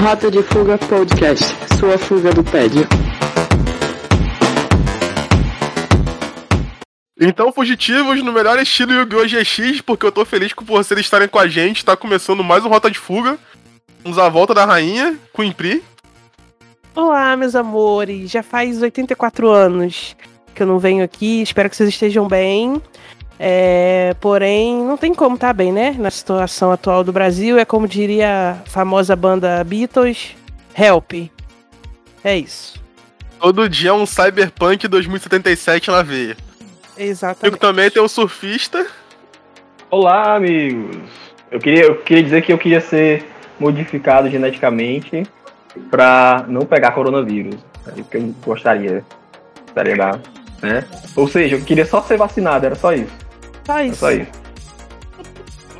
Rota de Fuga Podcast, sua fuga do tédio. Então, fugitivos, no melhor estilo Yu-Gi-Oh! GX, porque eu tô feliz por vocês estarem com a gente. Tá começando mais um Rota de Fuga. Vamos à volta da rainha, com o Pri. Olá, meus amores. Já faz 84 anos que eu não venho aqui. Espero que vocês estejam bem. É, porém, não tem como estar tá bem, né? Na situação atual do Brasil. É como diria a famosa banda Beatles: Help. É isso. Todo dia é um Cyberpunk 2077 na veia. Exatamente. Eu também tem o surfista. Olá, amigos. Eu queria, eu queria dizer que eu queria ser modificado geneticamente para não pegar coronavírus. É que eu gostaria. Gostaria da, né? Ou seja, eu queria só ser vacinado, era só isso. Só isso. Era só isso.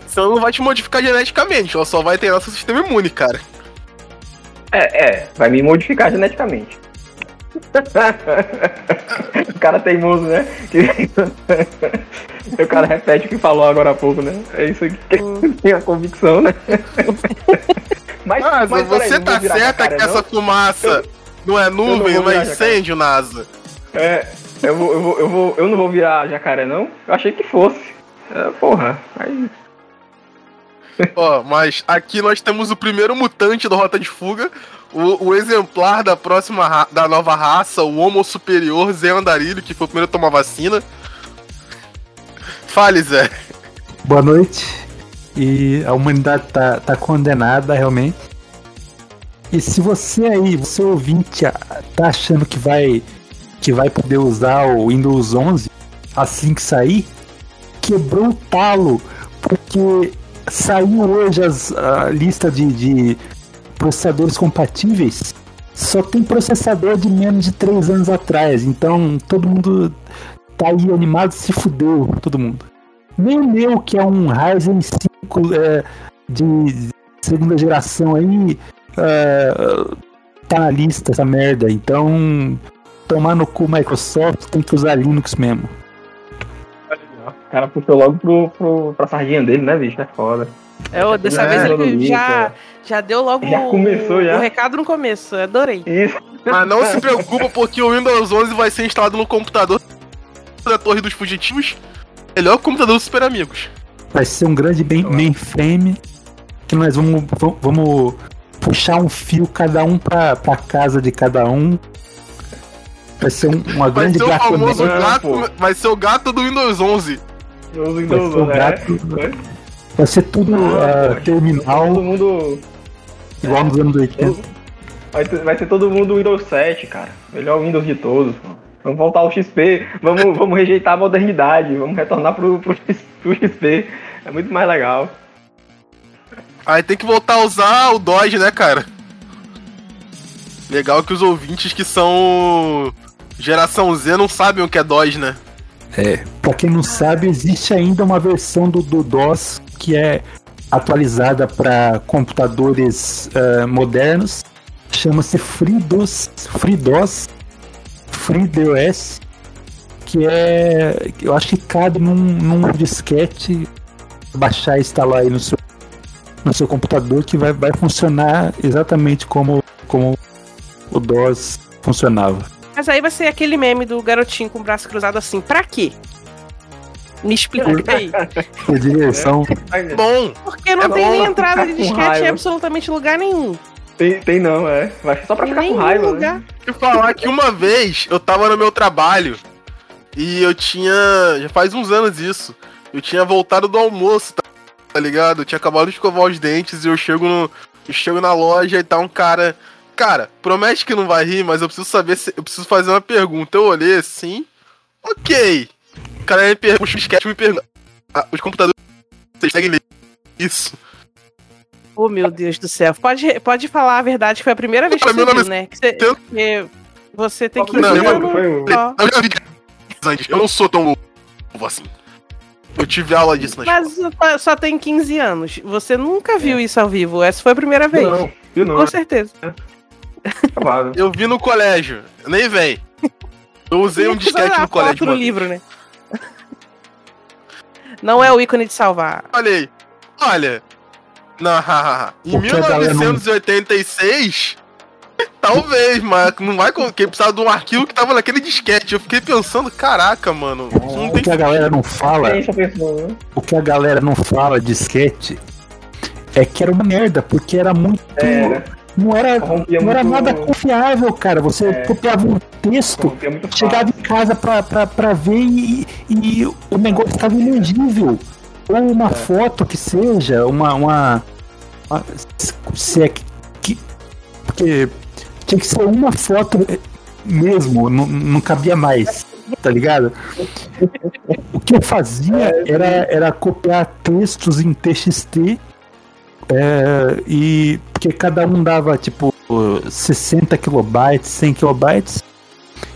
Você não vai te modificar geneticamente, ela só vai ter nosso sistema imune, cara. É, é, vai me modificar geneticamente. o cara teimoso, né? o cara repete o que falou agora há pouco, né? É isso aqui que tem a convicção, né? mas, mas, mas você aí, tá certa que não? essa fumaça eu, não é nuvem, não, não é incêndio, NASA? É, eu, vou, eu, vou, eu, vou, eu não vou virar jacaré, não? Eu achei que fosse. É, porra, aí. Ó, mas aqui nós temos o primeiro mutante da Rota de Fuga, o, o, exemplar da próxima da nova raça, o Homo Superior Zé Andarilho, que foi o primeiro a tomar vacina. Fale, Zé. Boa noite. E a humanidade tá, tá condenada, realmente. E se você aí, você ouvinte, tá achando que vai que vai poder usar o Windows 11 assim que sair, quebrou o talo, porque saiu hoje as, a lista de, de processadores compatíveis, só tem processador de menos de 3 anos atrás. Então todo mundo tá aí animado, se fudeu, todo mundo. Nem o meu, que é um Ryzen 5 é, de segunda geração aí, é, tá na lista essa merda. Então, tomar no cu Microsoft, tem que usar Linux mesmo. O cara puxou logo pro, pro, pra sardinha dele, né, bicho? É foda. É, dessa é, vez ele já, já deu logo já começou, já. o recado no começo, adorei. Isso. Mas não se preocupa porque o Windows 11 vai ser instalado no computador da Torre dos Fugitivos, melhor computador dos Super Amigos. Vai ser um grande mainframe que nós vamos, vamos puxar um fio cada um pra, pra casa de cada um. Vai ser um, uma vai grande ser o famoso gato, Vai ser o gato do Windows 11. Windows 11, é. Vai ser tudo uh, terminal. Todo mundo. Igual nos anos 80. Vai, vai ser todo mundo Windows 7, cara. Melhor Windows de todos. Vamos voltar ao XP. Vamos, vamos rejeitar a modernidade. Vamos retornar pro, pro, pro XP. É muito mais legal. Aí tem que voltar a usar o Dodge, né, cara? Legal que os ouvintes que são geração Z não sabem o que é Dodge, né? É, pra quem não sabe, existe ainda uma versão do, do DOS que é atualizada para computadores uh, modernos. Chama-se FreeDOS, FreeDOS, FreeDOS, que é, eu acho que cabe num, num disquete baixar e instalar aí no seu, no seu computador que vai, vai funcionar exatamente como, como o DOS funcionava. Mas aí vai ser aquele meme do garotinho com o braço cruzado assim, pra quê? Me explica aí. Que diversão. Bom. Porque não é tem bom. nem entrada de disquete em absolutamente lugar nenhum. Tem, tem não, é. Vai só pra ficar com raiva, né? lugar. né? Eu falar que uma vez eu tava no meu trabalho e eu tinha. Já faz uns anos isso. Eu tinha voltado do almoço, tá, tá ligado? Eu tinha acabado de escovar os dentes e eu chego no. Eu chego na loja e tá um cara. Cara, promete que não vai rir, mas eu preciso saber se. Eu preciso fazer uma pergunta. Eu olhei assim. Ok cara me pergunta, o sketch me pergunta. Ah, os computadores vocês conseguem ler isso? Oh, meu Deus do céu. Pode, pode falar a verdade, que foi a primeira vez que você viu, né? Que você, que você tem que... Não, eu, eu, eu não sou tão novo assim. Eu tive aula disso na Mas escola. só tem 15 anos. Você nunca viu é. isso ao vivo. Essa foi a primeira vez. Não, eu não. Com certeza. É. eu vi no colégio. Nem vem. Eu usei um disquete no colégio. no livro, né? Não é o ícone de salvar. Olha aí. Olha. Não, em Porque a galera não- 1986, talvez, mas não vai porque precisava de um arquivo que tava naquele disquete. Eu fiquei pensando, caraca, mano, não O tem que a galera não fala, né? o que a galera não fala de sketch é que era uma merda, porque era muito. Era. Não era, Corrompia não era muito- nada confiável, cara. Você É. copiava um texto, chegava em casa pra, pra, pra ver e, e o negócio estava ilegível. Ou É. uma foto que seja, uma. uma, uma- se é que, que- Porque tinha que ser uma foto mesmo, não, não cabia mais, tá ligado? O que eu fazia era, era copiar textos em TXT. É, e porque cada um dava tipo 60 kilobytes, 100 kilobytes.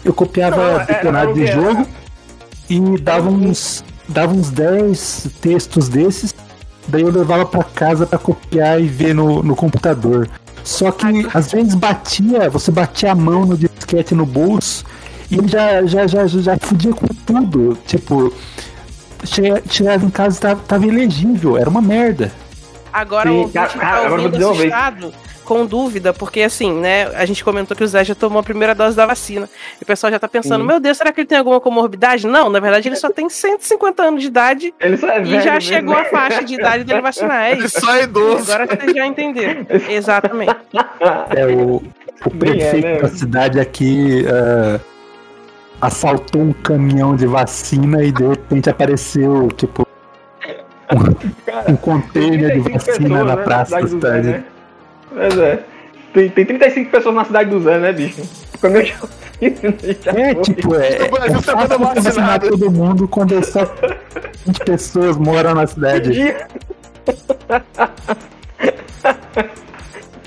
Eu copiava era- detonado de jogo e dava uns, dava uns 10 textos desses. Daí eu levava pra casa pra copiar e ver no, no computador. Só que às vezes batia, você batia a mão no disquete no bolso e ele já, já, já, já fudia com tudo. Tipo, che- chegava em casa e tava, tava ilegível, era uma merda. Agora Sim, o ouvinte cara, tá ouvindo assustado, com dúvida, porque assim, né, a gente comentou que o Zé já tomou a primeira dose da vacina. E o pessoal já tá pensando, Sim. meu Deus, será que ele tem alguma comorbidade? Não, na verdade ele só tem 150 anos de idade Ele só é e velho já mesmo, chegou né? a faixa de idade dele vacinar. É Ele isso. só é idoso. Agora vocês já entenderam. Exatamente. É o, o Nem é, prefeito né? da cidade aqui ah, assaltou um caminhão de vacina e de repente apareceu, tipo, um, um container de 35 vacina pessoas, na né, praça da cidade do Zé, né? Pois é. Tem, tem 35 pessoas na cidade do Zé, né, bicho? Como eu já já É, foi. tipo, é, O Brasil é tá fácil todo você vacinar todo mundo quando só 20 pessoas moram na cidade.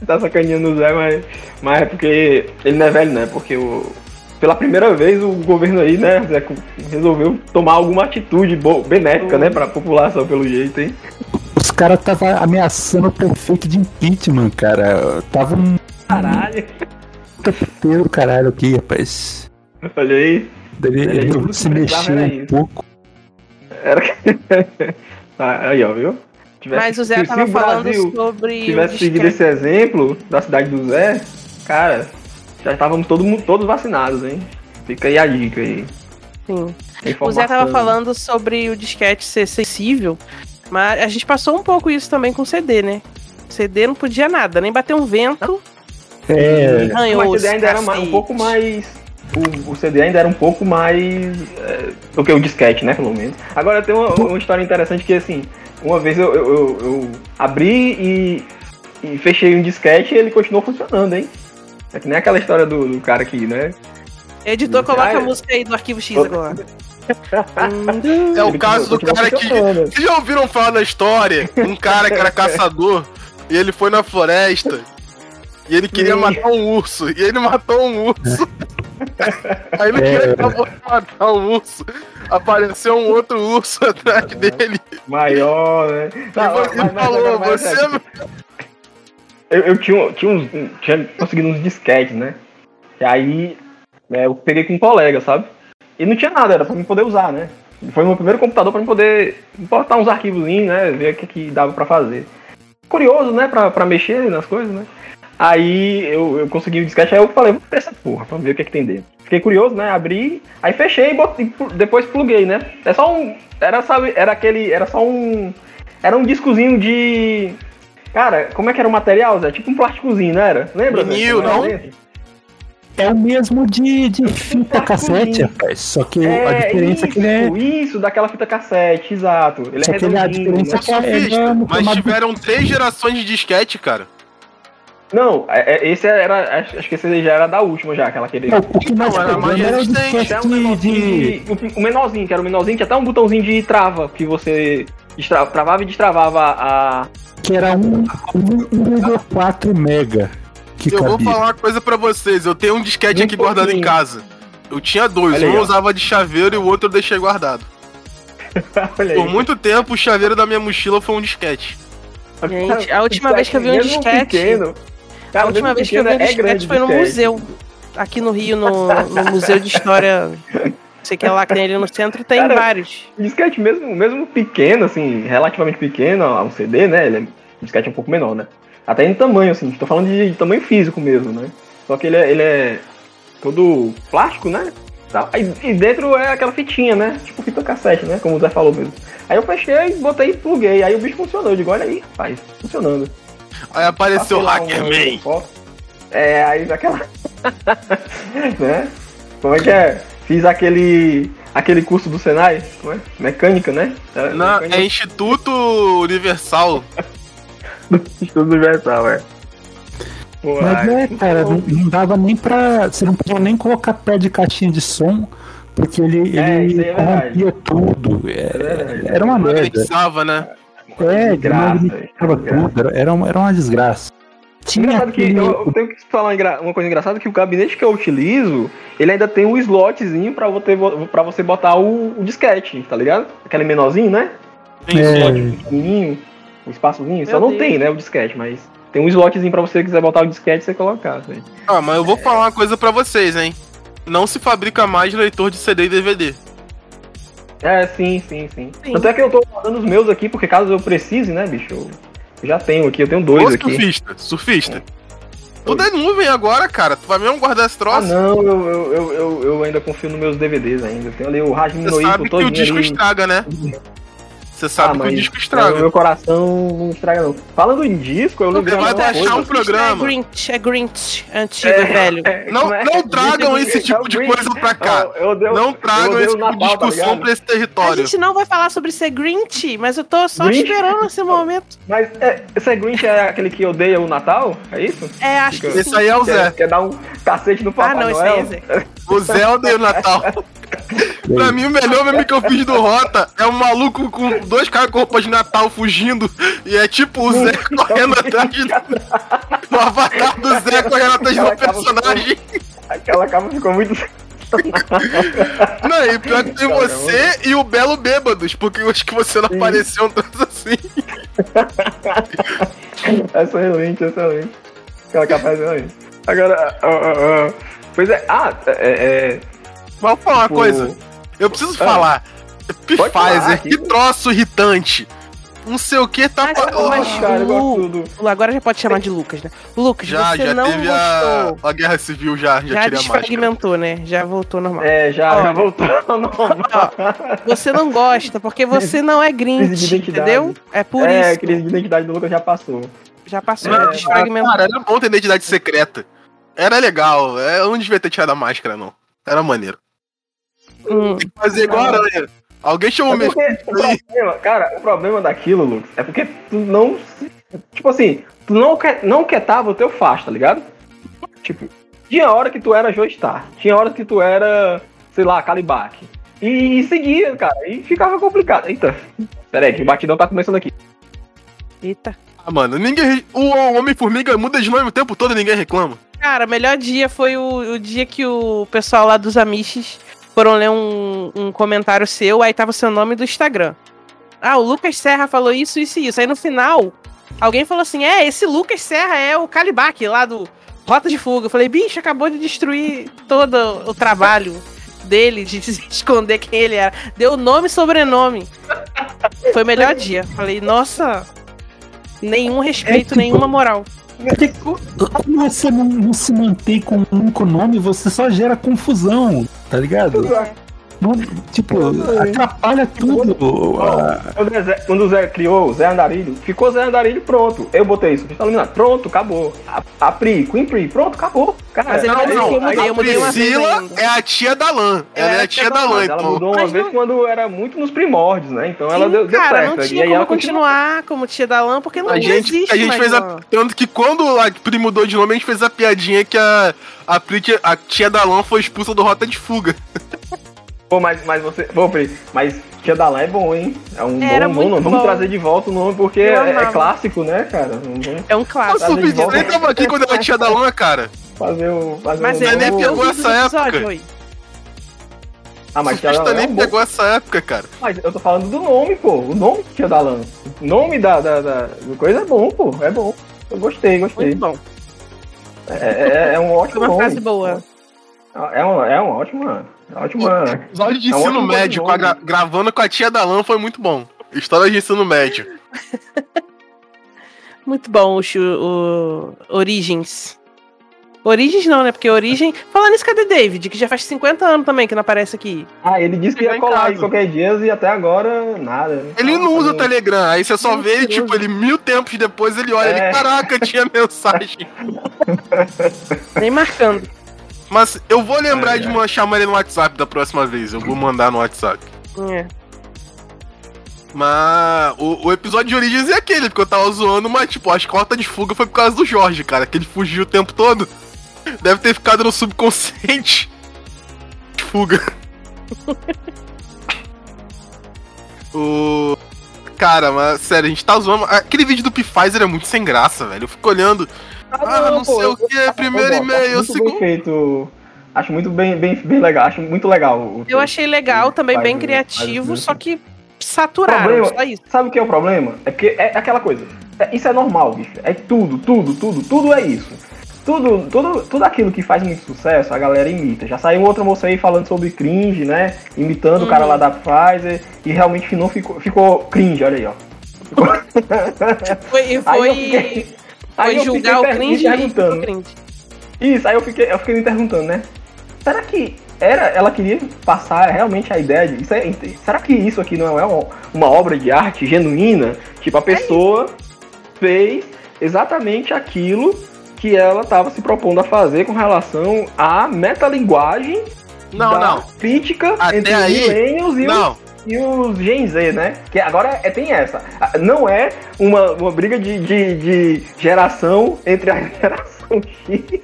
Tá sacaneando o Zé, mas, mas é porque ele não é velho, né? Porque o, pela primeira vez o governo aí, né, Zé, resolveu tomar alguma atitude boa, benéfica, né, pra população, pelo jeito, hein? Os caras estavam ameaçando o prefeito de impeachment, cara. Tava um Caralho. do caralho aqui, rapaz. Olha aí. Ele, ele se era um isso. pouco. Era... Ah, aí, ó, viu? Tivesse- Mas o Zé se tava o falando sobre. o tivesse seguido esse exemplo da cidade do Zé, cara, já estávamos todo mundo, todos vacinados, hein? Fica aí a dica aí. Sim. O Zé tava informação. falando sobre o disquete ser sensível, mas a gente passou um pouco isso também com o CD, né? O CD não podia nada, nem bater um vento. É, Mas o CD ainda era mais- um cacete. pouco mais. O, o CD ainda era um pouco mais. É, do que o disquete, né? Pelo menos. Agora tem uma, uma história interessante que assim, uma vez eu, eu, eu- eu abri e, e fechei um disquete e ele continuou funcionando, hein? É que nem aquela história do, do cara aqui, né? Editor, coloca Ah, a música aí do arquivo X agora. É o Ele caso do cara que. funcionando. Vocês já ouviram falar da história? Um cara que era caçador e ele foi na floresta e ele queria matar um urso. E ele matou um urso. Aí no que É. ele acabou de matar um urso, apareceu um outro urso atrás dele. Maior, né? E mas falou, você. É, Eu, eu tinha, tinha, uns, tinha conseguido uns disquetes, né? E aí né, eu peguei com um colega, sabe? E não tinha nada, era pra mim poder usar, né? Foi o meu primeiro computador pra mim poder botar uns arquivos, né? Ver o que, que dava pra fazer. Curioso, né? Pra, pra mexer nas coisas, né? Aí eu, eu consegui o disquete, aí eu falei, vou ter essa porra pra ver o que, que tem dentro. Fiquei curioso, né? Abri, aí fechei e, botei, depois pluguei, né? É só um. Era, sabe, era aquele. Era só um. Era um discozinho de. Cara, como é que era o material, Zé? Tipo um plásticozinho, não era? Lembra? Vinil, não? é o mesmo de, de fita cassete, rapaz. Só que a É, diferença é que ele é. isso, isso, daquela fita cassete, exato. Ele Só é que ele, a redondinho, diferença né? é que é, é no mas tiveram três gerações de disquete, cara. Não, é- é- esse era. Acho que esse já era da última já, aquela que ele. Não, o que nós Não, era mais era o disquete um de, de- de- O menorzinho, que era o menorzinho, tinha até um botãozinho de trava, que você destra- travava e destravava a. que era um, um, 1,4 mega que Eu vou cabia. falar uma coisa pra vocês. Eu tenho um disquete Um aqui guardado em pouquinho. casa. Eu tinha dois, Olha um aí, usava de chaveiro e o outro eu deixei guardado. Olha aí. Por muito tempo, o chaveiro da minha mochila foi um disquete. Gente, a última vez que eu vi um disquete- pequeno, cara, a última vez que eu vi um é disquete foi no disquete. museu. Aqui no Rio, no, no Museu de História. Sei que é lá que tem ali no centro, tem Cara, vários. O disquete mesmo, mesmo pequeno, assim, relativamente pequeno, um CD, né? Ele é O disquete é um pouco menor, né? Até em tamanho, assim, tô falando de, de tamanho físico mesmo, né? Só que ele é, ele é todo plástico, né? Tá. E dentro é aquela fitinha, né? Tipo fita cassete, né? Como o Zé falou mesmo. Aí eu fechei, botei e pluguei. Aí o bicho funcionou. Eu digo, olha aí, rapaz, funcionando. Aí apareceu o lá um- Hackerman. um- É, aí daquela. né? Como é que é? Fiz aquele. aquele curso do Senai, como é? Mecânica, né? É, Não, mecânica é Instituto Universal. Estudo Universal, é. Pô, Mas é, cara, não, não dava nem pra. Você não podia nem colocar pé de caixinha de som, porque ele, É, ele é corrompia tudo. É, verdade. era uma merda. Magnetizava, né? É, desgraça, desgraça, desgraça. tudo. Era, era uma, era uma desgraça. Tinha Engraçado que aquele- eu, eu tenho que falar uma coisa engraçada que o gabinete que eu utilizo, ele ainda tem um slotzinho pra você, pra você botar o, o disquete, tá ligado? Aquele menorzinho, né? Tem É. slot. Pequenininho, um espaçozinho. Meu Só não Deus. tem, né, o disquete, mas tem um slotzinho pra você quiser botar o disquete e você colocar. Né? Ah, mas eu vou falar uma coisa pra vocês, hein? Não se fabrica mais leitor de CD e DVD. É, sim, sim, sim. Sim. Tanto é que eu tô guardando os meus aqui, porque caso eu precise, né, bicho? Eu já tenho aqui, eu tenho dois Ô, aqui. surfista, surfista. Tudo é nuvem agora, cara. Tu vai mesmo guardar esse Ah, troço? não, eu, eu, eu, eu, ainda confio nos meus DVDs ainda. Eu tenho ali o Rajmin Você sabe que o disco ali. estraga, né? Você sabe Ah, que o mas disco estraga. meu coração não estraga, não. Falando em disco, eu lembrei Você vai de uma baixar coisa. um programa. É Grinch, é Grinch, antigo, velho. É, Não, é? não tragam esse tipo de coisa pra cá. Eu- eu odeio- Não tragam esse tipo de tá discussão ligado? pra esse A território. gente não vai falar sobre ser Grinch, mas eu tô só Grinch? esperando esse momento. Mas é, esse é Grinch é aquele que odeia o Natal? É isso? É, acho que Esse Esse sim. aí é o Quer, Zé. quer dar um cacete no Papai Ah, não, esse Noel? aí é Zé. O Zé odeia o Natal. pra mim, o melhor meme que eu fiz do Rota é um maluco com dois caras com roupa de Natal fugindo. E é tipo o Zé correndo atrás do. O avatar do Zé correndo atrás do personagem. Aquela capa ficou muito. Não, e pior que tem Caramba. você e o Belo Bêbados, porque eu acho que você não apareceu um troço assim. excelente, excelente. Aquela capa é excelente. Agora, ó, ó, ó. pois é, ah, é. é Mas vou falar uma tipo, coisa. Eu preciso Ah. falar. Pfizer, que- troço irritante. Não sei o que tá. Mas- pa- Oh, Cara, Lu-. Agora já pode chamar de Lucas, né? Lucas, já, você já não teve a, gostou. a guerra civil, já, já, Já tirei a máscara. desfragmentou, né? Já voltou normal. É, já, já voltou ao normal. Você não gosta, porque você não é Crise Grinch, de identidade. entendeu? É por é, a isso. crise de identidade do Lucas já passou. Já passou, Não, desfragmentou. Cara, era bom ter identidade secreta. Era legal. é, Eu não devia ter tirado a máscara, não. Era maneiro. Hum, Tem que fazer igual a aranha. Alguém chamou É o porque o problema, cara, o problema daquilo, Lucas, é porque tu não. Tipo assim, tu não, quer, não quietava o teu faz, tá ligado? Tipo, tinha hora que tu era Joestar, tinha hora que tu era, sei lá, Calibac. E, e seguia, cara, e ficava complicado. Eita, pera aí, que o batidão tá começando aqui. eita. Ah, mano, ninguém. O Homem-Formiga muda de nome o tempo todo e ninguém reclama. Cara, o melhor dia foi o, o dia que o pessoal lá dos Amish foram ler um, um comentário seu, aí tava o seu nome do Instagram. Ah, o Lucas Serra falou isso, isso e isso. Aí no final, alguém falou assim: é, esse Lucas Serra é o Calibac lá do Rota de Fuga. Eu falei, bicho, acabou de destruir todo o trabalho dele, de esconder quem ele era. Deu nome e sobrenome. Foi o melhor dia. Falei, nossa, nenhum respeito, tipo- nenhuma moral. Como você não, não se mantém com um único nome, você só gera confusão, tá ligado? Tipo, atrapalha tudo. a- Quando o, Zé, criou o Zé Andarilho, ficou Zé Andarilho, pronto. Eu botei isso, está eliminado. Pronto, acabou. A, a Pri, Queen Pri, pronto, acabou. Cara, Mas ele Não, não, eu mudei, a eu mudei Priscila é a tia da Lã. Ela é a tia da Lã, Mas ela então. mudou uma Mas vez não- quando era muito nos primórdios, né? Então ela deu, deu cara, certo. não e tinha aí como continuar como tia da lã, porque não, A não gente, existe a gente mais fez. Tanto que quando a Pri mudou de nome, a gente fez a piadinha que a, a, Pri, que- a tia da Lã foi expulsa do Rota de Fuga. Pô, mas, mas você. Pô, Pri, mas Tia Dalã é bom, hein? É um Era bom, nome. Vamos bom. trazer de volta o nome, porque é, é clássico, né, cara? Vamos É um O clássico. De Surfista volta. nem tava aqui quando era a tia da Lã, cara. fazer o. Fazer Mas um ele nem pegou essa época. Ah, mas o Tia surfista Dalã é nem um bom. pegou essa época, cara. Mas eu tô falando do nome, pô. O nome de Tia Dalã. O nome da, da, da, coisa é bom, pô. É bom. Eu gostei, gostei. Muito bom. É, é, é um Foi ótimo uma nome. frase boa. É uma, é uma ótima. Ótima. Os áudios de É ensino médio, com gra- gravando com a tia da Lã, foi muito bom. História de ensino médio. Muito bom o, o Origins. Origins não, né? Porque Origem. Falando nisso, cadê David? Que já faz 50 anos também que não aparece aqui. Ah, ele disse que ia em colar em qualquer dia e até agora nada. Ele não usa o Telegram, aí você só vê, tipo, ele mil tempos depois ele olha, É. ele, caraca, tinha mensagem. Nem marcando. Mas eu vou lembrar Ai, de ma- chamar ele no WhatsApp da próxima vez, eu vou mandar no WhatsApp. É. Mas o, o episódio de Origins é aquele, porque eu tava zoando, mas tipo, as cotas de fuga foi por causa do Jorge, cara, que ele fugiu o tempo todo. Deve ter ficado no subconsciente. De fuga. o. Cara, mas sério, a gente tá zoando. Aquele vídeo do Pfizer é muito sem graça, velho. Eu fico olhando. Ah, não sei o que, primeiro acho muito segundo. bem feito. Acho muito bem, bem, bem legal. Acho muito legal. o- Eu achei legal, também bem criativo, faz- só que saturaram, Problema- só isso. Sabe o que é o problema? É porque é aquela coisa. É- isso é normal, bicho. É tudo, tudo, tudo, tudo é isso. Tudo, tudo, tudo aquilo que faz muito sucesso, a galera imita. Já saiu outra moça aí falando sobre cringe, né? Imitando o cara Uhum. lá da Pfizer e realmente não ficou, ficou cringe, olha aí, ó. Foi, e Aí eu foi, fiquei- aí foi eu julgar o fiquei per- me cringe e perguntando. cringe. Isso, aí eu fiquei, eu fiquei me perguntando, né? Será que era, ela queria passar realmente a ideia de. Isso é- será que isso aqui não é uma, uma obra de arte genuína? Tipo, a pessoa fez exatamente aquilo que ela estava se propondo a fazer com relação à metalinguagem Não, da não. crítica Até entre aí- millennials e os Não, e os Gen Z, né? Que agora é, tem essa. Ah, Não é uma, uma briga de, de, de geração entre a geração X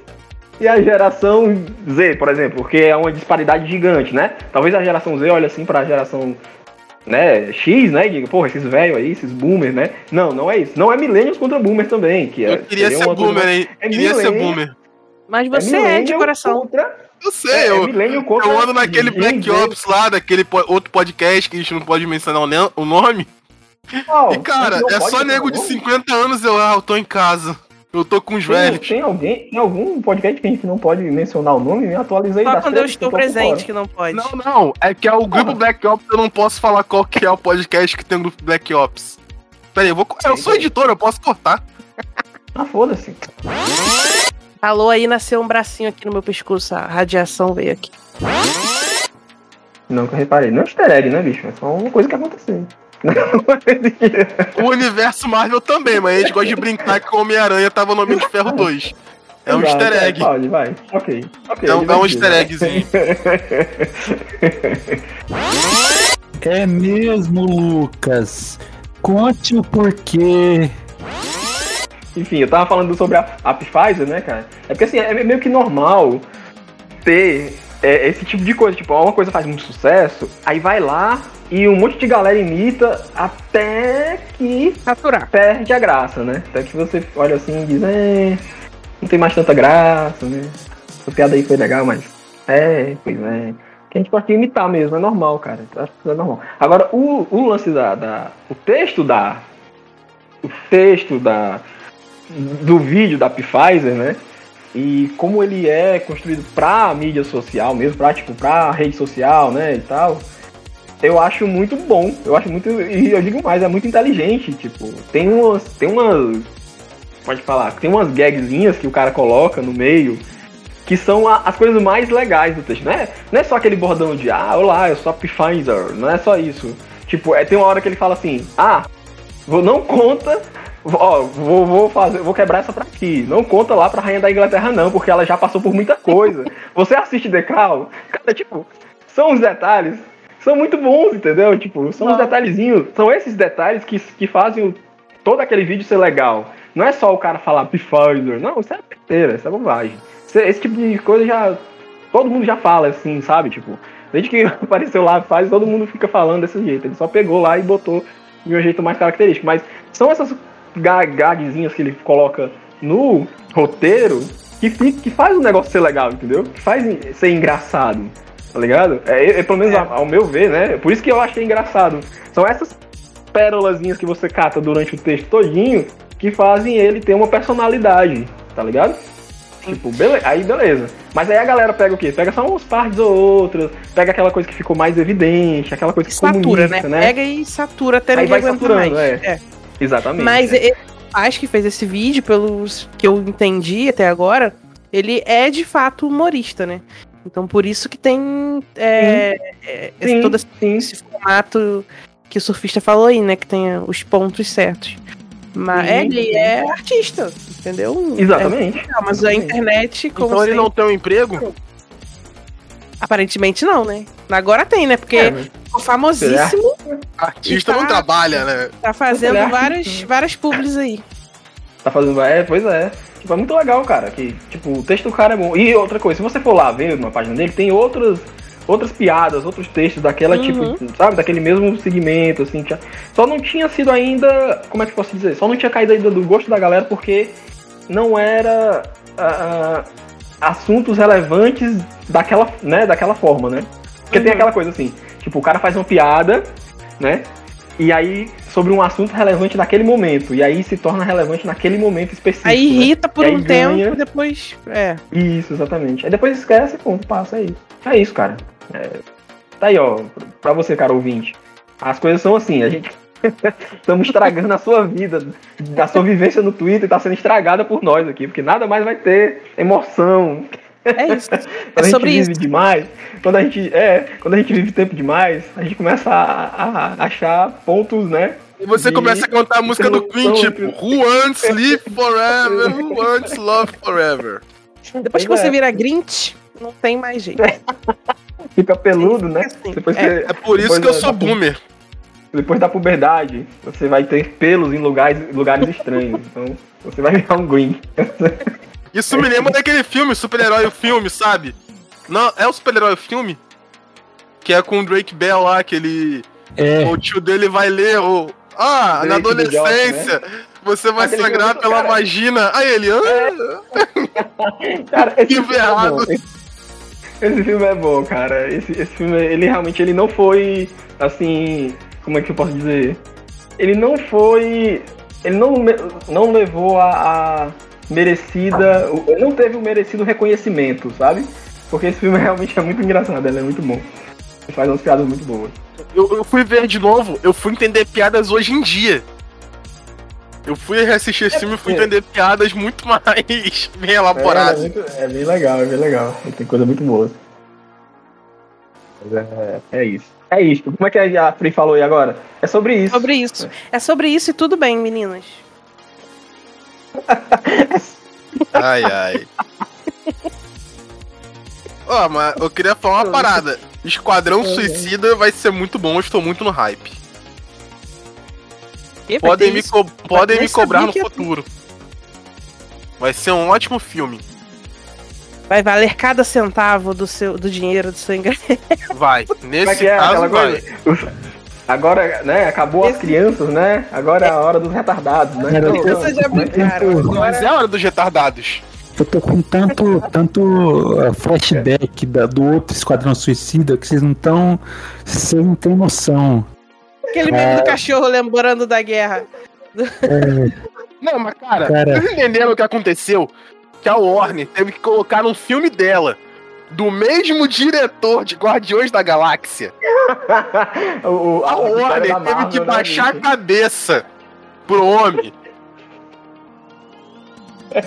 e a geração Z, por exemplo, porque é uma disparidade gigante, né? Talvez a geração Z olhe assim pra geração né, X, né? E diga, porra, esses velhos aí, esses boomers, né? Não, não é isso. Não é millennials contra boomer também. Que é, eu queria ser coisa boomer, mais- hein? é queria ser boomer. Mas você é, de millennial coração. Contra, Eu sei, é eu, contra eu ando naquele Black Z. Ops lá, daquele po- outro podcast que a gente não pode mencionar o nome. E cara, é só nego de nome? 50 anos eu, ah, eu tô em casa. Eu tô com os Tem, velhos. tem alguém, tem algum podcast que a gente não pode mencionar o nome? Me atualizei Só das quando eu que estou tô por presente que não pode. Não, não, é que é o grupo Black Ops, eu não posso falar qual que é o podcast que tem o grupo Black Ops. Pera aí, eu, vou, eu sou editor, eu posso cortar. Ah, foda-se. Falou aí, nasceu um bracinho aqui no meu pescoço, a radiação veio aqui. Não que eu reparei. Não é easter egg, né, bicho? É só uma coisa que aconteceu. O universo Marvel também, mas a gente gosta de brincar que o Homem-Aranha tava no Homem de Ferro 2. É um easter é, egg. Pode, vai. Ok. ok, É um, é um easter eggzinho. É mesmo, Lucas. Conte o porquê. Enfim, eu tava falando sobre a, a Pfizer, né, cara? É porque assim, é meio que normal ter é, esse tipo de coisa. Tipo, uma coisa faz muito sucesso, aí vai lá e um monte de galera imita até que Saturar. perde a graça, né? Até que você olha assim e diz, é, não tem mais tanta graça, né? Essa piada aí foi legal, mas. É, pois é. Que a gente gosta de imitar mesmo, é normal, cara. Acho que é normal. Agora, o, o lance da, da. O texto da. O texto da. Do vídeo da Pfizer, né? E como ele é construído pra mídia social mesmo, pra, tipo, pra rede social, né? E tal eu acho muito bom. Eu acho muito. E eu digo mais, é muito inteligente. Tipo, tem umas. Tem umas. Pode falar, tem umas gagzinhas que o cara coloca no meio que são a- as coisas mais legais do texto. Não é, não é só aquele bordão de ah, olá, eu sou a Pfizer. Não é só isso. Tipo, é, tem uma hora que ele fala assim, ah, vou, não conta. Ó, vou, vou fazer, vou quebrar essa pra aqui. Não conta lá pra Rainha da Inglaterra, não, porque ela já passou por muita coisa. Você assiste The Crown, cara, tipo, são os detalhes são muito bons, entendeu? Tipo, são os detalhezinhos, são esses detalhes que, que fazem o- todo aquele vídeo ser legal. Não é só o cara falar Pfizer, não, isso é besteira, isso é bobagem. Isso é- Esse tipo de coisa já. Todo mundo já fala assim, sabe? Tipo, desde que apareceu lá, faz, todo mundo fica falando desse jeito. Ele só pegou lá e botou de um jeito mais característico. Mas são essas gagzinhas que ele coloca no roteiro que, fica, que faz o negócio ser legal, entendeu? Que faz ser engraçado tá ligado? É, é, pelo menos É. ao, ao meu ver, né? Por isso que eu achei engraçado. São essas pérolazinhas que você cata durante o texto todinho que fazem ele ter uma personalidade, tá ligado? Tipo, bele- aí beleza. Mas aí a galera pega o quê? Pega só umas partes ou outras, pega aquela coisa que ficou mais evidente, aquela coisa que Satura, né? comunica, né? Pega e satura até Aí vai saturando, mais. é. Exatamente. Mas é. rapaz que fez esse vídeo, pelos que eu entendi até agora, ele é de fato humorista, né? Então por isso que tem é, é, esse- Sim, todo esse, sim. esse formato que o surfista falou aí, né? Que tem os pontos certos. Mas Sim, ele sim. é artista, entendeu? Exatamente. É, mas a Exatamente. internet, como Então ele não tem um emprego? Aparentemente não, né? Agora tem, né? Porque É, mas- ficou famosíssimo, Artista tá- não trabalha, né? tá fazendo é várias, artista. várias publis aí. Tá fazendo. É, pois é. Tipo, é muito legal, cara. Que, tipo, o texto do cara é bom. E outra coisa, se você for lá ver uma página dele, tem outras, outras piadas, outros textos daquela, Uhum. tipo, sabe, daquele mesmo segmento, assim. tinha- Só não tinha sido ainda. Como é que eu posso dizer? Só não tinha caído ainda do gosto da galera porque não era. ah, assuntos relevantes daquela, né, daquela forma, né? Porque tem Uhum. aquela coisa assim, tipo, o cara faz uma piada, né? E aí, sobre um assunto relevante naquele momento. E aí se torna relevante naquele momento específico. Aí né? irrita por E aí um ganha. tempo, depois. É. Isso, exatamente. Aí depois esquece, ponto, passa, é isso. É isso, cara. É, Tá aí, ó, pra você, cara ouvinte. As coisas são assim, a gente. Estamos estragando a sua vida, a sua vivência no Twitter tá sendo estragada por nós aqui, porque nada mais vai ter emoção, É isso. quando É a gente sobre vive isso. demais, quando a gente é, quando a gente vive tempo demais, a gente começa a, a achar pontos, né? E você de começa a cantar a música do Queen, tipo, Who wants sleep forever? Who wants love forever? Depois que você é. vira Grinch, não tem mais jeito. Fica peludo, né? Assim, Depois, é. que- É por isso depois que eu sou boomer. Depois da puberdade, você vai ter pelos em lugares, lugares estranhos. Então, você vai virar um green. Isso me lembra daquele filme, Super-Herói o Filme, sabe? Não, é o Super-Herói o Filme? Que é com o Drake Bell lá, que ele. É, O tio dele vai ler o. Ah, na Drake do adolescência, você vai Aquele sangrar filme, pela cara. vagina. Aí ele. Ah, Cara, esse Que filme é errado. bom. Esse filme é bom, cara. Esse, esse filme, ele realmente ele não foi assim, como é que eu posso dizer? Ele não foi, ele não, não levou a, a merecida, não teve o merecido reconhecimento, sabe? Porque esse filme realmente é muito engraçado, ele é muito bom. Ele faz umas piadas muito boas. eu, eu fui ver de novo, eu fui entender piadas hoje em dia. Eu fui reassistir esse filme e fui é. entender piadas muito mais bem É, elaboradas. é, muito- é bem legal, é bem legal. Tem coisa muito boa. Mas é, é isso. É isso. Como é que a Free falou aí agora? É sobre isso. Sobre isso. É sobre isso e tudo bem, meninas. Ai, ai. Ó, mas eu queria falar uma parada. Esquadrão Suicida vai ser muito bom, eu estou muito no hype. E Podem me, co- podem me cobrar no futuro. Vai ser um ótimo filme. Vai valer cada centavo do, seu, do dinheiro do seu ingresso. Vai. É Nesse é caso, vai. coisa? Agora, né, acabou as Esse- crianças, né? Agora é a hora dos retardados, né? Então, eu- Vocês já brincaram. eu- Mas Agora, é a hora dos retardados. eu tô com tanto, tanto uh, flashback da- do outro Esquadrão Suicida que vocês não estão. Vocês não têm noção. aquele meme do cachorro lembrando da guerra. Não, mas cara, Cara. vocês entenderam o que aconteceu? Que a Warner teve que colocar um filme dela, do mesmo diretor de Guardiões da Galáxia. o, o- A Warner da teve Marvel, que né, baixar a gente? cabeça pro homem.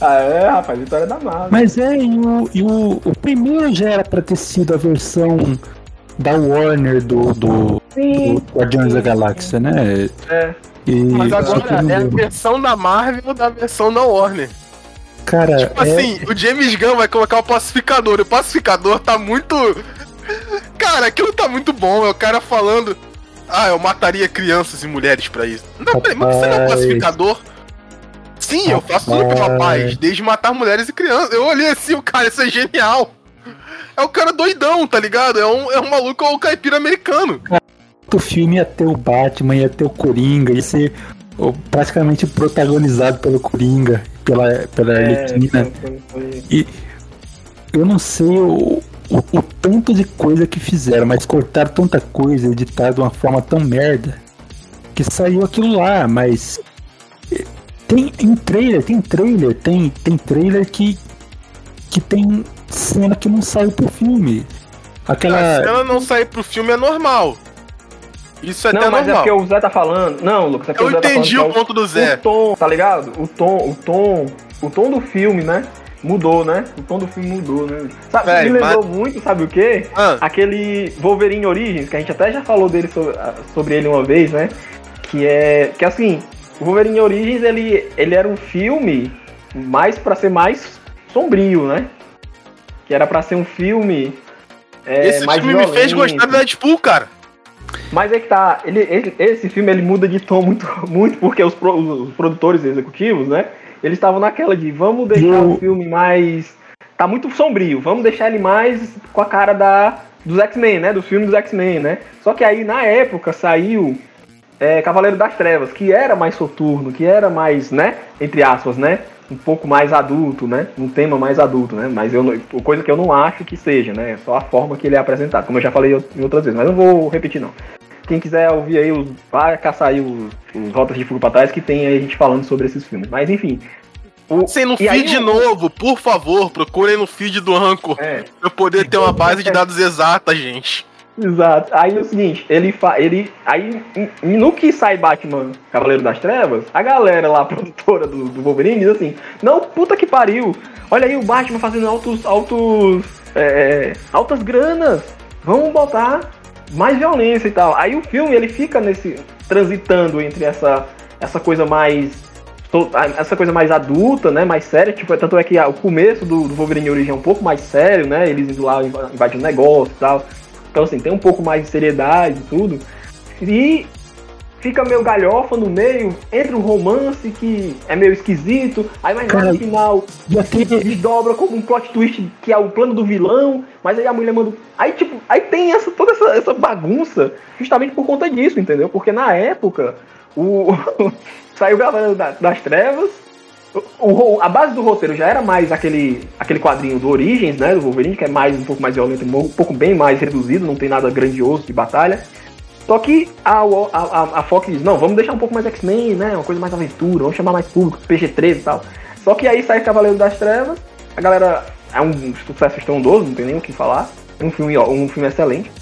Ah, é, rapaz, vitória da Marvel. Mas é, e o, e o, o primeiro já era pra ter sido a versão da Warner do, do, Sim. do Guardiões da Galáxia, né? É. E, Mas agora é a versão da Marvel da versão da Warner. Cara, Tipo é, assim, o James Gunn vai colocar o pacificador. E o pacificador tá muito. Cara, aquilo tá muito bom. É o cara falando. Ah, eu mataria crianças e mulheres pra isso. Não, peraí, mas você não é um pacificador? Sim, eu faço tudo pela Rapaz. paz, desde matar mulheres e crianças. Eu olhei assim, o cara, isso é genial. É o cara doidão, tá ligado? É um, é um maluco, é o caipira americano. o filme ia ter o Batman, ia ter o Coringa, ia ser praticamente protagonizado pelo Coringa, pela, pela É, Arlequina. foi- foi- Eu não sei o, o, o tanto de coisa que fizeram, mas cortaram tanta coisa, editaram de uma forma tão merda, que saiu aquilo lá, mas. eh, Tem em trailer, tem trailer, tem, tem trailer que. que tem cena que não saiu pro filme. A Aquela. cena não sair pro filme é normal. Isso é até não, mas é porque o Zé tá falando. Não, Lucas, é porque Eu o Zé entendi tá o é ponto do Zé. O tom, tá ligado? O tom, o tom, o tom do filme, né? Mudou, né? O tom do filme mudou, né? Sabe, Véi, me lembrou muito, sabe o quê? Ah, Aquele Wolverine Origins, que a gente até já falou dele sobre, sobre ele uma vez, né? Que é. Que assim, o Wolverine Origins ele, ele era um filme mais pra ser mais sombrio, né? Que era pra ser um filme. é, esse mais filme me fez violento. gostar do Deadpool, cara. Mas é que tá, ele, ele- esse filme ele muda de tom muito, muito porque os, pro- os produtores executivos, né? Eles estavam naquela de vamos deixar Eu- o filme mais. Tá muito sombrio, vamos deixar ele mais com a cara da, dos X-Men, né? Do filme dos X-Men, né? Só que aí na época saiu é, Cavaleiro das Trevas, que era mais soturno, que era mais, né? Entre aspas, né? Um pouco mais adulto, né? Um tema mais adulto, né? Mas eu, não- coisa que eu não acho que seja, né? É só a forma que ele é apresentado, como eu já falei em outras vezes, mas não vou repetir não. Quem quiser ouvir aí, os, vai caçar aí os, os Rotas de Fuga pra Trás, que tem aí a gente falando sobre esses filmes. Mas enfim. O, Sem no E aí feed o- novo, por favor, procurem no feed do Rancor. é, Pra eu poder ter uma base de dados exata, gente. Exato. Aí é o seguinte, ele fa... ele aí no que sai Batman Cavaleiro das Trevas, a galera lá, a produtora do, do Wolverine, diz assim: "Não, puta que pariu. Olha aí o Batman fazendo altos altos é, altas granas. Vamos botar mais violência e tal". Aí o filme ele fica nesse transitando entre essa essa coisa mais essa coisa mais adulta, né, mais séria, tipo, tanto é que o começo do, do Wolverine Origem é um pouco mais sério, né, eles indo lá inv- invadindo negócio e tal. Então, assim, tem um pouco mais de seriedade e tudo. E fica meio galhofa no meio, entra um romance que é meio esquisito, aí mais Cara, no final desdobra como um plot twist que é o plano do vilão, mas aí a mulher manda. Aí, tipo, aí tem essa, toda essa, essa bagunça justamente por conta disso, entendeu? Porque na época, o. saiu Galera da- das Trevas. O, a base do roteiro já era mais aquele, aquele quadrinho do Origins, né? Do Wolverine, que é mais um pouco mais violento, um pouco bem mais reduzido, não tem nada grandioso de batalha. Só que a, a, a- Fox diz, não, vamos deixar um pouco mais X-Men, né? Uma coisa mais aventura, vamos chamar mais público, PG-13 e tal. Só que aí sai Cavaleiro das Trevas, a galera é um sucesso estrondoso, não tem nem o que falar. Um filme, ó, um filme excelente.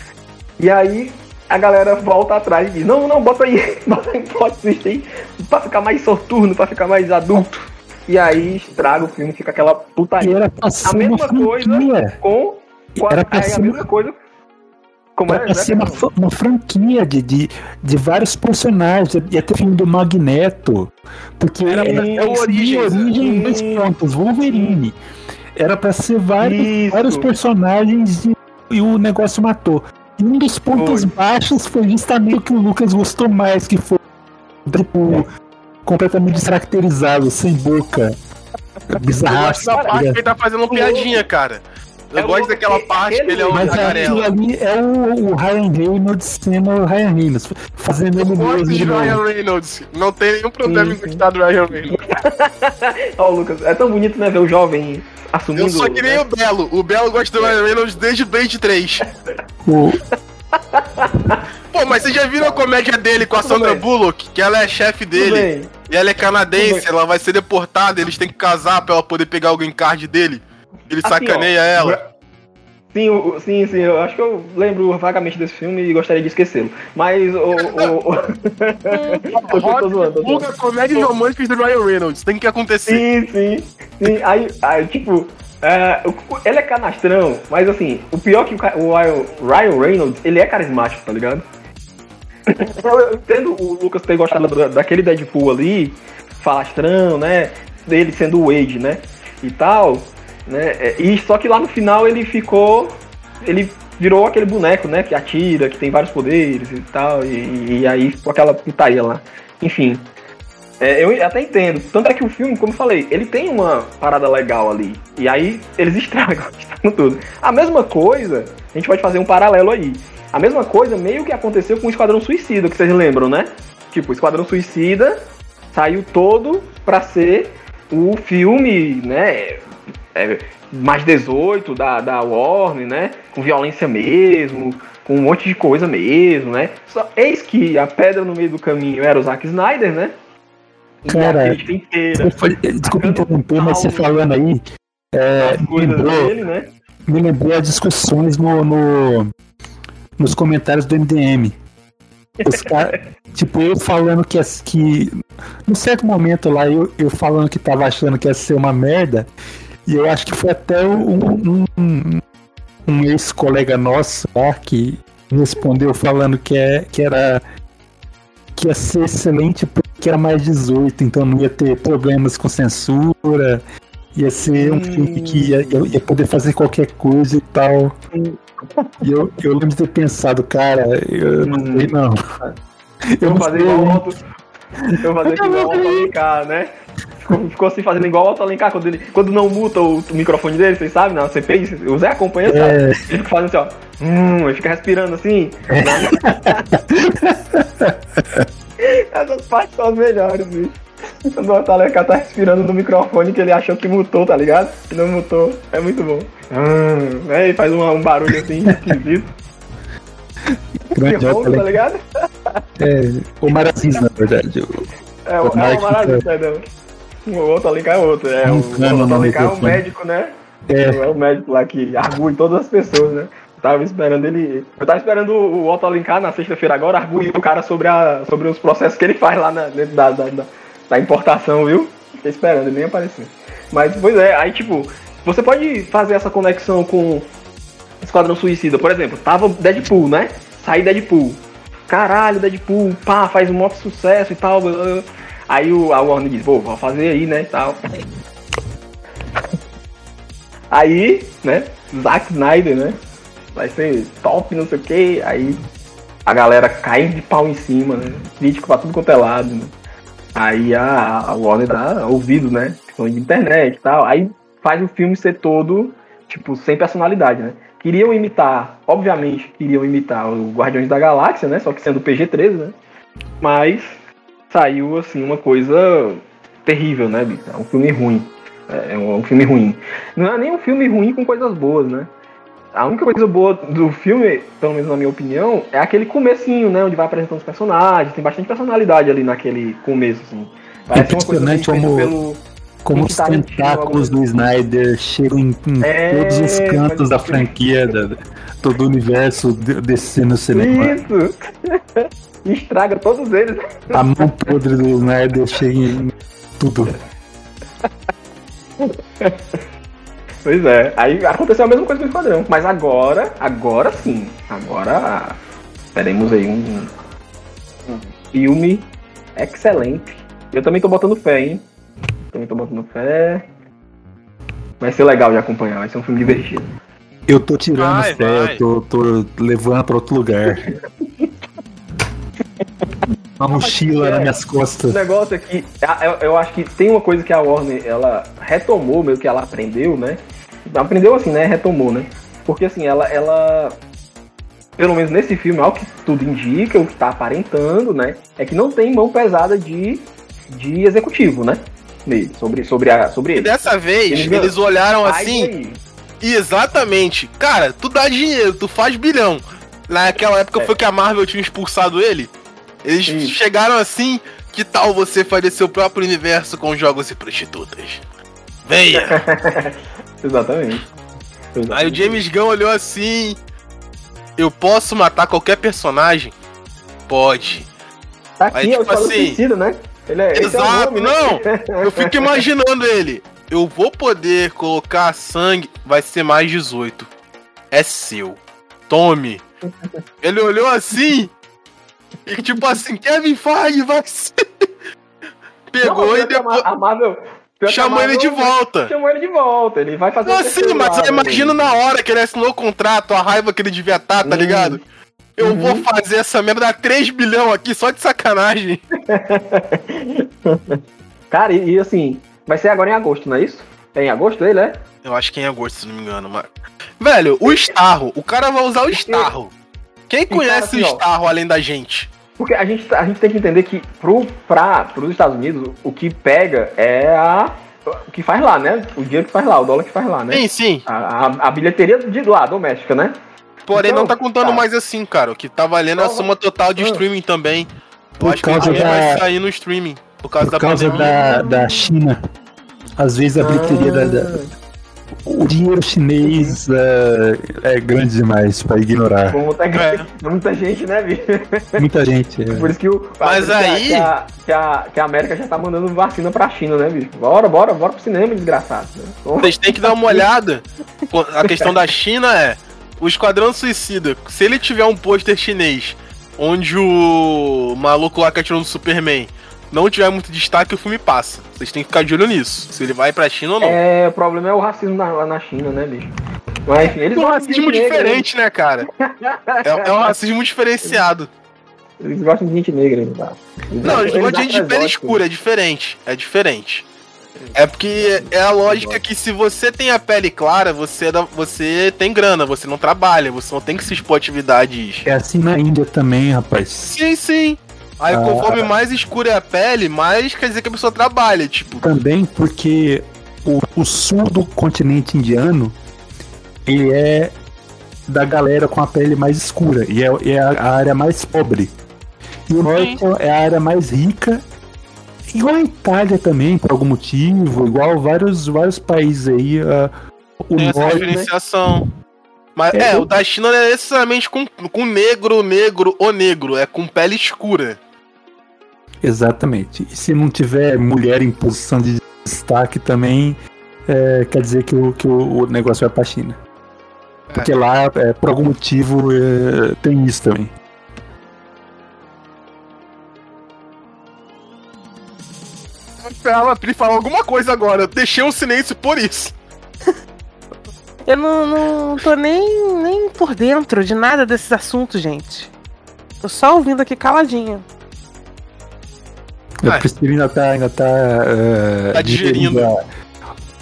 E aí a galera volta atrás e diz, não, não, bota aí, bota aí plot aí, pra ficar mais soturno, pra ficar mais adulto. E aí estraga o filme, fica aquela putaria. era pra ser A uma mesma coisa franquia. Com, Era ser a mesma uma- coisa. Como Era é? pra ser uma, fa- uma franquia de, de, de vários personagens. Ia ter filme do Magneto. Porque Era pra era ser o Origins, origem né? dois pontos, Wolverine. Era pra ser vários, Isso. vários personagens e, e o negócio matou. E um dos pontos Foi. baixos foi justamente o que o Lucas gostou mais, que foi tipo, completamente descaracterizado, sem boca. Eu Bizarro. gosto da parte que ele tá fazendo piadinha, cara. Eu É gosto daquela que parte que ele é o Mas aquilo ali é o, o Ryan Reynolds sendo o Ryan Reynolds, fazendo ele Eu gosto mesmo de. Ryan Reynolds. Não tem nenhum problema Sim, em gostar do Ryan Reynolds. Ó, Lucas, é tão bonito, né, ver o jovem assumindo. Eu sou que nem né? o Belo. O Belo gosta do Ryan Reynolds desde Blade 3. O- Pô, mas vocês já viram a comédia dele com a Sandra. Bullock? Que ela é chefe dele. E ela é canadense, ela vai ser deportada, eles têm que casar pra ela poder pegar o green card dele. Ele Assim, sacaneia ó, ela. Sim, sim, sim, eu acho que eu lembro vagamente desse filme e gostaria de esquecê-lo. Mas o. o, o... eu tô, zoando, tô zoando. Comédias românticas do Ryan Reynolds. Tem que acontecer. Sim, sim, sim. Aí, aí tipo, o- ele é canastrão, mas assim, o pior é que o, o Ryan Reynolds, ele é carismático, tá ligado? Eu, entendo o Lucas ter gostado da- daquele Deadpool ali, falastrão, né? Dele sendo o Wade, né? E tal, né? é, E só que lá no final ele ficou. Ele virou aquele boneco, né? Que atira, que tem vários poderes e tal. E, e aí ficou aquela putaria lá. Enfim. É, eu até entendo. Tanto é que o filme, como eu falei, ele tem uma parada legal ali. E aí eles estragam, estragam tudo. A mesma coisa, a gente pode fazer um paralelo aí. A mesma coisa meio que aconteceu com o Esquadrão Suicida, que vocês lembram, né? Tipo, o Esquadrão Suicida saiu todo pra ser o filme, né? é, mais 18 da, da Warner, né? Com violência mesmo, com um monte de coisa mesmo, né? Só, eis que a pedra no meio do caminho era o Zack Snyder, né? Cara, inteira foi- Desculpa interromper, mas você falando aí, é, me, lembrou, dele, né? me lembrou as discussões no, no- nos comentários do MDM. Os caras. Tipo, eu falando que, que. Num certo momento lá, eu, eu falando que tava achando que ia ser uma merda. E eu acho que foi até um, um, um ex-colega nosso lá que respondeu falando que, é, que era. que ia ser excelente porque era mais 18, então não ia ter problemas com censura. Ia ser um filme que ia, ia, ia poder fazer qualquer coisa e tal. E eu, eu lembro de ter pensado, cara, eu não sei não. Eu vou fazer igual o. Eu vou fazer igual o Alencar, né? Ficou, ficou assim fazendo igual o Alencar quando, ele, quando não muta o, o microfone dele, vocês sabem, na CPI, o Zé acompanha, sabe? É, Ele fica fazendo assim, ó. Hum, ele fica respirando assim. Essas partes são as melhores, bicho. O Auto Alencar tá respirando no microfone que ele achou que mutou, tá ligado? Que não mutou. É muito bom. Hum, ele faz um, um barulho assim, esquisito. grande Que roubo, tá ligado? é, o Maracis, na verdade. É, o, O é o Maravilha, fica- perdão. O outro Alencar é outro. É, o, Um o é o microfone. médico, né? É, É o médico lá que argui todas as pessoas, né? Tava esperando ele. Eu tava esperando o Otto Alencar na sexta-feira agora arguir o cara sobre, a, sobre os processos que ele faz lá na, dentro da, da, da, da importação, viu? Fiquei esperando, ele nem apareceu. Mas, pois é, aí tipo, você pode fazer essa conexão com Esquadrão Suicida. Por exemplo, tava Deadpool, né? Saí Deadpool. Caralho, Deadpool, pá, faz um maior sucesso e tal. blá, blá. Aí o, a Warner diz, pô, vou fazer aí, né, e tal. Aí, né, Zack Snyder, né, vai ser top, não sei o que, aí a galera cai de pau em cima, né, crítico pra tudo quanto é lado, né. Aí a, a Warner dá ouvido, né, questão de internet e tal, aí faz o filme ser todo, tipo, sem personalidade, né. Queriam imitar, obviamente, queriam imitar o Guardiões da Galáxia, né, só que sendo PG-13, né, mas saiu, assim, uma coisa terrível, né? É um filme ruim. É um, um filme ruim. Não é nem um filme ruim com coisas boas, né? A única coisa boa do filme, pelo menos na minha opinião, é aquele comecinho, né? Onde vai apresentando os personagens. Tem bastante personalidade ali naquele começo, assim. Parece uma coisa Impressionante feita como- pelo... como os tá tentáculos do Snyder chegam em, em É, todos os cantos da franquia, da, todo o universo de- desse no cinema. Isso! Estraga todos eles. A mão podre do Snyder chega em tudo. Pois é, aí aconteceu a mesma coisa com o Esquadrão. Mas agora, agora sim. Agora teremos aí um, um filme excelente. Eu também tô botando fé, hein? Também tô botando fé. Vai ser legal de acompanhar, vai ser um filme divertido. Eu tô tirando Vai, fé, vai. eu tô, tô levando pra outro lugar. Uma mochila nas minhas O costas. negócio é que eu, eu acho que tem uma coisa que a Warner ela retomou, meio que ela aprendeu, né? Aprendeu assim, né? Retomou, né? Porque assim, ela, ela pelo menos nesse filme, ao que tudo indica, o que tá aparentando, né? É que não tem mão pesada de, de executivo, né? Nele, sobre, sobre, a, sobre E ele. dessa vez, Eles eles olharam assim, aí, exatamente. Cara, tu dá dinheiro, tu faz bilhão. Naquela época É. foi que a Marvel tinha expulsado ele. Eles Isso. chegaram assim, que tal você fazer seu próprio universo com jogos e prostitutas? Venha! Exatamente. Aí o James Gunn olhou assim. Eu posso matar qualquer personagem? Pode. Tá aqui, Aí, é o tipo assim, Suicida, né? Ele é, é Exato, nome, né? não! Eu fico imaginando ele. Eu vou poder colocar sangue, vai ser mais 18. É seu. Tome. Ele olhou assim. E tipo assim, Kevin Feige vai ser. Pegou Não, e depois A Marvel. A chamou ele de Marvel volta. Chamou ele de volta, ele vai fazer Não, terceiro mas eu né? imagino na hora que ele assinou o contrato, a raiva que ele devia estar, tá Hum. ligado? Eu Uhum. vou fazer essa merda dar 3 bilhão aqui só de sacanagem. Cara, e, e assim, vai ser agora em agosto, não é isso? É em agosto ele, é? Eu acho que é em agosto, se não me engano, mas. Velho, o Starro, o cara vai usar o Starro. Quem cara, conhece assim, o. Starro além da gente? Porque a gente, a gente tem que entender que pro, pra, pros Estados Unidos, o que pega é a. O que faz lá, né? O dinheiro que faz lá, o dólar que faz lá, né? Sim, sim. A, a, a bilheteria de lá, doméstica, né? Porém, Então, não tá contando tá. mais assim, cara. O que tá valendo é a Então, soma total de ah. streaming também. Eu Por acho que o causa dinheiro da- vai sair no streaming. Por causa Por da causa pandemia. da, da China. Às vezes a bilheteria da, da, o dinheiro chinês é, é grande demais pra ignorar. Com muita, É. muita gente, né, bicho? Muita gente. é. Por isso que o. Mas aí- Que a, que, a, que a América já tá mandando vacina pra China, né, bicho? Bora, bora, bora pro cinema, desgraçado. Vocês têm que dar uma olhada. A questão da China é: o Esquadrão Suicida, se ele tiver um pôster chinês onde o maluco lá que atirou no Superman não tiver muito destaque, o filme passa. Vocês têm que ficar de olho nisso. Se ele vai pra China ou não. É, o problema é o racismo na- lá na China, né, bicho? Mas enfim, eles É um racismo gente negra, diferente, né, cara? É, é um racismo diferenciado. Eles gostam de gente negra, né, tá? Não, eles gostam de gente de pele exóticos. escura, é diferente. É diferente. É porque é a lógica que se você tem a pele clara, você, é da- você tem grana, você não trabalha, você não tem que se expor atividades. É assim na Índia também, rapaz. Sim, sim. Aí Ah. conforme mais escura é a pele, mais quer dizer que a pessoa trabalha, tipo. Também porque o, o sul do continente indiano ele é da galera com a pele mais escura e é, é a, a área mais pobre. E o norte é a área mais rica, igual a Itália também, por algum motivo, igual vários, vários países aí. ah, o Tem essa norte, né? diferenciação. Mas É, é, eu- o da China não é necessariamente com, com negro, negro ou negro, é com pele escura. Exatamente. E se não tiver mulher em posição de destaque também, é, quer dizer que o, que o, o negócio vai pra China. Porque lá, é, por algum motivo, é, tem isso também. Eu esperava a Pri falar alguma coisa agora, eu deixei um silêncio por isso. Eu não, não tô nem, nem por dentro de nada desses assuntos, gente. Tô só ouvindo aqui caladinha. A. Priscila ainda tá, ainda tá, é, Tá digerindo. o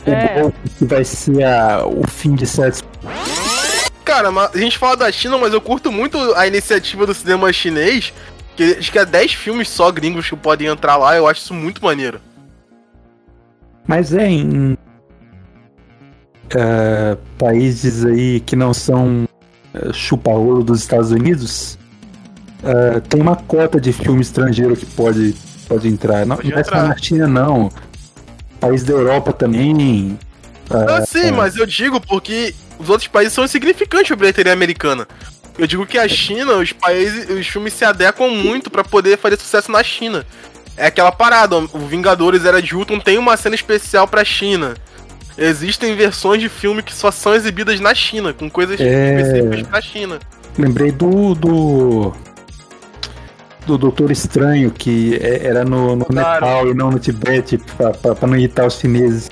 É. que vai ser a- o fim de certos. Cara, a gente fala da China, mas eu curto muito a iniciativa do cinema chinês. Que acho que é 10 filmes só gringos que podem entrar lá, eu acho isso muito maneiro. Mas é em é, países aí que não são é, chupa-rolo dos Estados Unidos, é, tem uma cota de filme estrangeiro que pode, pode entrar. Não, Pode não é entrar. na China, não. País da Europa também. Ah, sim, mas eu digo porque os outros países são insignificantes pra bilheteria americana. Eu digo que a China, os países, os filmes se adequam muito pra poder fazer sucesso na China. É aquela parada, o Vingadores Era de Ultron tem uma cena especial pra China. Existem versões de filme que só são exibidas na China, com coisas É. específicas pra China. Lembrei do. do. Do Doutor Estranho, que é- era no, no. Nepal e não no Tibete, pra, pra, pra não irritar os chineses.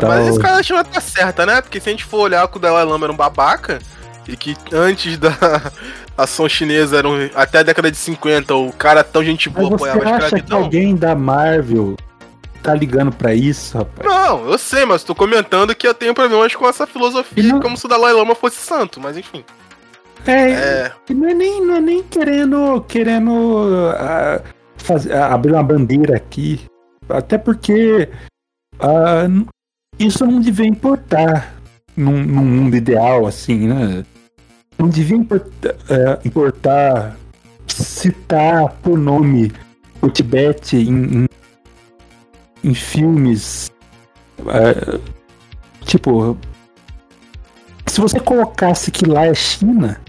Mas Tal. esse cara China tá certa, né? Porque se a gente for olhar que o Dalai Lama era um babaca, e que antes da ação chinesa, eram, até a década de 50, o cara tão gente Mas boa você apoiava a acha que alguém da Marvel tá ligando pra isso, rapaz? Não, eu sei, mas tô comentando que eu tenho problemas com essa filosofia, não- como se o Dalai Lama fosse santo, mas enfim. É, É, não é nem, não é nem querendo, querendo ah, fazer, ah, abrir uma bandeira aqui. Até porque n- isso não devia importar num, num mundo ideal, assim, né? Não devia importar, importar citar por nome o Tibete em, em, em filmes. tipo, se você colocasse que lá é China,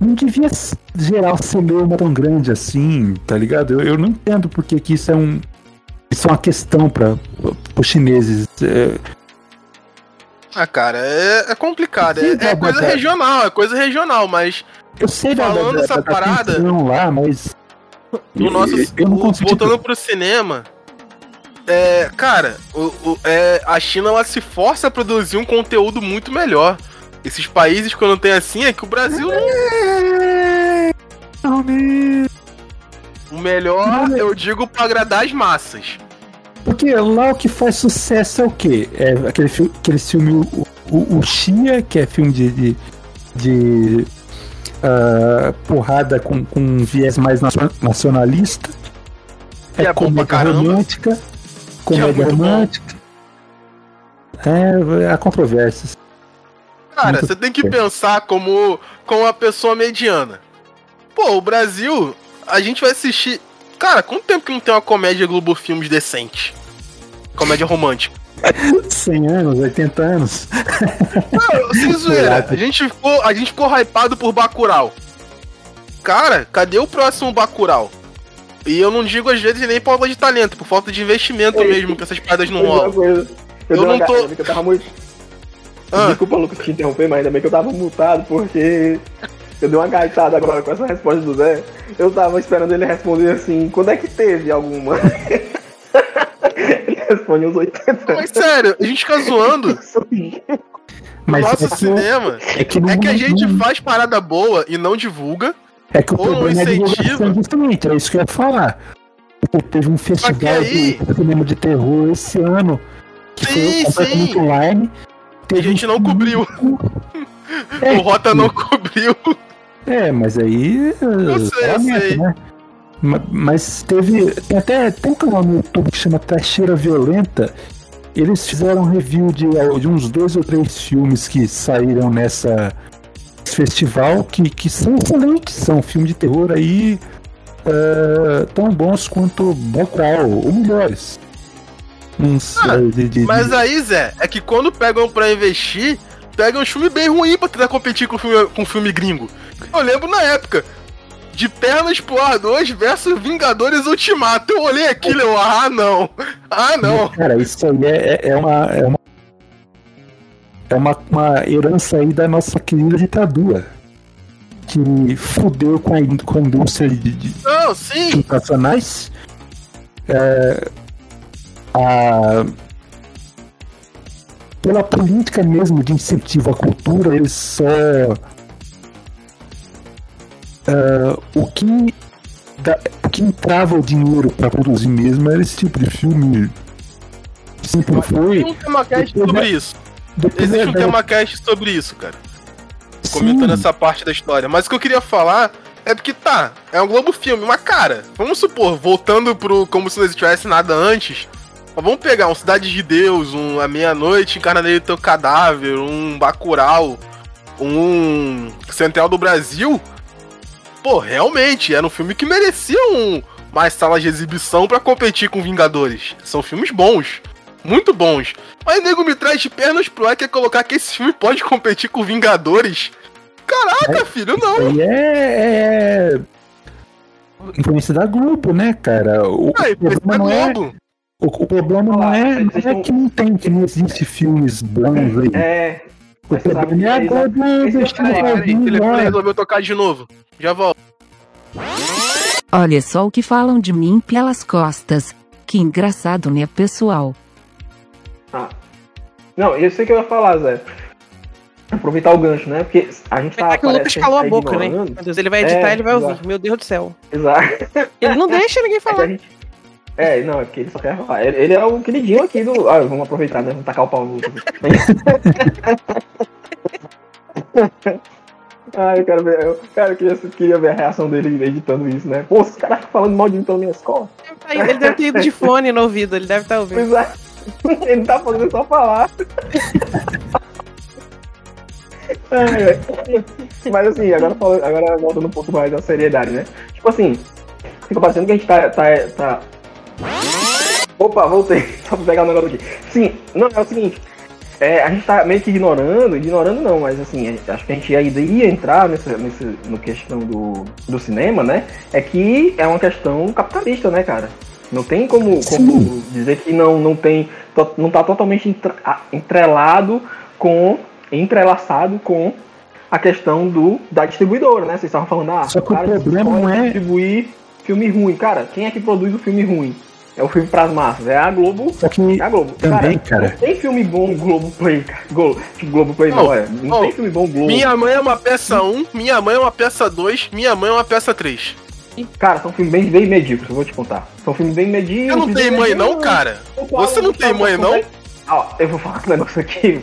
não devia gerar um celeuma tão grande assim, tá ligado? Eu, eu não entendo porque que isso é um. Isso é uma questão para os chineses. É, ah, cara, é, é complicado. É, é tá, coisa tá. regional, é coisa regional, mas eu sei Falando da, essa da, da parada, tensão lá, mas. no nosso. eu, não consigo. voltando pro cinema. É, cara, o, o- é, a China ela se força a produzir um conteúdo muito melhor. Esses países, quando tem assim, é que o Brasil não. O melhor, eu digo, pra agradar as massas. Porque lá o que faz sucesso é o quê? É aquele, fi- aquele filme o, o, o Xia, que é filme de, de, de, ah, porrada com, com um viés mais nacio- nacionalista. Que é pra comédia caramba. romântica. é Comédia bom. romântica. É, há controvérsias. Cara, você tem que pensar como, como uma pessoa mediana. Pô, o Brasil, a gente vai assistir. Cara, quanto tempo que não tem uma comédia Globo Filmes decente? Comédia romântica. 100 anos, 80 anos. Não, sem zoeira. A gente ficou, a gente ficou hypado por Bacurau. Cara, cadê o próximo Bacurau? E eu não digo às vezes nem por falta de talento, por falta de investimento Ei, mesmo, que essas paradas não rolam. Eu uma não tô- Eu tava muito. Ah. Desculpa, Lucas, te interromper, mas ainda bem que eu tava mutado, porque eu dei uma gaitada agora com essa resposta do Zé. Eu tava esperando ele responder assim, quando é que teve alguma? ele responde uns 80 Mas sério, a gente fica zoando o Mas nosso é que, cinema. é que, É que a gente faz parada boa e não divulga. É que o ou não problema é incentiva. justamente, é isso que eu ia falar. Pô, teve um festival aí- de cinema de terror esse ano que Sim, foi completamente sim. online. A gente não cobriu. É, O Rota não cobriu. É, mas aí. Eu sei, eu lamento, sei. Né? Ma- Mas teve. Tem até tem um canal no YouTube que chama Trecheira Violenta. Eles fizeram review de, de uns dois ou três filmes que saíram nessa festival que, que são excelentes, são filmes de terror aí é, tão bons quanto Bacurau, ou melhores. Uns, Ah, de, de- Mas aí, Zé, é que quando pegam pra investir, pegam um filme bem ruim pra tentar competir com filme, com filme gringo. Eu lembro na época. De Pernas pro Ar 2 versus Vingadores Ultimato. Eu olhei aquilo e eu, ah não. Ah não. Cara, isso aí é, é- é uma. É uma, é uma, uma herança aí da nossa querida ditadura. Que fudeu com a, com a indústria de, de Não, sim. filmes nacionais. É, a, pela política mesmo de incentivo à cultura, eles só. é, o que. da- o que entrava o dinheiro pra produzir mesmo era esse tipo de filme. Sempre foi. Tem um tema cast sobre isso. Depois Existe um da- tema cast sobre isso, cara. Sim, Comentando essa parte da história. Mas o que eu queria falar é porque tá, é um Globo Filme, mas cara, vamos supor, voltando pro como se não tivesse nada antes. Vamos pegar um Cidade de Deus, um A Meia-Noite, Encarnadeiro Teu Cadáver, um Bacurau, um Central do Brasil. Pô, realmente, era um filme que merecia um, mais salas de exibição pra competir com Vingadores. São filmes bons, muito bons. Mas o nego me traz de pernas pro ar e quer colocar que esse filme pode competir com Vingadores. Caraca, filho, não. aí é, é influência da Globo, né, cara? O, Aí, o problema é não é, Globo. O, o problema não Olha lá, é, não é estão- que não tem, que não existe filmes bons aí. É. o mas você sabe problema é a é Globo é investindo o telefone resolveu tocar de novo. Já volto. Olha só o que falam de mim pelas costas. Que engraçado, né, pessoal? Não, eu sei que eu ia falar, Zé. Aproveitar o gancho, né? Porque a gente tá. É que o Lucas calou a tá boca, né? Meu Deus, ele vai editar É, e ele vai ouvir. exato. Meu Deus do céu. Exato. Ele não deixa ninguém É, que a falar. gente... é, não, é porque ele só quer falar. Ele, ele é o queridinho aqui do. Ah, vamos aproveitar, né? Vamos tacar o pau no. Ah, eu quero ver. Eu, cara, eu queria, queria ver a reação dele editando isso, né? Pô, os caras falando mal de mim pela minha escola. Ele deve ter ido de fone no ouvido, ele deve estar ouvindo. Pois é. Ele não tá fazendo só falar. Ai, ai. Mas assim, agora, agora voltando um pouco mais da seriedade, né? Tipo assim, fica parecendo que a gente tá. tá, tá... Opa, voltei. Só pra pegar o negócio aqui. Sim, não, é o seguinte. É, a gente tá meio que ignorando, ignorando não, mas assim, gente- acho que a gente ainda ia entrar nessa, nessa no questão do, do cinema, né? É que é uma questão capitalista, né, cara? Não tem como, como dizer que não, não tem. não tá totalmente entrelado com. entrelaçado com a questão do, da distribuidora, né? Vocês estavam falando, ah, Só que o problema não é- distribuir filme ruim. Cara, quem é que produz o filme ruim? É o filme pras massas, é a Globo Só que é a Globo. Também, cara. Não tem filme bom Globo Play, cara. Globo, Globo Play Não, não, é. Não não. tem filme bom Globo. Minha mãe é uma peça 1, minha mãe é uma peça 2, minha mãe é uma peça 3. Cara, são filmes bem, bem medíocres, eu vou te contar. São filmes bem medíocres. Eu não tenho mãe não, cara? Você não tem mãe não? Ah, eu vou falar um negócio aqui,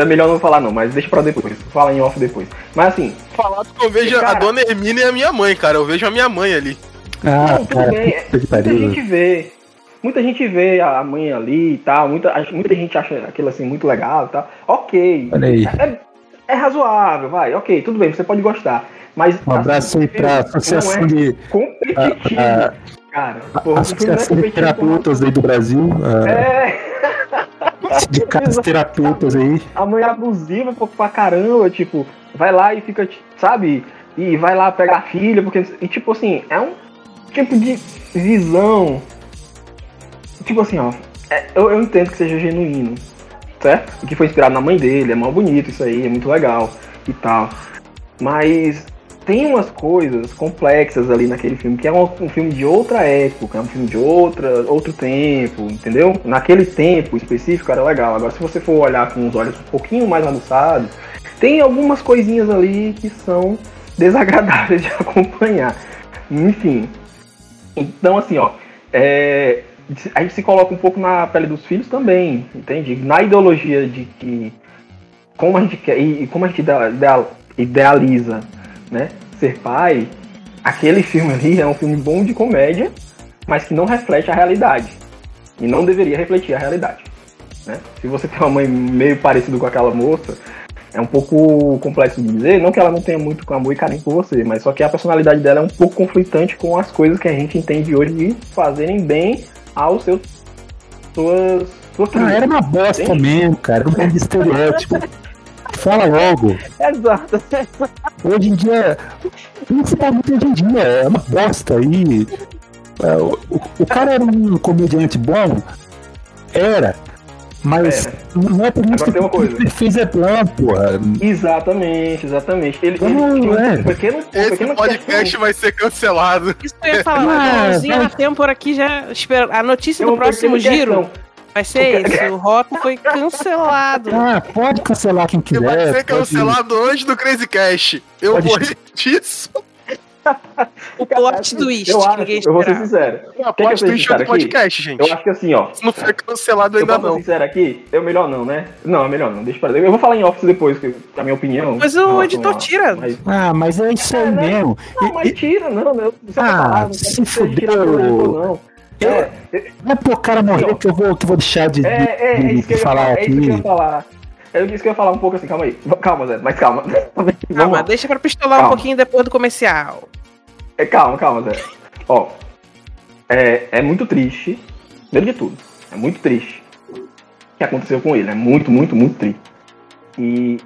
é melhor não falar não, mas deixa pra depois. Fala em off depois. Mas assim, Falar que eu vejo a Cara- dona Hermínia e a minha mãe, cara. Eu vejo a minha mãe ali. Ah, não, tudo cara, bem. Muita pariu. gente vê. Muita gente vê a mãe ali e tal. Muita, muita gente acha aquilo assim muito legal e tal. Ok. Olha aí. É, é razoável, vai. Ok, tudo bem, você pode gostar. Mas. Um abraço aí pra Associação não é de. competitivo, a- cara. a Porra, o filme não é Associação de. Terapeutas aí do Brasil. ah, É. de casos terapeutas aí. A mãe é abusiva pra caramba, tipo, vai lá e fica, sabe? E vai lá pegar a filha, porque. E tipo assim, é um tipo de visão. Tipo assim, ó. é- eu, eu entendo que seja genuíno, certo? E que foi inspirado na mãe dele, é mal bonito isso aí, é muito legal e tal. Mas tem umas coisas complexas ali naquele filme, que é um, um filme de outra época, é um filme de outra, outro tempo, entendeu? Naquele tempo específico era legal. Agora, se você for olhar com os olhos um pouquinho mais aguçados, tem algumas coisinhas ali que são desagradáveis de acompanhar. Enfim. Então, assim, ó. é, a gente se coloca um pouco na pele dos filhos também, entende? Na ideologia de que como a gente quer e como a gente idea- ideal- idealiza, né, ser pai, aquele filme ali é um filme bom de comédia, mas que não reflete a realidade e não deveria refletir a realidade, né? Se você tem uma mãe meio parecida com aquela moça, é um pouco complexo de dizer, não que ela não tenha muito amor e carinho por você, mas só que a personalidade dela é um pouco conflitante com as coisas que a gente entende hoje de fazerem bem aos seus suas suas Ah, era uma bosta Sim. mesmo, cara. Era um grande estereótipo. Fala logo. Exato. Hoje em dia, principalmente hoje em dia, é uma bosta aí. É, o- o cara era um comediante bom? Era. Mas Era. não é por isso Agora que tem uma coisa. que ele fez é bom, porra. Exatamente, exatamente. Ele, ele Não, um é. pequeno, Esse pequeno podcast vai ser cancelado. Isso que eu ia falar. Vai- na Têmpora aqui já. espera- A notícia Tem do próximo giro questão. vai ser esse. O Rota foi cancelado. Ah, pode cancelar quem Ele vai quiser. ser pode- cancelado antes do Crazy Cash. Eu Pode- morri disso. O plot twist Eu que acho, ninguém eu vou ser sincero. Eu plot twist sincero do aqui? podcast, gente. Eu acho que assim, ó. Não foi cancelado Eu ainda ser não. sincero aqui? Eu melhor não, né? Não, é melhor não. Deixa pra Eu vou falar em office depois, que a minha opinião. Mas o editor a- tira. Mas... Ah, mas é isso aí É, né? mesmo. Não, E- mas tira, não, não. Isso é Ah, palavra, não se que ser tirado fudeu. não. Eu- É, Não é pro cara morrer que eu vou, que eu vou deixar de, é, é, é isso que eu falar falar. É isso que eu ia aqui. falar. Eu disse que eu ia falar um pouco assim, calma aí. Calma, Zé, mas calma. Calma, deixa pra pistolar um pouquinho depois do comercial. É, calma, calma, Zé. Ó, é, é muito triste. Primeiro de tudo, é muito triste o que aconteceu com ele. É muito, muito, muito triste. E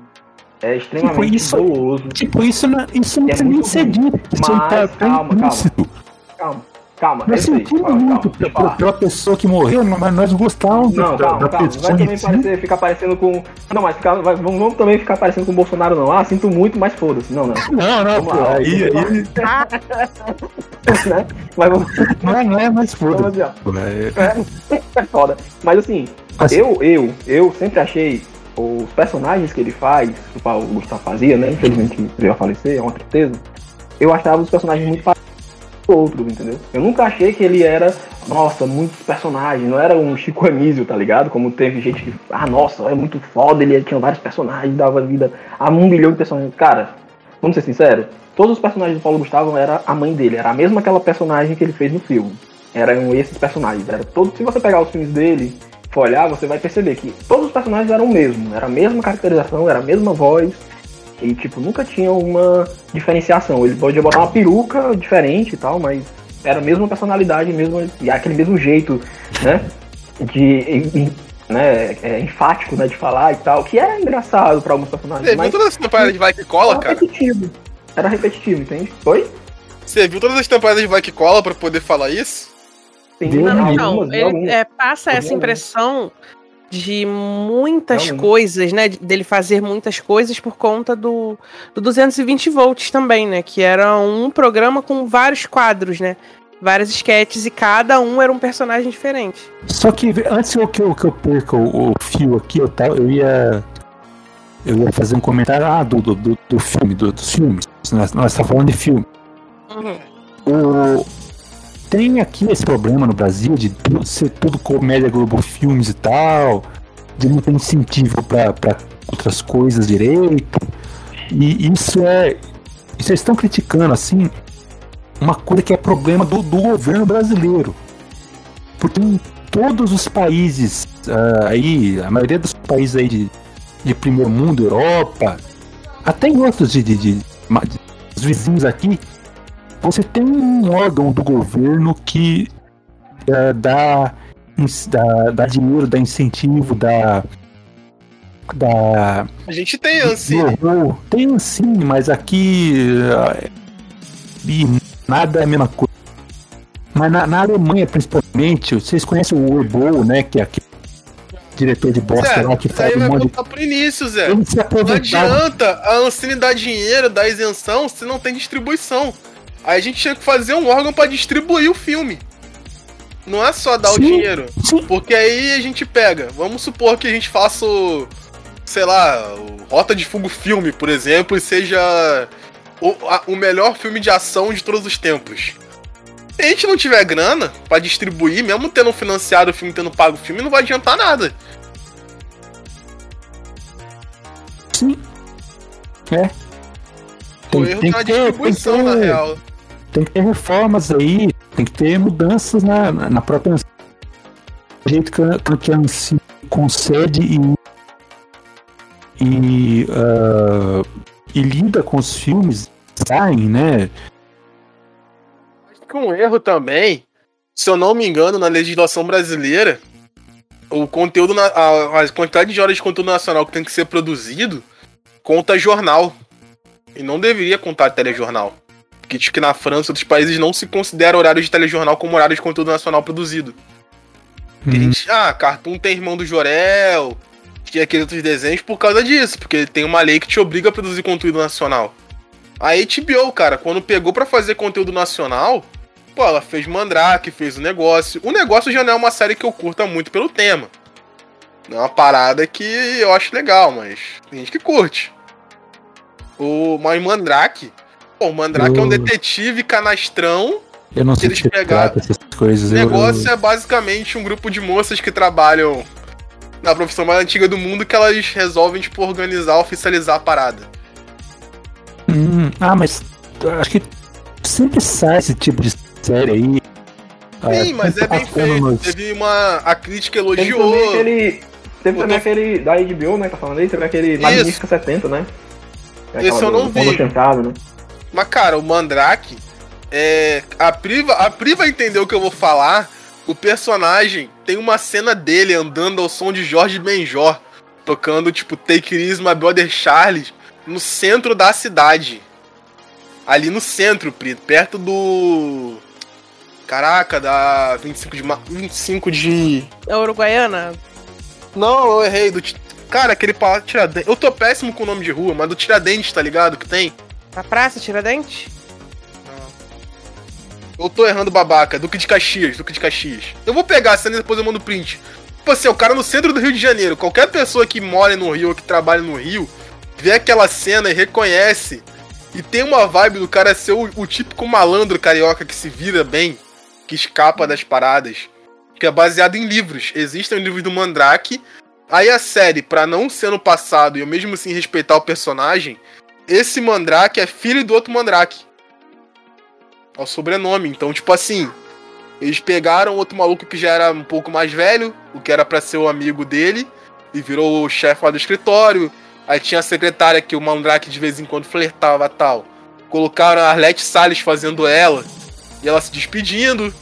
é extremamente isso- doloso. Tipo, isso não, isso não É precisa nem ser dito. Isso Mas, tá calma, implícito. Calma, calma. Nós é isso aí. sentimos Calma, muito calma, eu pela, pessoa que morreu, mas nós gostávamos Não, da, calma, da calma. Vai também si. parecer, ficar parecendo com. Não, mas ficar, vai- vamos, vamos também ficar parecendo com o Bolsonaro, não. Ah, sinto muito, mas foda-se. Não, não. Não, não, Vamos pô, lá. aí, aí né? Mas vamos. não, é- não é mais vamos foda. ó. pô, é- É foda. Mas assim, Assim. eu, eu, eu sempre achei os personagens que ele faz, que o Paulo Gustavo fazia, né? Infelizmente veio a falecer, é uma tristeza. Eu achava os personagens muito parecidos com outros, entendeu? Eu nunca achei que ele era, nossa, muitos personagens, não era um Chico Anísio, tá ligado? Como teve gente que, ah, nossa, é muito foda, ele tinha vários personagens, dava vida a um milhão de personagens. Cara, vamos ser sinceros, todos os personagens do Paulo Gustavo era a mãe dele, era a mesma aquela personagem que ele fez no filme. Eram esses personagens. Era todo, se você pegar os filmes dele, for olhar, você vai perceber que todos os personagens eram o mesmo. Era a mesma caracterização, era a mesma voz. E, tipo, nunca tinha uma diferenciação. Ele podia botar uma peruca diferente e tal, mas era a mesma personalidade, mesmo, e aquele mesmo jeito, né? De. né, é, enfático, né, de falar e tal, que era engraçado pra alguns personagens, Você viu mas todas as temporadas de Vai que cola, era cara? repetitivo. Era repetitivo, entende? Oi? Você viu todas as temporadas de Vai que cola pra poder falar isso? Sim, Não, não, não. algumas, Ele algumas. é, passa essa impressão de muitas coisas, né? de- Dele fazer muitas coisas por conta do, do 220 volts também, né? Que era um programa com vários quadros, né? Várias sketches e cada um era um personagem diferente. Só que antes eu- que eu, que eu perca o, o fio aqui, eu, eu ia. Eu ia fazer um comentário ah, do, do, do, do filme, do- dos filmes. Nós, nós estamos falando de filme. O- tem aqui esse problema no Brasil de ser tudo comédia Globo Filmes e tal, de não ter incentivo para outras coisas direito. E isso é. E vocês estão criticando assim uma coisa que é problema do, do governo brasileiro. Porque em todos os países ah, aí, a maioria dos países aí de, de primeiro mundo, Europa, até em outros de, de, de- de- os vizinhos aqui, você tem um órgão do governo que eh, dá dá, dá dinheiro, dá incentivo, dá. dá. A gente tem Ancine. horror. Tem sim, mas aqui. ah, E nada é a mesma coisa. Mas na, na Alemanha, principalmente, vocês conhecem o Orbo, né? Que é aquele diretor de bosta Zé, lá que faz um monte de. pro início, Zé. Não adianta a Ancine dar dinheiro, dar isenção, se não tem distribuição. Aí a gente tinha que fazer um órgão pra distribuir o filme. Não é só dar o Sim. dinheiro. Sim. Porque aí a gente pega. Vamos supor que a gente faça o. Sei lá, o Rota de Fogo filme, por exemplo, e seja o, a- o melhor filme de ação de todos os tempos. Se a gente não tiver grana pra distribuir, mesmo tendo financiado o filme, tendo pago o filme, não vai adiantar nada. Sim. É. O Tem, erro tem tá na que ter, distribuição, na real. Tem que ter reformas aí, tem que ter mudanças na, na própria. O jeito que, a- que a concede e, e, ah, e lida com os filmes, saem, né? Acho que um erro também, se eu não me engano, na legislação brasileira, o conteúdo, na, a, a quantidade de horas de conteúdo nacional que tem que ser produzido conta jornal. E não deveria contar telejornal. Porque diz que na França, outros países não se considera horário de telejornal como horário de conteúdo nacional produzido. Tem Hum, gente, ah, Cartoon tem Irmão do Jorel, que aqueles outros desenhos por causa disso, porque tem uma lei que te obriga a produzir conteúdo nacional. A HBO, cara, quando pegou pra fazer conteúdo nacional, pô, ela fez Mandrake, fez o negócio. O negócio já não é uma série que eu curta muito pelo tema. Não é uma parada que eu acho legal, mas tem gente que curte. O mas Mandrake, pô, o Mandrake é um Eu- detetive canastrão eu não sei eles se você pegaram- trata essas coisas. o eu- negócio eu- é basicamente um grupo de moças que trabalham na profissão mais antiga do mundo que elas resolvem, tipo, organizar, oficializar a parada. Hum, ah, mas eu acho que sempre sai esse tipo de série aí. Sim, Ah, mas é bem feito. nos- Teve uma. A crítica Teve também elogiou. aquele. Teve Eu também tô- aquele da HBO, né? Tá falando aí? Teve aquele Magnífica 70, né? É Esse eu não do vi. Sentado, né? Mas, cara, o Mandrake. É, a, Priva, a Priva entendeu o que eu vou falar. O personagem tem uma cena dele andando ao som de Jorge Benjor, tocando, tipo, Take It Easy, My Brother Charles, no centro da cidade. Ali no centro, Pri, perto do. Caraca, da 25 de. ma- 25 de. A Uruguaiana? Não, eu errei. Do, cara, aquele palácio Tiradentes. Eu tô péssimo com o nome de rua, mas do Tiradentes, tá ligado? Que tem. Na Praça Tiradentes? Eu tô errando babaca. Duque de Caxias, Duque de Caxias. Eu vou pegar a cena e depois eu mando print. Tipo assim, o cara no centro do Rio de Janeiro. Qualquer pessoa que mora no Rio ou que trabalha no Rio, vê aquela cena e reconhece. E tem uma vibe do cara ser o, o típico malandro carioca que se vira bem, que escapa das paradas. Que é baseado em livros. Existem livros do Mandrake. Aí a série, pra não ser no passado e eu mesmo assim respeitar o personagem, esse Mandrake é filho do outro Mandrake. É o sobrenome. Então, tipo assim, eles pegaram outro maluco que já era um pouco mais velho, o que era pra ser o amigo dele, e virou o chefe lá do escritório. Aí tinha a secretária que o Mandrake de vez em quando flertava tal. Colocaram a Arlette Salles fazendo ela, e ela se despedindo.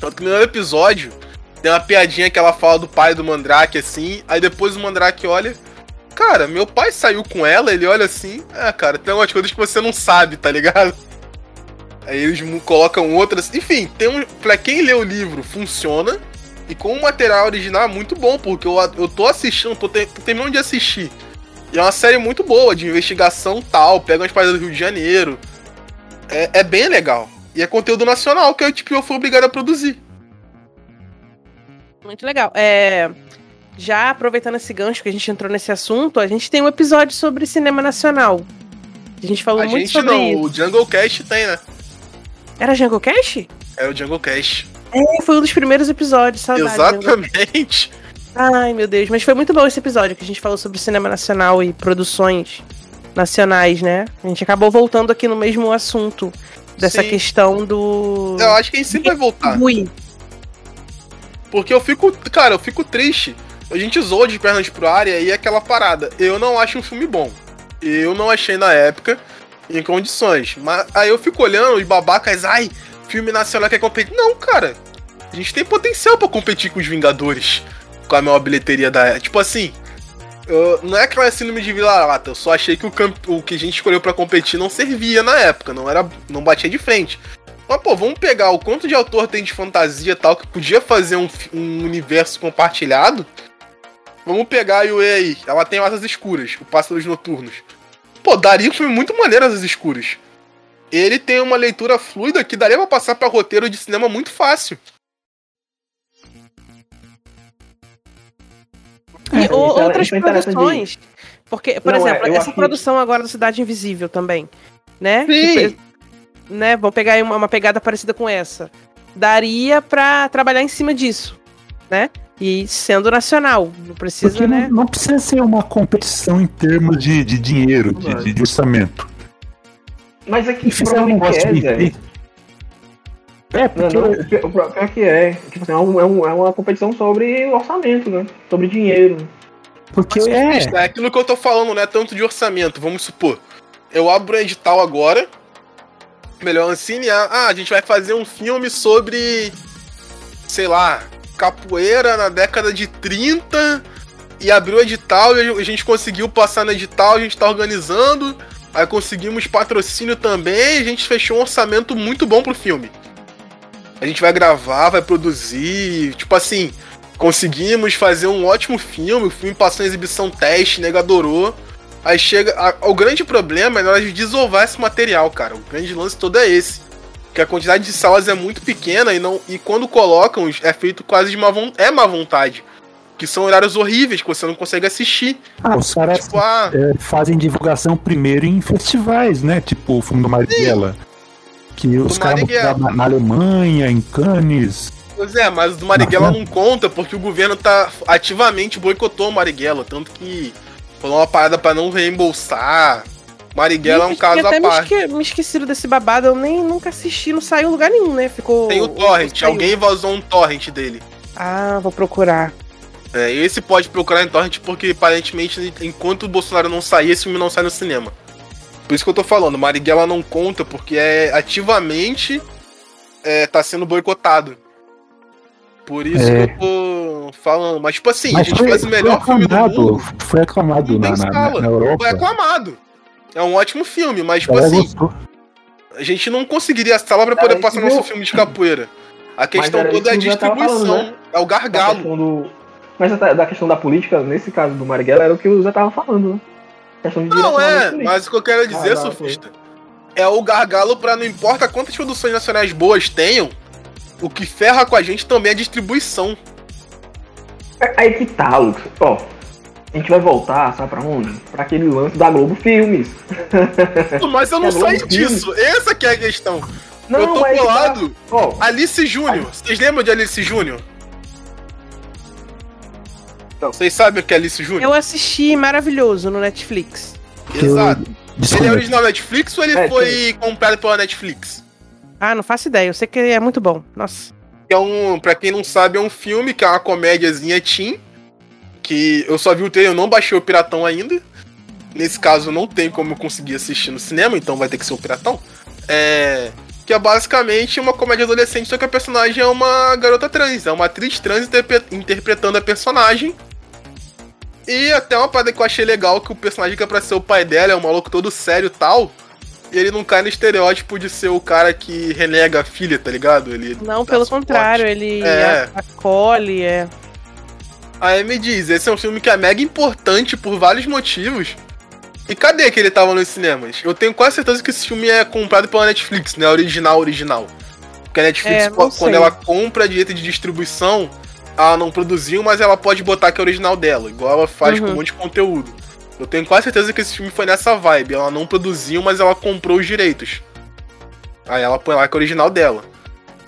Tanto que no episódio tem uma piadinha que ela fala do pai do Mandrake assim, aí depois o Mandrake olha. Cara, meu pai saiu com ela, ele olha assim. Ah, cara, tem algumas coisas que você não sabe, tá ligado? Aí eles colocam outras. Enfim, tem um, pra quem lê o livro, funciona. E com o material original é muito bom, porque eu, eu tô assistindo, tô, te- tô terminando de assistir. E é uma série muito boa, de investigação tal, pega umas paradas do Rio de Janeiro. É, é bem legal. E é conteúdo nacional que eu, tipo, eu fui obrigado a produzir. Muito legal. É, já aproveitando esse gancho que a gente entrou nesse assunto, a gente tem um episódio sobre cinema nacional. A gente falou a muito gente sobre não, isso. o Jungle Cast tem, né? Era Jungle Cast? É o Jungle Cast. É, foi um dos primeiros episódios, saudade. Jungle Exatamente. Ai, meu Deus, mas foi muito bom esse episódio que a gente falou sobre cinema nacional e produções nacionais, né? A gente acabou voltando aqui no mesmo assunto dessa Sim. questão do. Eu acho que a gente sempre vai voltar. Rui. Porque eu fico, cara, eu fico triste. A gente zoa de pernas pro ar e aí é aquela parada. Eu não acho um filme bom. Eu não achei na época em condições. Mas aí eu fico olhando os babacas, ai, filme nacional que é competir. Não, cara. A gente tem potencial pra competir com os Vingadores. Com a maior bilheteria da. Tipo assim. eu- não é aquela síndrome de vila-lata. Eu só achei que o, camp- o que a gente escolheu pra competir não servia na época. Não era. Não batia de frente. Mas, pô, vamos pegar o quanto de autor tem de fantasia tal, que podia fazer um, um universo compartilhado. Vamos pegar a Yue aí. Ela tem asas escuras, o Pássaros Noturnos. Pô, daria um filme muito maneiro Asas Escuras. Ele tem uma leitura fluida que daria pra passar pra roteiro de cinema muito fácil. E é- outras isso é interessante. produções. Porque, por Não, é, exemplo, eu essa que- produção agora do Cidade Invisível também, né? Sim. Que, né? Vamos pegar aí uma, uma pegada parecida com essa. Daria pra trabalhar em cima disso, né? E sendo nacional, não precisa, Porque né? não, não precisa ser uma competição em termos de, de dinheiro, de, de- de orçamento. Mas é que E fizer um provavelmente negócio é, bem Zé. feito. É, Não, porque não, o pior- o pior que é. Tipo assim, é, um- é um- é uma competição sobre orçamento, né? Sobre dinheiro. Porque Mas, é, é aquilo que eu tô falando, não é tanto de orçamento. Vamos supor, eu abro um edital agora. Melhor Ancine, ah, a gente vai fazer um filme sobre, sei lá, capoeira na década de 30. E abriu o edital e a gente conseguiu passar no edital, a gente tá organizando. Aí conseguimos patrocínio também, a gente fechou um orçamento muito bom pro filme. A gente vai gravar, vai produzir, tipo assim, conseguimos fazer um ótimo filme, o filme passou em exibição teste, nega adorou. Aí chega. a- o grande problema é na hora de desovar esse material, cara. O grande lance todo é esse. Que a quantidade de salas é muito pequena e não e quando colocam é feito quase de má vontade. É má vontade. Que são horários horríveis que você não consegue assistir. ah, os caras Tipo, ah, é, fazem divulgação primeiro em festivais, né? Tipo o filme do Marighella. Que os caras mostraram na, na Alemanha, em Cannes. Pois é, mas o do Marighella não conta porque o governo tá ativamente boicotou o Marighella. Tanto que falou uma parada pra não reembolsar. Marighella é um caso até à me, parte. esque, me esqueceram desse babado, eu nem nunca assisti, não saiu em lugar nenhum, né? Ficou. Tem o torrent, alguém vazou um torrent dele. Ah, vou procurar. É, esse pode procurar em torrent porque aparentemente enquanto o Bolsonaro não sair, esse filme não sai no cinema. Por isso que eu tô falando, Marighella não conta porque é ativamente é, tá sendo boicotado. Por isso É. que eu tô falando. Mas tipo assim, a Mas gente foi, faz o melhor foi filme do aclamado, mundo. foi aclamado na, na, escala. na Europa. Foi aclamado. É um ótimo filme, mas tipo assim, gostou. a gente não conseguiria sala pra poder passar nosso filme de capoeira. A questão toda é a distribuição, falando, né? é o gargalo. do... Mas da questão da política, nesse caso do Marighella, era o que o Zé tava falando, né? Não é, mas o que eu quero dizer, Ah, surfista, é o gargalo pra não importa quantas produções nacionais boas tenham, o que ferra com a gente também é a distribuição. É- Aí que tá, Lucas. Ó, a gente vai voltar, sabe pra onde? Pra aquele lance da Globo Filmes. Mas eu não É saí Filmes. disso, essa que é a questão. Não, eu tô aí que tá. colado. Ó, Alice Júnior, vocês lembram de Alice Júnior? Não. Vocês sabem o que é Alice Júnior? Eu assisti maravilhoso no Netflix. Exato. Ele é original Netflix ou ele É, foi comprado pela Netflix? Ah, não faço ideia, eu sei que é muito bom. Nossa. É um, pra quem não sabe, é um filme que é uma comédiazinha teen. Que eu só vi o trailer, eu não baixei o Piratão ainda. Nesse caso, não tem como eu conseguir assistir no cinema, então vai ter que ser o Piratão. É. Que é basicamente uma comédia adolescente, só que a personagem é uma garota trans, é uma atriz trans interpre- interpretando a personagem. E até uma parada que eu achei legal, que o personagem que é pra ser o pai dela é um maluco todo sério e tal. E ele não cai no estereótipo de ser o cara que renega a filha, tá ligado? Ele Não, pelo suporte. contrário, ele É. acolhe, é. Aí me diz, esse é um filme que é mega importante por vários motivos. E cadê que ele tava nos cinemas? Eu tenho quase certeza que esse filme é comprado pela Netflix, né? Original, original. Porque a Netflix, É, quando sei. ela compra direito de distribuição, ela não produziu, mas ela pode botar que é original dela, igual ela faz com Uhum. um monte de conteúdo. Eu tenho quase certeza que esse filme foi nessa vibe. Ela não produziu, mas ela comprou os direitos. Aí ela põe lá que é original dela.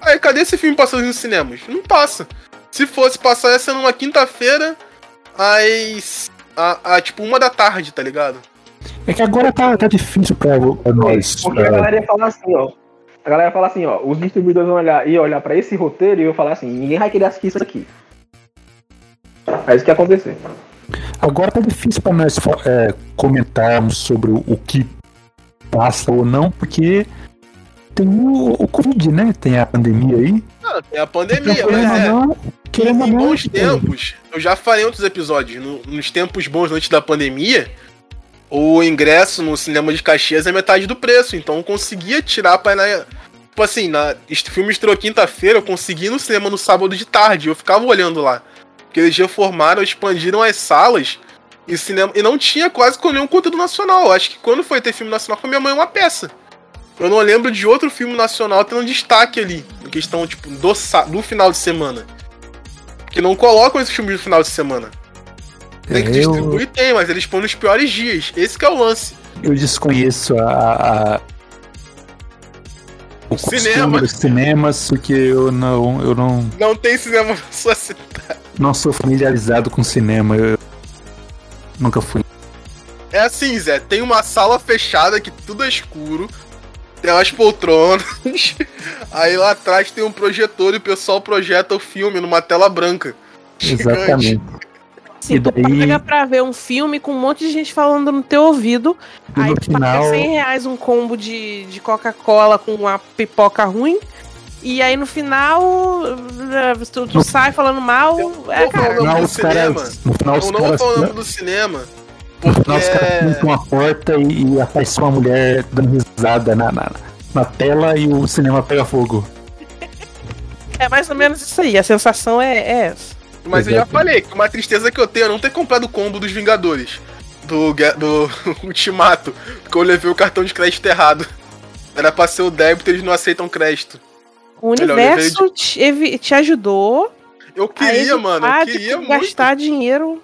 Aí, cadê esse filme passando nos cinemas? Não passa. Se fosse passar essa numa quinta-feira, às. A, a, tipo, uma da tarde, tá ligado? É que agora tá, tá difícil pra, pra nós. porque a é, galera ia falar assim, ó. A galera ia falar assim, ó. Os distribuidores vão olhar, ia olhar pra esse roteiro e iam falar assim: ninguém vai querer assistir isso aqui. É isso que ia acontecer. Agora tá difícil pra nós é, comentarmos sobre o que passa ou não, porque tem o, o Covid, né? Tem a pandemia aí. Ah, tem a pandemia, Querendo mas é. não, querendo Em bons tempos, eu já falei em outros episódios, no- nos tempos bons antes da pandemia, o ingresso no cinema de Caxias é metade do preço, então eu conseguia tirar pra ir na. Tipo assim, na, este filme estreou quinta-feira, eu consegui no cinema no sábado de tarde, eu ficava olhando lá. Porque eles reformaram, expandiram as salas e cinema. E não tinha quase com nenhum conteúdo nacional. Eu Acho que quando foi ter filme nacional com minha mãe uma peça. Eu não lembro de outro filme nacional tendo destaque ali. Em questão, tipo, do, do final de semana. Que não colocam esses filmes no final de semana. Tem que eu, distribuir, tem, mas eles põem nos piores dias. Esse que é o lance. eu desconheço a, a- o Cinema. dos cinemas, porque eu não, eu não, Não tem cinema na sua cidade. não sou familiarizado com cinema. Eu nunca fui. É assim, Zé, tem uma sala fechada que tudo é escuro. Tem umas poltronas. Aí lá atrás tem um projetor e o pessoal projeta o filme numa tela branca. Gigante. Exatamente. Assim, E tu daí- paga pra ver um filme com um monte de gente falando no teu ouvido. E aí no tu final, paga 100 reais um combo de, de Coca-Cola com uma pipoca ruim. E aí no final, eh, tu, tu No- sai falando mal. Eu- É, cara. no final os caras, no final os Eu não vou caras, falar o no nome do cinema. Porque final os caras é... pintam a porta e, e aparece uma mulher dando risada na, na, na tela e o cinema pega fogo. É mais ou menos isso aí. A sensação é, é essa. Mas eu já Exato. falei que uma tristeza que eu tenho é não ter comprado o combo dos Vingadores. Do, do Ultimato. Porque eu levei o cartão de crédito errado. Era pra ser o débito, eles não aceitam crédito. O Melhor, universo te, te ajudou Eu queria, mano. Eu de queria muito. gastar dinheiro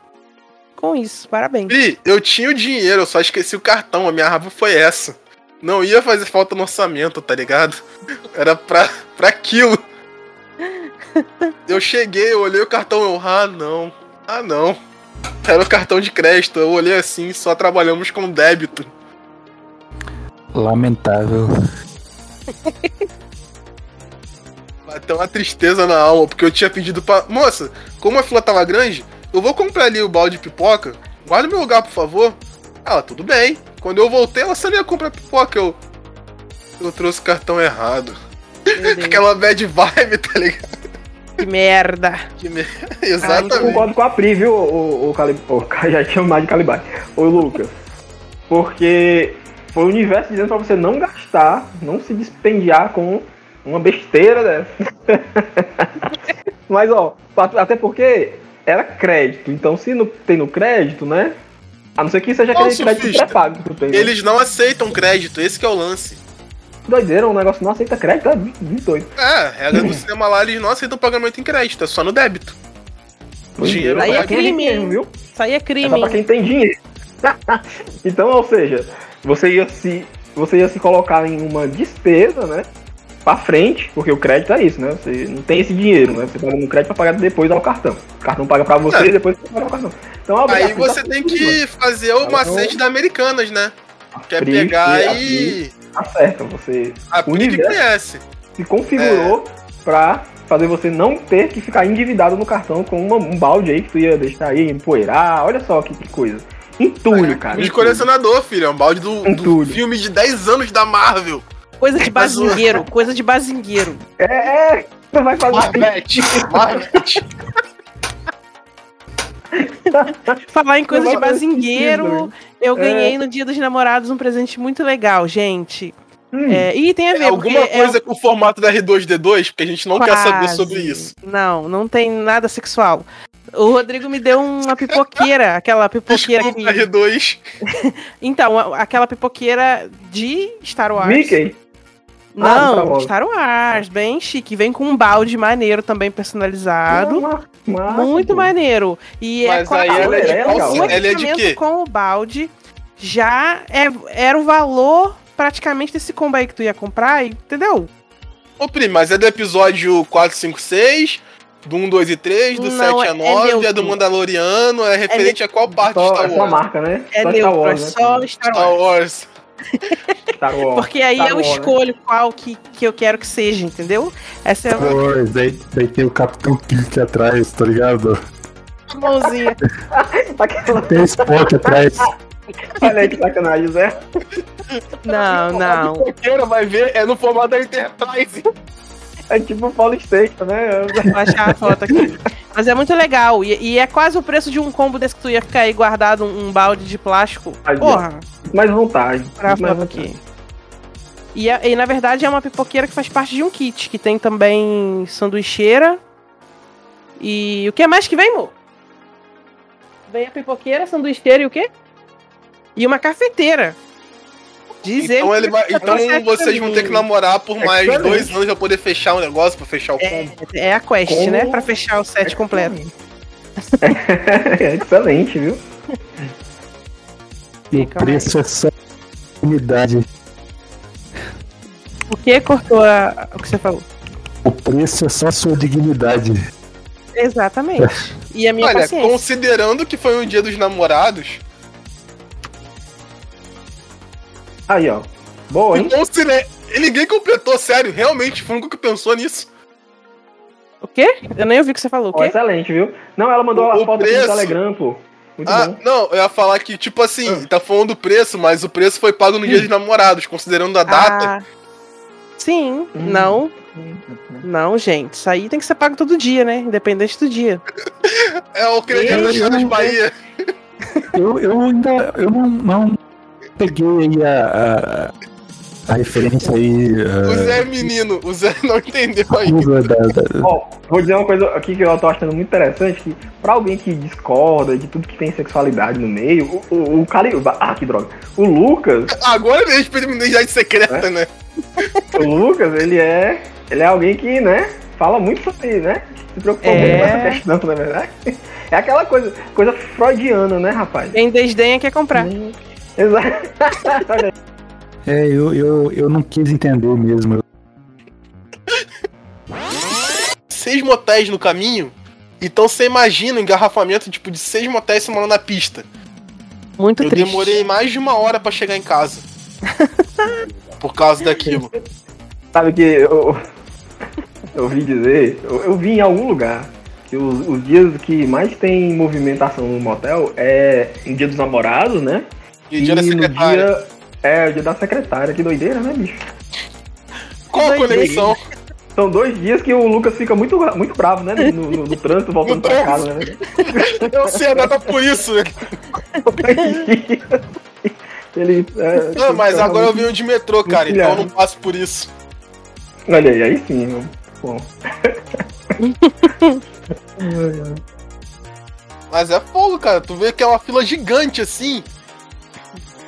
com isso. Parabéns. Pri, eu tinha o dinheiro, eu só esqueci o cartão. A minha raiva foi essa. Não ia fazer falta no orçamento, tá ligado? Era pra, pra aquilo. Eu cheguei, eu olhei o cartão, eu, ah não, ah não. Era o cartão de crédito, eu olhei assim, só trabalhamos com débito. Lamentável. Bateu uma tristeza na alma, porque eu tinha pedido pra. Moça, como a fila tava grande, eu vou comprar ali o balde de pipoca. Guarda meu lugar, por favor. Ela, tudo bem. Quando eu voltei, ela sabia comprar pipoca. Eu. Eu trouxe o cartão errado. Aquela bad vibe, tá ligado? que merda. Que me- Eu Exatamente. concordo com a Pri, viu, o, o, Calib... o já tinha mais de Calibate. Ô, Lucas. Porque foi o universo dizendo pra você não gastar, não se dispendiar com uma besteira dessa. Mas, ó, até porque era crédito. Então, se não tem no crédito, né? A não ser que seja aquele crédito pré-pago que tu tem. né? Eles não aceitam crédito, esse que é o lance. Doideira, um negócio não aceita crédito, é 28. É, regra do cinema lá, eles não aceitam pagamento em crédito, é só no débito. Dinheiro Aí vai é crime, mesmo, viu? Isso aí é É crime. só pra quem tem dinheiro. então, ou seja, você ia se você ia se colocar em uma despesa, né? Pra frente, porque o crédito é isso, né? Você não tem esse dinheiro, né? Você paga no crédito pra pagar depois ao cartão. O cartão paga pra você É. e depois você paga o cartão. Então, a Aí obrigação você tá tem tudo, que fazer o Então- macete da Americanas, né? Que é pegar e. Tá certo, você A Pri que universo. conhece. se configurou pra fazer você não ter que ficar endividado no cartão com uma- um balde aí que tu ia deixar aí empoeirar. Olha só que, que coisa. Entulho, cara. De entulho. colecionador, filho. É um balde do, do filme de 10 anos da Marvel. Coisa de o- bazingueiro, coisa de bazingueiro. É, é, tu vai fazer Marvete. Marvete. Falar em coisa Não de bazingueiro, eu É. ganhei no Dia dos Namorados um presente muito legal, gente. Hum. É, e tem a ver, É alguma coisa é com o formato da R2D2, porque a gente não quer saber quase. sobre isso. Não, não tem nada sexual. O Rodrigo me deu uma pipoqueira, aquela pipoqueira Desculpa, que... R2. Então, aquela pipoqueira de Star Wars. Mickey? Ah, Não, Star Wars. Star Wars, bem chique. Vem com um balde maneiro também personalizado. Massa, Muito pô. maneiro. E Mas é com aí a- ela é de é é de equipamento quê? com o balde já é, era o valor praticamente desse combo aí que tu ia comprar, entendeu? Ô, Pri, mas é do episódio 4, 5, 6, do 1, 2 e 3, do Não, 7 a é 9, é, neutro. do Mandaloriano, é referente a qual parte de Star é só a Wars? marca, né? É só Star neutro, é Wars, né? só Star Star Wars. Star Wars. Porque aí Star eu né? escolho qual que, que eu quero que seja, entendeu? Essa é a Pois, daí, daí tem o Capitão Kirk atrás, tá ligado? mãozinha. Aquela... Tem Spock atrás. Olha aí que sacanagem, Zé. Não, não. pipoqueira vai ver, é no formato da Enterprise. É tipo o Paulo né? Vou achar a foto aqui. Mas é muito legal. E, e é quase o preço de um combo desse que tu ia ficar aí guardado um, um balde de plástico. Aí, Porra, Mais vontade. pra mais foto aqui. E, é- e, na verdade é uma pipoqueira que faz parte de um kit, que tem também sanduicheira. E o que mais que vem, amor? Vem a pipoqueira, sanduicheira e o quê? E uma cafeteira. Diz Então, ele vai, que então vocês vão ter que namorar por mais Excelente. dois anos pra poder fechar o negócio, pra fechar o combo. É a quest, né? Pra fechar o set completo. é excelente, viu? E o preço é só unidade. O que cortou a- o que você falou? O preço é só sua dignidade. Exatamente. E a minha Olha, paciência. considerando que foi um dia dos namorados, Aí, ó. Boa, hein? considera... e ninguém completou, sério, realmente, foi o único que pensou nisso. O quê? Eu nem ouvi o que você falou. O Ó, quê? excelente, viu? Não, ela mandou O- a foto aqui preço- no Telegram, pô. Muito ah, bom. não, eu ia falar que, tipo assim, tá falando do preço, mas o preço foi pago no dia dos namorados, considerando a data. Ah, sim, Hum. não, não, gente. Isso aí tem que ser pago todo dia, né? Independente do dia. É o crédito não- Bahia. Eu, eu ainda eu não, não peguei aí a, a, a referência aí. O a- Zé é menino, o Zé não entendeu aí. curva da, da- Ó, vou dizer uma coisa aqui que eu tô achando muito interessante, que pra alguém que discorda de tudo que tem sexualidade no meio, o, o, o cara... Ah, que droga. O Lucas, Agora ele respeita a identidade secreta, né? o Lucas, ele é... Ele é alguém que, né, fala muito sobre, né? Se preocupa É. muito com essa questão, na verdade. É aquela coisa, coisa freudiana, né, rapaz? Quem desdenha quer comprar. Exato. É, eu, eu, eu não quis entender mesmo. Seis motéis no caminho, então você imagina um engarrafamento tipo de seis motéis se morando na pista. Muito Eu triste. demorei mais de uma hora pra chegar em casa. Por causa daquilo. Sabe que eu, eu ouvi dizer, eu, eu vi em algum lugar que os, os dias que mais tem movimentação no motel é no dia dos namorados, né? E dia da secretária. dia. É, o dia da secretária. Que doideira, né, bicho? Qual a conexão? São dois dias que o Lucas fica muito, muito bravo, né? No, no- no trânsito, voltando No pra trânsito. casa, né? Eu sei a data por isso. né? Ele, é, Não, mas fica agora eu muito- venho de metrô, cara, então eu não passo por isso. Olha aí, aí sim, meu. Bom. Mas é fogo, cara. Tu vê que é uma fila gigante assim.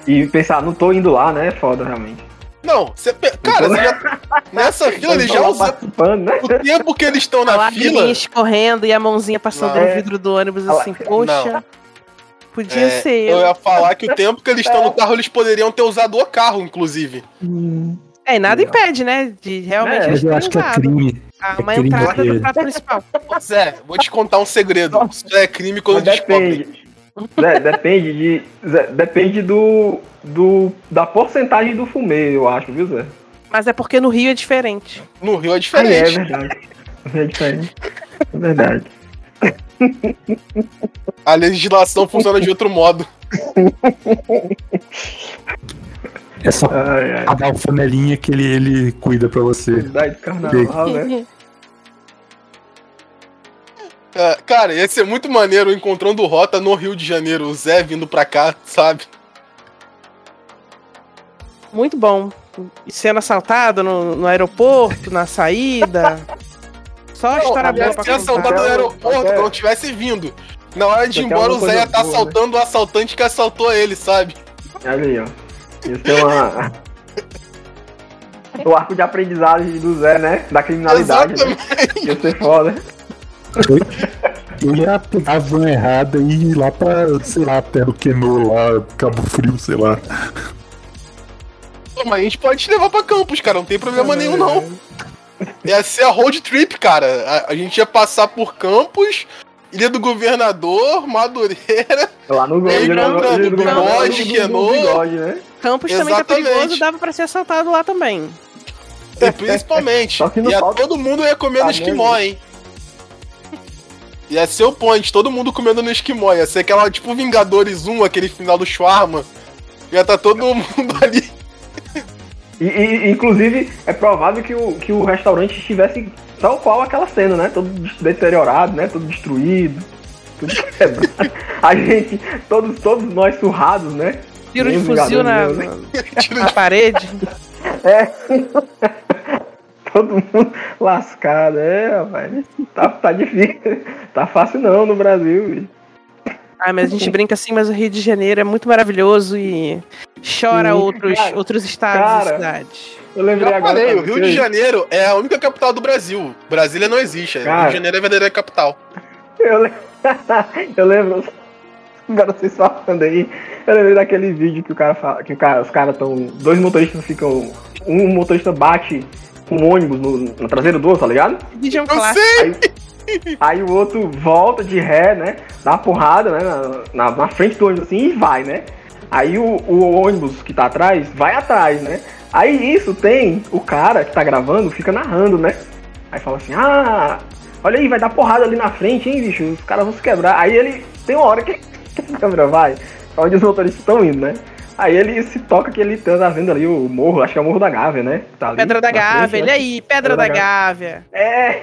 E pensar, não tô indo lá, né? É foda, realmente. Não, você. Cara, você já... nessa fila eles tô já lá participando, né? O tempo que eles estão A na lágriminha fila. escorrendo e a mãozinha passando Não. no vidro do ônibus Ah lá. assim, poxa. Podia é, ser eu ia falar que o tempo que eles estão no carro, eles poderiam ter usado o carro, inclusive. É, e nada impede, né? De realmente É, Mas eu acho que é crime. Ah, uma é crime entrada do prato principal. Zé, vou te contar um segredo. Isso é crime quando Mas descobrem. Depende. Zé, depende de. Zé, depende do, do. da porcentagem do fumê, eu acho, viu, Zé? Mas é porque no Rio é diferente. No Rio é Ah, é diferente. verdade. É diferente. É verdade. A legislação funciona de outro modo. É só Ai, ai. pagar o flanelinha que ele, ele cuida pra você. Verdade carnaval, né? É, cara, ia ser muito maneiro encontrando rota no Rio de Janeiro, o Zé vindo pra cá, sabe? Muito bom. Sendo assaltado no, no aeroporto, na saída. Só história boa pra ser assaltado contar. no aeroporto até- quando tivesse vindo. Na hora de ir embora, o Zé ia estar boa, né? assaltando o assaltante que assaltou ele, sabe? Olha aí, ó. Isso é uma. O arco de aprendizagem do Zé, né? Da criminalidade. Né? Ia ser foda. Eu, ia pegar a van errada e ir lá pra, sei lá, Terra do Quenô, lá, Cabo Frio, sei lá. Pô, Mas a gente pode te levar pra campus, cara, não tem problema nenhum, não. Ia ser a road trip, cara. A, a gente ia passar por Campos, Ilha do Governador, Madureira. Lá no no- no- no- no- bigode, no- no- Quenô. no bigode, né? Campos também tá perigoso, dava pra ser assaltado lá também. E principalmente, Só que não ia, falta- todo mundo ia comer no Tá esquimó, hein? Ia ser o point, todo mundo comendo no esquimó. Ia ser aquela tipo Vingadores 1, aquele final do Shawarma. Ia tá todo mundo ali. E, e, inclusive, é provável que o, que o restaurante estivesse tal qual aquela cena, né? Todo deteriorado, né? Todo destruído, tudo quebrado. A gente, todos, todos nós surrados, né? Tiro de fuzil na, na, na parede. É. Todo mundo lascado, é, rapaz. Tá, tá difícil. Tá fácil não no Brasil. bicho. Ah, mas a gente brinca assim, mas o Rio de Janeiro é muito maravilhoso e chora Sim, outros, cara, outros estados cara. e cidades. Eu lembrei Já agora. falei, o Rio de Janeiro é a única capital do Brasil. Brasília não existe. o Rio Cara. de Janeiro é a verdadeira capital. Eu, le- eu lembro. Agora vocês falando aí. Eu lembrei daquele vídeo que o cara fala. Que o cara, os caras estão. Dois motoristas ficam. Um motorista bate com um ônibus no, no traseiro do outro, tá ligado? Eu clássico. sei! Aí, aí o outro volta de ré, né? Dá uma porrada, né? Na, na, na frente do ônibus assim e vai, né? Aí o, o ônibus que tá atrás vai atrás, né? Aí isso tem o cara que tá gravando, fica narrando, né? Aí fala assim, ah, olha aí, vai dar porrada ali na frente, hein, bicho? Os caras vão se quebrar. Aí ele tem uma hora que a câmera vai, pra onde os motoristas estão indo, né? Aí ele se toca que ele tá vendo ali o morro, acho que é o Morro da Gávea, né? Tá ali Pedra da frente, Gávea, né? ele aí, Pedra Pedra da da Gávea. É,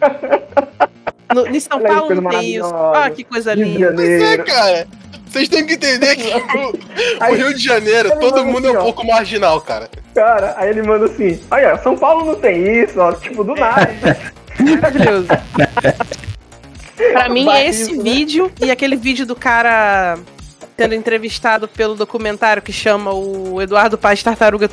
No, em São Olha Paulo não tem isso. Ó, que coisa Rio de linda. Pois é, Janeiro. cara. Vocês têm que entender que o, o Aí- Rio de Janeiro, todo mundo é assim, um ó. pouco marginal, cara. Cara, aí ele manda assim, olha, São Paulo não tem isso, ó, tipo, do nada. Maravilhoso. Pra mim, é esse né? vídeo e aquele vídeo do cara sendo entrevistado pelo documentário que chama o Eduardo Paz Tartaruga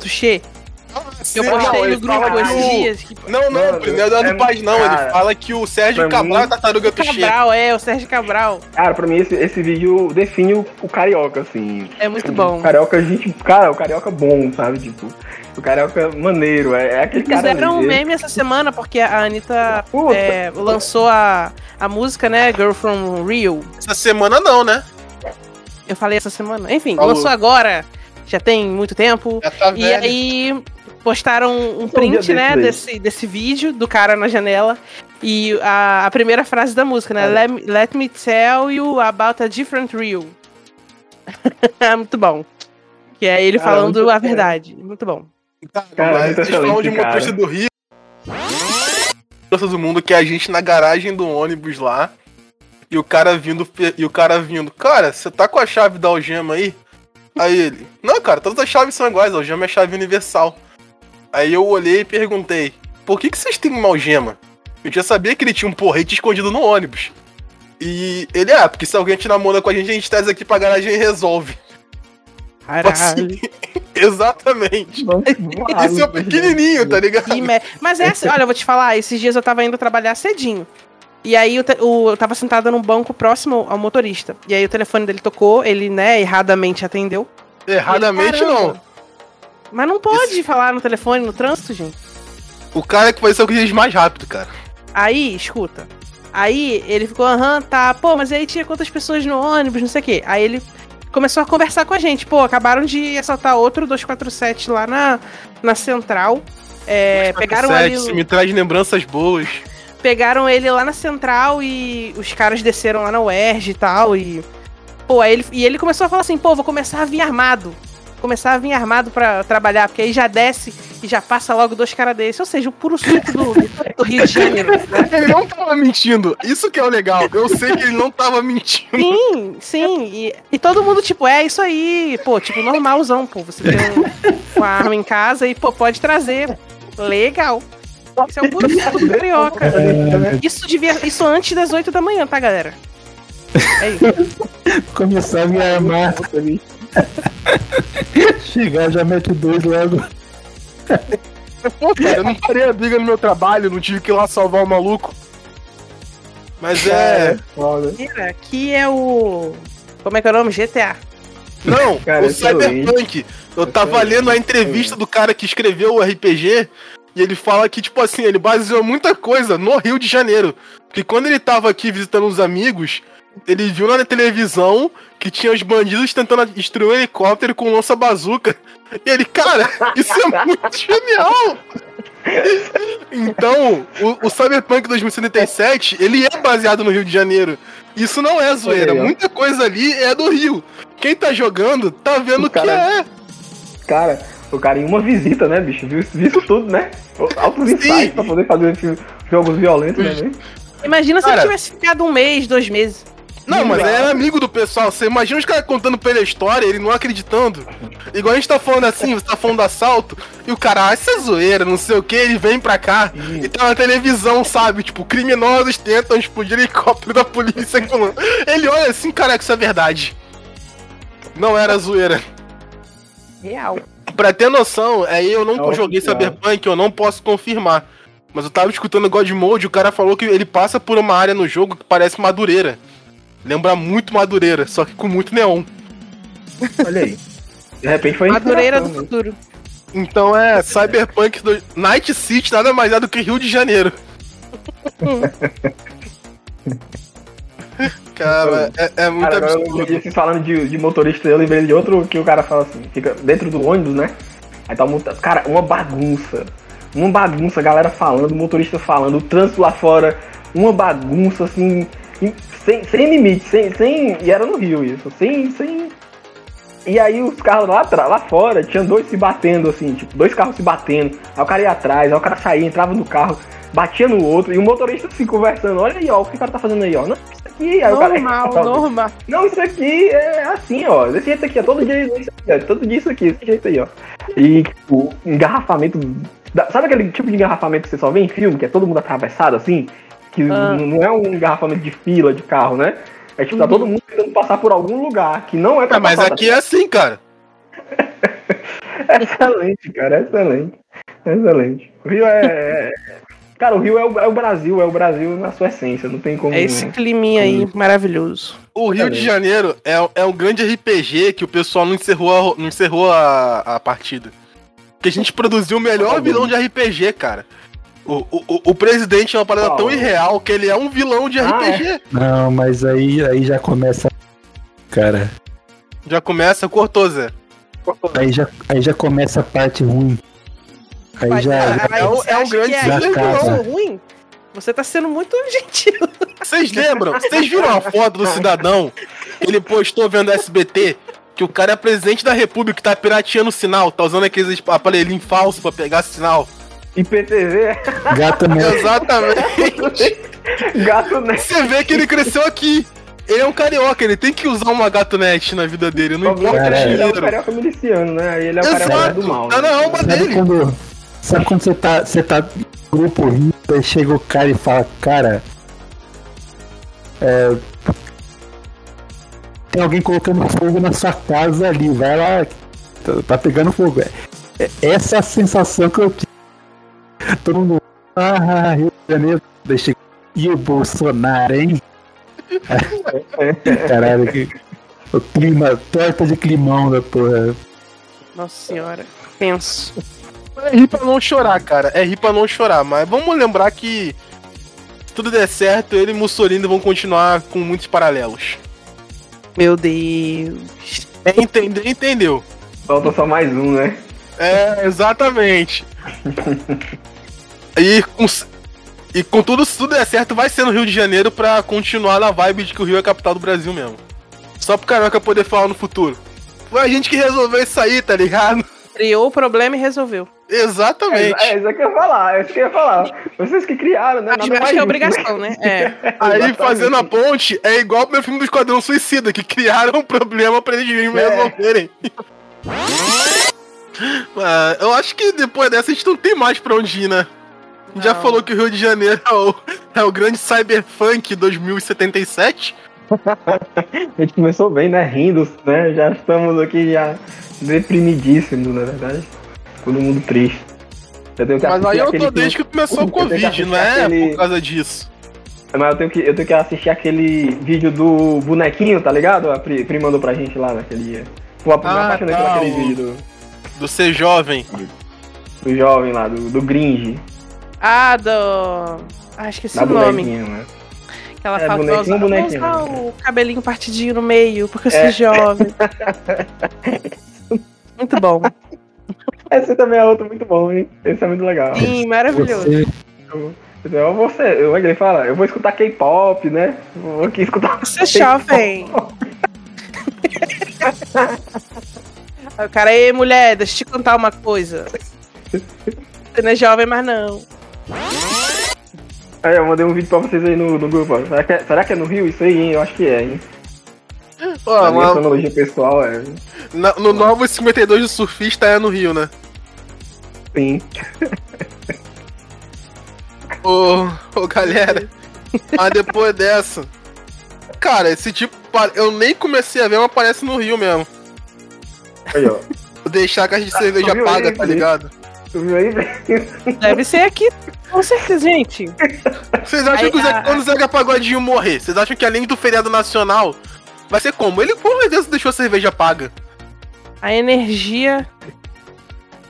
eu Sim, postei não, ele no grupo esses dias. Que Não, não, Mano, não é Eduardo é- Paz, não. cara, ele fala que o Sérgio Cabral mim- é tartaruga Tuxê. Cabral, é, o Sérgio Cabral. Cara, pra mim esse, esse vídeo define o, o carioca, assim. É muito bom. O carioca, gente, cara, o carioca bom, sabe? Tipo, o carioca maneiro, é, é aquele cara. Fizeram um meme essa semana, porque a Anitta é, lançou a, a música, né? Girl from Rio. Essa semana não, né? Eu falei essa semana. Enfim, Falou. lançou agora. Já tem muito tempo. Já tá E aí postaram um Um print, né, desse, desse vídeo do cara na janela. E a, a primeira frase da música, né? É. Let, me- let me tell you about a different Rio. muito bom. Que é ele Cara, falando a bom. verdade. Muito bom. Cara, Cara, mas vocês falam de motorista cara. do Rio. Motorista do mundo que é a gente na garagem do ônibus lá. E o cara vindo, e o cara vindo, cara, você tá com a chave da algema aí? Aí ele, não, cara, todas as chaves são iguais, a algema é chave universal. Aí eu olhei e perguntei, por que, que vocês têm uma algema? Eu já sabia que ele tinha um porrete escondido no ônibus. E ele, ah, porque se alguém te namora com a gente, a gente traz aqui pra garagem e resolve. Caralho. Exatamente. Isso é pequenininho, tá ligado? Mas é assim, olha, eu vou te falar, esses dias eu tava indo trabalhar cedinho. E aí eu, te- o- eu tava sentada num banco próximo ao motorista. E aí o telefone dele tocou, ele, né, erradamente atendeu. Erradamente Caramba. não. Mas não pode falar no telefone no trânsito, gente. O cara que vai ser o que diz mais rápido, cara. Aí, escuta. Aí ele ficou, aham, tá, pô, mas aí tinha quantas pessoas no ônibus, não sei o quê. Aí ele começou a conversar com a gente. Pô, acabaram de assaltar outro 247 lá na, na central. É, pegaram ali. o- Isso me traz lembranças boas. Pegaram ele lá na central e os caras desceram lá na UERJ e tal. E. Pô, aí ele, e ele começou a falar assim: pô, vou começar a vir armado. Começar a vir armado pra trabalhar, porque aí já desce e já passa logo dois caras desses. Ou seja, o puro suco do, do Rio de Janeiro. né? Ele não tava mentindo. Isso que é o legal. Eu sei que ele não tava mentindo. Sim, sim. E, e todo mundo, tipo, é isso aí. Pô, tipo, normalzão, pô. Você tem um- uma arma em casa e, pô, pode trazer. Legal. Isso é o puro suco do carioca. Isso devia. Isso antes das 8 da manhã, tá, galera? É isso. Começar a me armar. Chegar, já mete dois logo. Pô, cara, eu não parei a briga no meu trabalho, não tive que ir lá salvar o maluco. Mas é. foda. Mentira, aqui é o. Como é que é o nome? GTA. Não, Cara, o excelente. Cyberpunk. Eu tava lendo a entrevista do cara que escreveu o RPG e ele fala que, tipo assim, ele baseou muita coisa no Rio de Janeiro. Porque quando ele tava aqui visitando uns amigos, ele viu na televisão que tinha os bandidos tentando destruir um helicóptero com lança-bazuca. E ele, cara, isso é muito genial! Então, o, o Cyberpunk 2077, ele é baseado no Rio de Janeiro. Isso não é zoeira. Muita coisa ali é do Rio. Quem tá jogando tá vendo O que cara- é. Cara, O cara em uma visita, né, bicho? Viu, viu isso tudo, né? Altos ensaios pra poder fazer jogos violentos, né? né? Imagina se Cara- ele tivesse ficado um mês, dois meses. Não, mas ele era amigo do pessoal. Você imagina os caras contando pra ele a história, ele não acreditando. Igual a gente tá falando assim, você tá falando do assalto, e o cara, ah, isso é zoeira, não sei o que, ele vem pra cá e tá na televisão, sabe? Tipo, criminosos tentam explodir helicóptero da polícia. Ele olha assim, caraca, isso é verdade. Não era zoeira. Real. Pra ter noção, aí eu não É joguei oficial. Cyberpunk, eu não posso confirmar. Mas eu tava escutando God Mode, o cara falou que ele passa por uma área no jogo que parece Madureira. Lembra muito Madureira, só que com muito neon. Olha aí. De repente foi Madureira do né? futuro. Então é Cyberpunk do... Night City nada mais é do que Rio de Janeiro. Cara, é, é muito Cara, eu absurdo. disso, falando de, de motorista, eu lembrei de outro que o cara fala assim, fica dentro do ônibus, né? Aí tá montando. Cara, uma bagunça. Uma bagunça, a galera falando, o motorista falando, o trânsito lá fora, uma bagunça assim, em- sem, sem limite, sem, sem. E era no Rio isso, sem. sem... E aí os carros lá, atrás- lá fora, tinha dois se batendo, assim, tipo, dois carros se batendo. Aí o cara ia atrás, aí o cara saía, entrava no carro, batia no outro, e o motorista assim conversando, olha aí, ó, o que o cara tá fazendo aí, ó. Não, aqui, aí o cara. Normal, normal. Não, isso aqui é assim, ó. Desse jeito aqui, ó. Todo dia isso aqui, ó. Todo dia isso aqui, desse jeito aí, ó. E, tipo, engarrafamento. da- Sabe aquele tipo de engarrafamento que você só vê em filme, que é todo mundo atravessado assim? Que Ah. não é um engarrafamento de fila de carro, né? É tipo, tá todo mundo tentando passar por algum lugar que não é pra Ah, mas aqui é assim, cara. Excelente, cara, excelente. Excelente. O Rio é. É- Cara, o Rio é o, é o Brasil, é o Brasil na sua essência, não tem como. É esse climinha aí maravilhoso. O Rio de Janeiro é, é um grande RPG que o pessoal não encerrou a, não encerrou a, a partida. Que a gente produziu o melhor vilão de RPG, cara. O, o, o- presidente é uma parada Qual? tão irreal que ele é um vilão de Ah, RPG. Não, mas aí, aí já começa. Cara, Já começa, cortou, Zé. aí já, aí já começa a parte ruim. Aí Mas, já. já- aí é um- você é um grande é que eu sou ruim? Você tá sendo muito gentil. Vocês lembram? Vocês viram a foto do cidadão? Ele postou vendo SBT que o cara é presidente da república que tá pirateando o sinal, tá usando aqueles aparelhinhos falsos pra pegar sinal. IPTV, Gata mesmo. Exatamente. gato, né? Você vê que ele cresceu aqui. Ele é um carioca, ele tem que usar uma gatonete na vida dele, não importa o Cara, Ele é dinheiro. carioca miliciano, né? Aí ele é o carioca do mal. tá né? na alma dele. quando, sabe quando você tá, você tá no grupo rindo, aí chega o cara e fala, cara. É, tem alguém colocando fogo na sua casa ali, vai lá, tá, tá pegando fogo. É, é- essa é a sensação que eu tive. Todo mundo. Ah, Rio de Janeiro. Chega- E o Bolsonaro, hein? Caralho, que. O clima, torta de climão da porra. Nossa senhora. Penso. É rir pra não chorar, cara. É rir pra não chorar. Mas vamos lembrar que se tudo der certo, ele e Mussolini vão continuar com muitos paralelos. Meu Deus. É, entendeu? Entendeu? Falta só mais um, né? É, exatamente. e, com, e com tudo, se tudo der certo, vai ser no Rio de Janeiro pra continuar na vibe de que o Rio é a capital do Brasil mesmo. Só pro Carioca poder falar no futuro. Foi a gente que resolveu isso aí, tá ligado? Criou o problema e resolveu. É, Exatamente. é isso que eu ia falar, é isso que eu ia falar. Vocês que criaram, né? Acho, Nada acho mais que é obrigação, né? É. Aí fazendo a ponte é igual pro meu filme do Esquadrão Suicida, que criaram um problema pra eles mesmos É. resolverem. Ah, eu acho que depois dessa a gente não tem mais pra onde ir, né? A gente já Não. falou que o Rio de Janeiro é o, é o grande Cyberpunk 2077. A gente começou bem, né? Rindo, né? Já estamos aqui já deprimidíssimos, na verdade. Todo mundo triste. Eu tenho que Mas aí assistir eu tô desde que filme- começou o que Covid, não é aquele- por causa disso. Mas eu tenho, que, eu tenho que assistir aquele vídeo do bonequinho, tá ligado? A Pri, Pri mandou pra gente lá naquele dia. Pô, me Ah, apaixonei tá, por aquele o- vídeo do, Do ser jovem. do jovem lá, do, do Gringe. Ah, do. Ah, esqueci Da o nome. né? Que ela É, fala que bonequinho, vai usar, vou usar o cabelinho partidinho no meio, porque eu sou É. jovem. Muito bom. Esse também é outro muito bom, hein? Esse é muito legal. Sim, maravilhoso. Você, Eu vou ser, eu, ele fala, eu vou escutar K-pop, né? Vou aqui escutar. Você é jovem. O cara, ei, mulher, deixa eu te contar uma coisa. Você não é jovem, mas não. Aí, eu mandei um vídeo pra vocês aí no, no grupo. ó. Será que, é, será que é no Rio isso aí, hein? Eu acho que é, hein? Ó, A minha mas cronologia pessoal é. na- no novo 52 do surfista é no Rio, né? Sim. Ô, ô galera, mas depois dessa. Cara, esse tipo. Eu nem comecei a ver, mas aparece no Rio mesmo. Aí, ó. Vou deixar a caixa de cerveja viu paga, aí, tá ligado? Tu viu aí? Deve ser aqui, com certeza, gente. Vocês acham Aí, que o Zé, a- quando o Zeca Pagodinho morrer, vocês acham que além do feriado nacional, vai ser como? Ele com certeza deixou a cerveja paga. A energia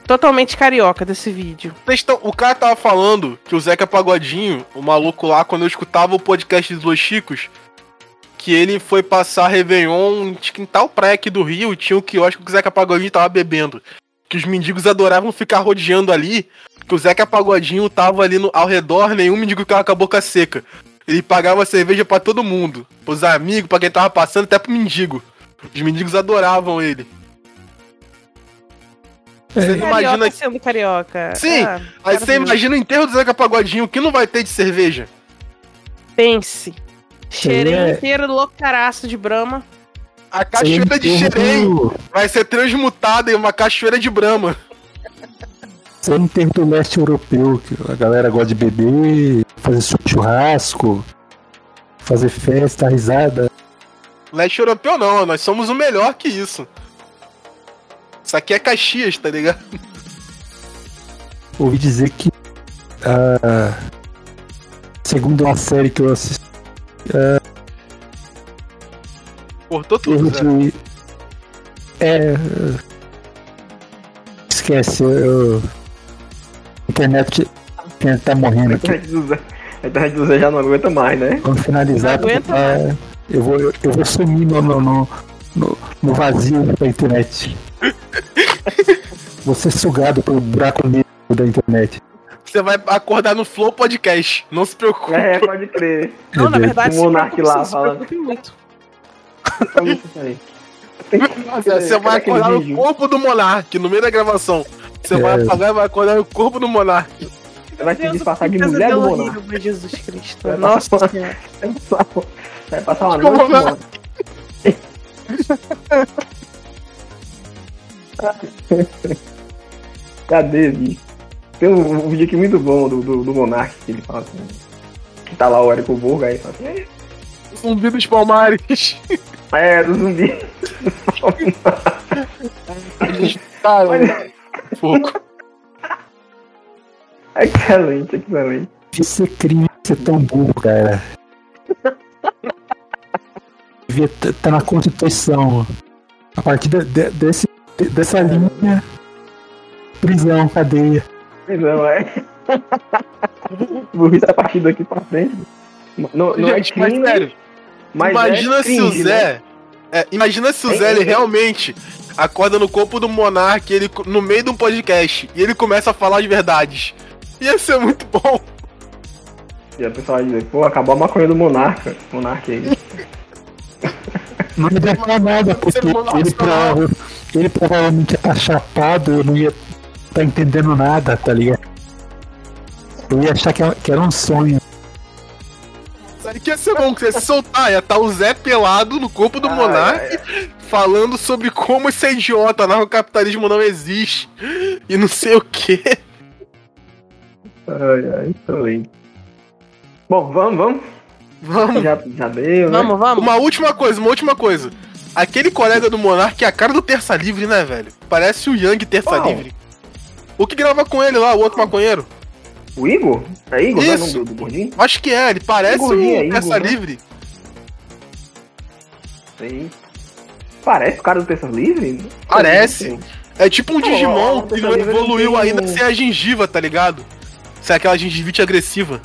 totalmente carioca desse vídeo. Tão- o cara tava falando que o Zeca Pagodinho, o maluco lá, quando eu escutava o podcast dos Los Chicos, que ele foi passar Réveillon em tal praia aqui do Rio, tinha o quiosque que o Zeca Pagodinho tava bebendo. Que os mendigos adoravam ficar rodeando ali, que o Zeca Pagodinho tava ali no, ao redor, nenhum mendigo ficava com a boca seca. Ele pagava cerveja pra todo mundo, pros amigos, pra quem tava passando, até pro mendigo. Os mendigos adoravam ele. Você Carioca imagina sendo carioca. Sim, Ah, Aí você imagina o enterro do Zeca Pagodinho, o que não vai ter de cerveja? Pense. É- inteiro, loucaraço de brama. A cachoeira de Xerém vai ser transmutada em uma cachoeira de Brahma. isso é enterro do leste europeu, que a galera gosta de beber, fazer churrasco, fazer festa, risada. Leste europeu não, nós somos o melhor que isso. Isso aqui é Caxias, tá ligado? Ouvi dizer que a segundo uma série que eu assisti, Cortou tudo. É. Esquece, eu. A internet, a internet tá morrendo aqui. a internet do Zé já não aguenta mais, né? Vamos finalizar. Não aguenta é, eu, vou, eu, eu vou sumir no, no, no, no- no vazio da internet. vou ser sugado pelo buraco negro da internet. Você vai acordar no Flow Podcast. Não se preocupe. É, pode crer. Não, na verdade, O Monark preocupe, lá se fala. preocupe muito. Você vai acordar no corpo do Monark, no meio da gravação. Você vai É. apagar e vai acordar no corpo do Monark. Você vai se disfarçar de que mulher do Monark. Jesus Cristo. Nossa. Vai passar- uma noite, mano. Cadê, bicho? Tem um, um vídeo aqui muito bom do, do, do Monark que ele fala assim. Que tá lá o Érico Borgo aí fala assim. Zumbi dos Palmares. É, do zumbi. Cara, pouco. excelente, excelente. Isso é crime ser tão burro, cara. Devia estar na Constituição. A partir de- de- desse, de- dessa linha, prisão, cadeia. Não, é. Burrice a partir daqui pra frente. Não, não é Gente, mas crime, sério, mas imagina é se o cringe, né? Zé. é, imagina se o Hein, Zé ele realmente acorda no corpo do Monark ele, no meio de um podcast e ele começa a falar de verdades. Ia ser muito bom. E a pessoa vai dizer, pô, acabou a maconha do Monarca. Monarca aí. Não ia adiantar nada, porque ele, prova- ele provavelmente ia estar chapado, eu não ia estar entendendo nada, tá ligado? Eu ia achar que era, que era um sonho. Sabe que ia ser bom que você se soltar, ia estar o Zé pelado no corpo do Ah, Monark falando sobre como esse é idiota, narcocapitalismo não existe e não sei o que. Ai, ai, excelente. Bom, vamos, vamos. Vamos. Já, já deu, né? Vamos, vamos. Uma última coisa, uma última coisa. Aquele colega do Monark é a cara do Terça Livre, né, velho? Parece o Yang Terça Qual? Livre. O que grava com ele lá, o outro maconheiro? O Igor? É Igor, não é o nome Isso. do, do gordinho? Acho que é, ele parece o Igor, é Igor, Terça né? Livre. Sei. Parece o cara do Terça Livre? Parece. É tipo um Pô, Digimon o que não evoluiu ainda um- sem a gengiva, tá ligado? Sem aquela gengivite agressiva.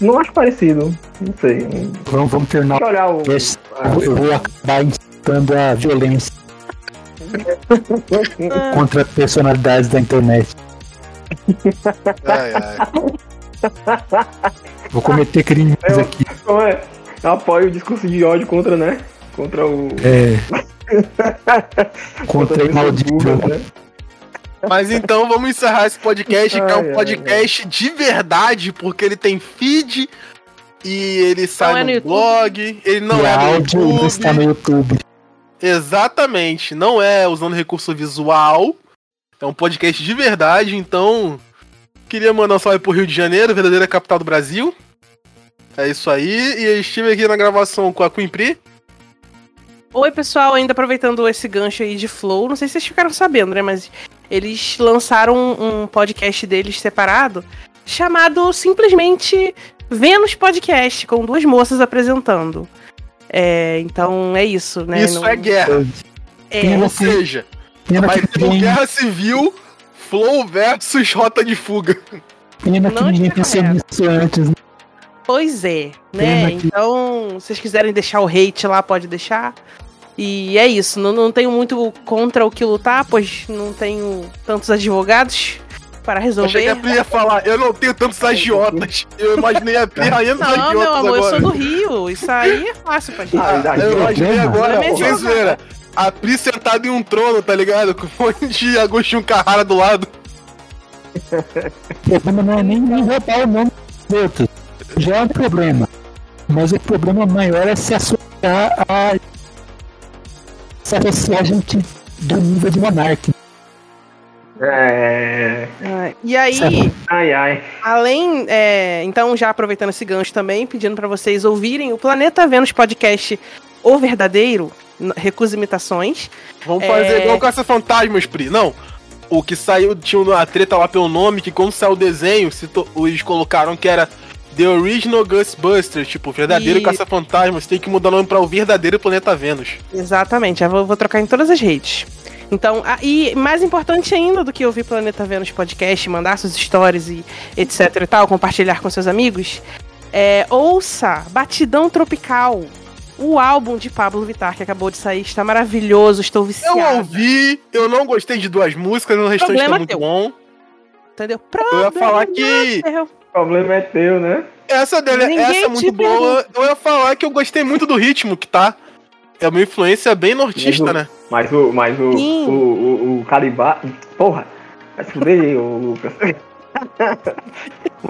Não acho parecido. Não sei. Vamos, vamos terminar Deixa eu olhar o. Esse- Eu- Eu vou acabar incitando a violência contra personalidades da internet. Ai, ai. Vou cometer crimes Eu- aqui. Como é? Eu apoio o discurso de ódio contra, né? Contra o. É, Encontrei maldito. Google, né? Mas então vamos encerrar esse podcast, que é Ai, um ai, podcast de verdade, porque ele tem feed e ele sai é no, no blog, ele não e é no áudio não YouTube. está no YouTube. Exatamente, não é usando recurso visual. É um podcast de verdade, então queria mandar um salve pro Rio de Janeiro, verdadeira capital do Brasil. É isso aí, e eu estive aqui na gravação com a Queen Pri. Oi, pessoal, ainda aproveitando esse gancho aí de Flow, não sei se vocês ficaram sabendo, né? Mas eles lançaram um, um podcast deles separado chamado simplesmente Vênus Podcast, com duas moças apresentando. É, então é isso, né? Isso Não- é guerra. é, Quem Ou seja, Pena vai que, ter um ninguém, guerra civil, Flow versus Rota de Fuga. pena que Não ninguém pensou nisso antes. né? Pois é, né? Pena que- Então, se vocês quiserem deixar o hate lá, pode deixar. E é isso, não, não tenho muito contra o que lutar, pois não tenho tantos advogados para Eu achei que resolver. a Pri ia falar, eu não tenho tantos agiotas. Eu imaginei a Pri dos Não, agiotas meu amor, eu agora. sou do Rio. Isso aí é fácil pra gente. Ah, Ah, eu imaginei agora, é sem zoeira. A Pri sentada em um trono, tá ligado? Com um monte de Agostinho Carrara do lado. O problema não é nem, nem roubar o nome dos outros. Já é um problema. Mas o problema maior é se associar a. Se associar a gente do nível de monarca. É. Ah, E aí. Ai, ai. além. é, então, já aproveitando esse gancho também, pedindo pra vocês ouvirem o Planeta Vênus Podcast O Verdadeiro, Recusa Imitações. Vamos É. fazer igual Caça Fantasmas, Pri. Não. O que saiu, tinha uma treta lá pelo nome, que quando saiu o desenho, se to- eles colocaram que era The Original Ghostbusters, tipo, verdadeiro E- Caça Fantasmas. Tem que mudar o nome pra o verdadeiro Planeta Vênus. Exatamente, já vou, vou trocar em todas as redes. Então, a- e mais importante ainda do que ouvir Planeta Vênus Podcast, mandar suas stories e etc e tal, compartilhar com seus amigos, é, ouça Batidão Tropical, o álbum de Pablo Vittar que acabou de sair, está maravilhoso, estou Eu viciado. ouvi, eu não gostei de duas músicas, o restante Problema tá muito teu. bom. Entendeu? Eu ia falar que Problema problema é teu, né? essa dele, Ninguém essa é muito boa. Eu ia falar que eu gostei muito do ritmo que tá. É uma influência bem nortista, Mas o- né? Mas o. Mas o. Sim. O, o, o Caribá. Porra! Vai se fuder o Lucas.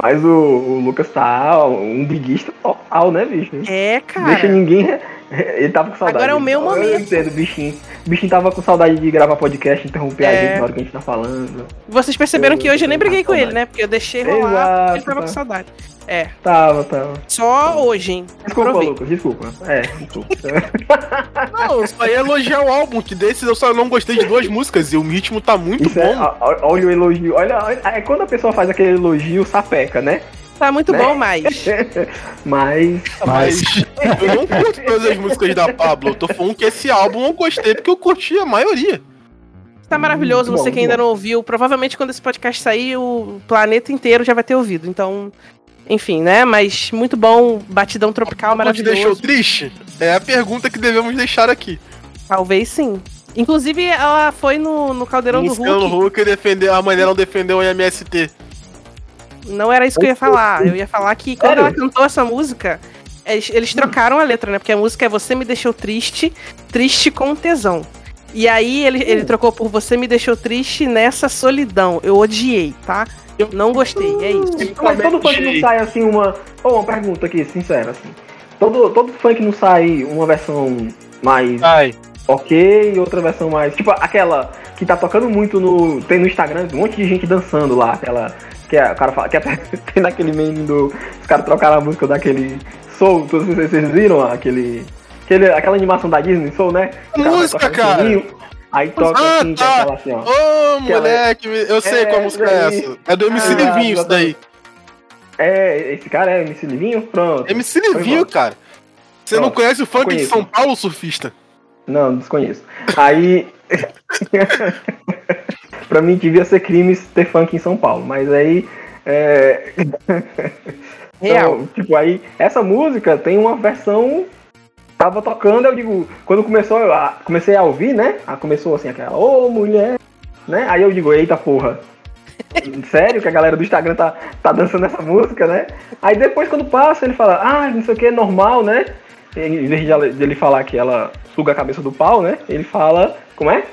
mas o, o Lucas tá um briguista total, né, bicho? É, Deixa cara. ninguém. Ele tava com saudade. Agora é o meu Eu momento. entendo, bichinho. O bichinho tava com saudade de gravar podcast, interromper a É. gente na hora que a gente tá falando. Vocês perceberam Eu- que hoje eu nem eu briguei com tava ele, né? Porque eu deixei rolar, Exato, ele tava com tá. saudade. É, Tava, tava. só hoje, hein? Desculpa, Aproveita. Lucas, desculpa. É, desculpa. Não, eu só ia elogiar o álbum, que desses eu só não gostei de duas músicas e o ritmo tá muito Isso é, bom. ó- olha o elogio. Olha, olha, é quando a pessoa faz aquele elogio, sapeca, né? Tá muito Né? bom, mas. Mas. Mas eu não curto todas as músicas da Pablo. Eu tô falando que esse álbum eu gostei porque eu curti a maioria. Tá maravilhoso, Muito você bom, que ainda muito não ouviu. Provavelmente quando esse podcast sair, o planeta inteiro já vai ter ouvido. Então, enfim, né? Mas muito bom, batidão tropical Não te deixou maravilhoso. triste? É a pergunta que devemos deixar aqui. Talvez sim. Inclusive, ela foi no, no Caldeirão do Luciano Hulk. Defendeu, a mãe dela não defendeu o MST. Não era isso que eu ia falar. Eu ia falar que quando Sério? ela cantou essa música, eles, eles trocaram a letra, né? Porque a música é Você Me Deixou Triste, Triste com Tesão. E aí ele, ele trocou por Você Me Deixou Triste nessa solidão. Eu odiei, tá? Eu não gostei, é isso. Mas todo funk não sai assim uma. Ô, uma pergunta aqui, sincera, assim. Todo, todo funk não sai uma versão mais Ai, ok e outra versão mais. Tipo, aquela que tá tocando muito no. Tem no Instagram, um monte de gente dançando lá, aquela. Que é, o cara fala. Que até tem naquele meme do. Os caras trocaram a música daquele Soul, todos vocês, vocês viram aquele, aquele. Aquela animação da Disney, Soul, né? Música, cara. Aí toca Ah, assim, tá. é aquela assim, ó. Ô, Que ela- moleque, eu sei É, qual música é daí. essa. É do MC Ah, Livinho isso daí. É, esse cara é MC Livinho? Pronto. MC Livinho, cara. Você não Pronto, conhece o funk de. São Paulo, surfista? Não, desconheço. Aí. pra mim devia ser crime ter funk em São Paulo, mas aí. É... Real. Então, tipo, aí, essa música tem uma versão. Tava tocando, eu digo, quando começou, eu a- comecei a ouvir, né? Começou assim, aquela, ô mulher, né? Aí eu digo, eita porra. Sério que a galera do Instagram tá, tá dançando essa música, né? Aí depois quando passa, ele fala, ah, não sei o que, é normal, né? em vez de ele falar que ela suga a cabeça do pau, né? Ele fala, como é?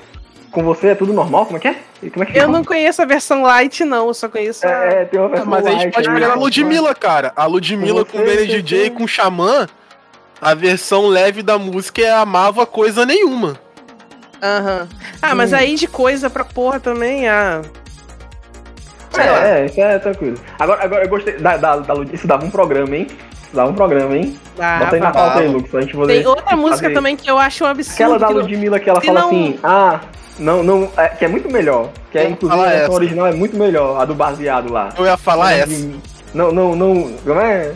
Com você é tudo normal? Como é que é? E Como é que Eu não conheço a versão light, não. Eu só conheço a. É, é, tem uma versão Mas a gente light pode aí, pegar a né? Ludmilla, cara. A Ludmilla com o Você, Benny DJ você. com o Xamã, a versão leve da música é amava coisa nenhuma. Aham. Ah, mas aí de coisa pra porra também, ah. É, é, isso é tranquilo. Agora, agora eu gostei da, da, da Lud- Isso dava um programa, hein? Isso dava um programa, hein? Ah, Bota aí na pauta aí, Lucas, pra gente poder. Tem outra música fazer. também que eu acho um absurdo. Aquela da que não- Ludmilla que ela se fala não- assim, ah, não, não, é, que é muito melhor. Que é, inclusive, a versão essa. original é muito melhor, a do baseado lá. Eu ia falar essa. Não, não, não. Como é?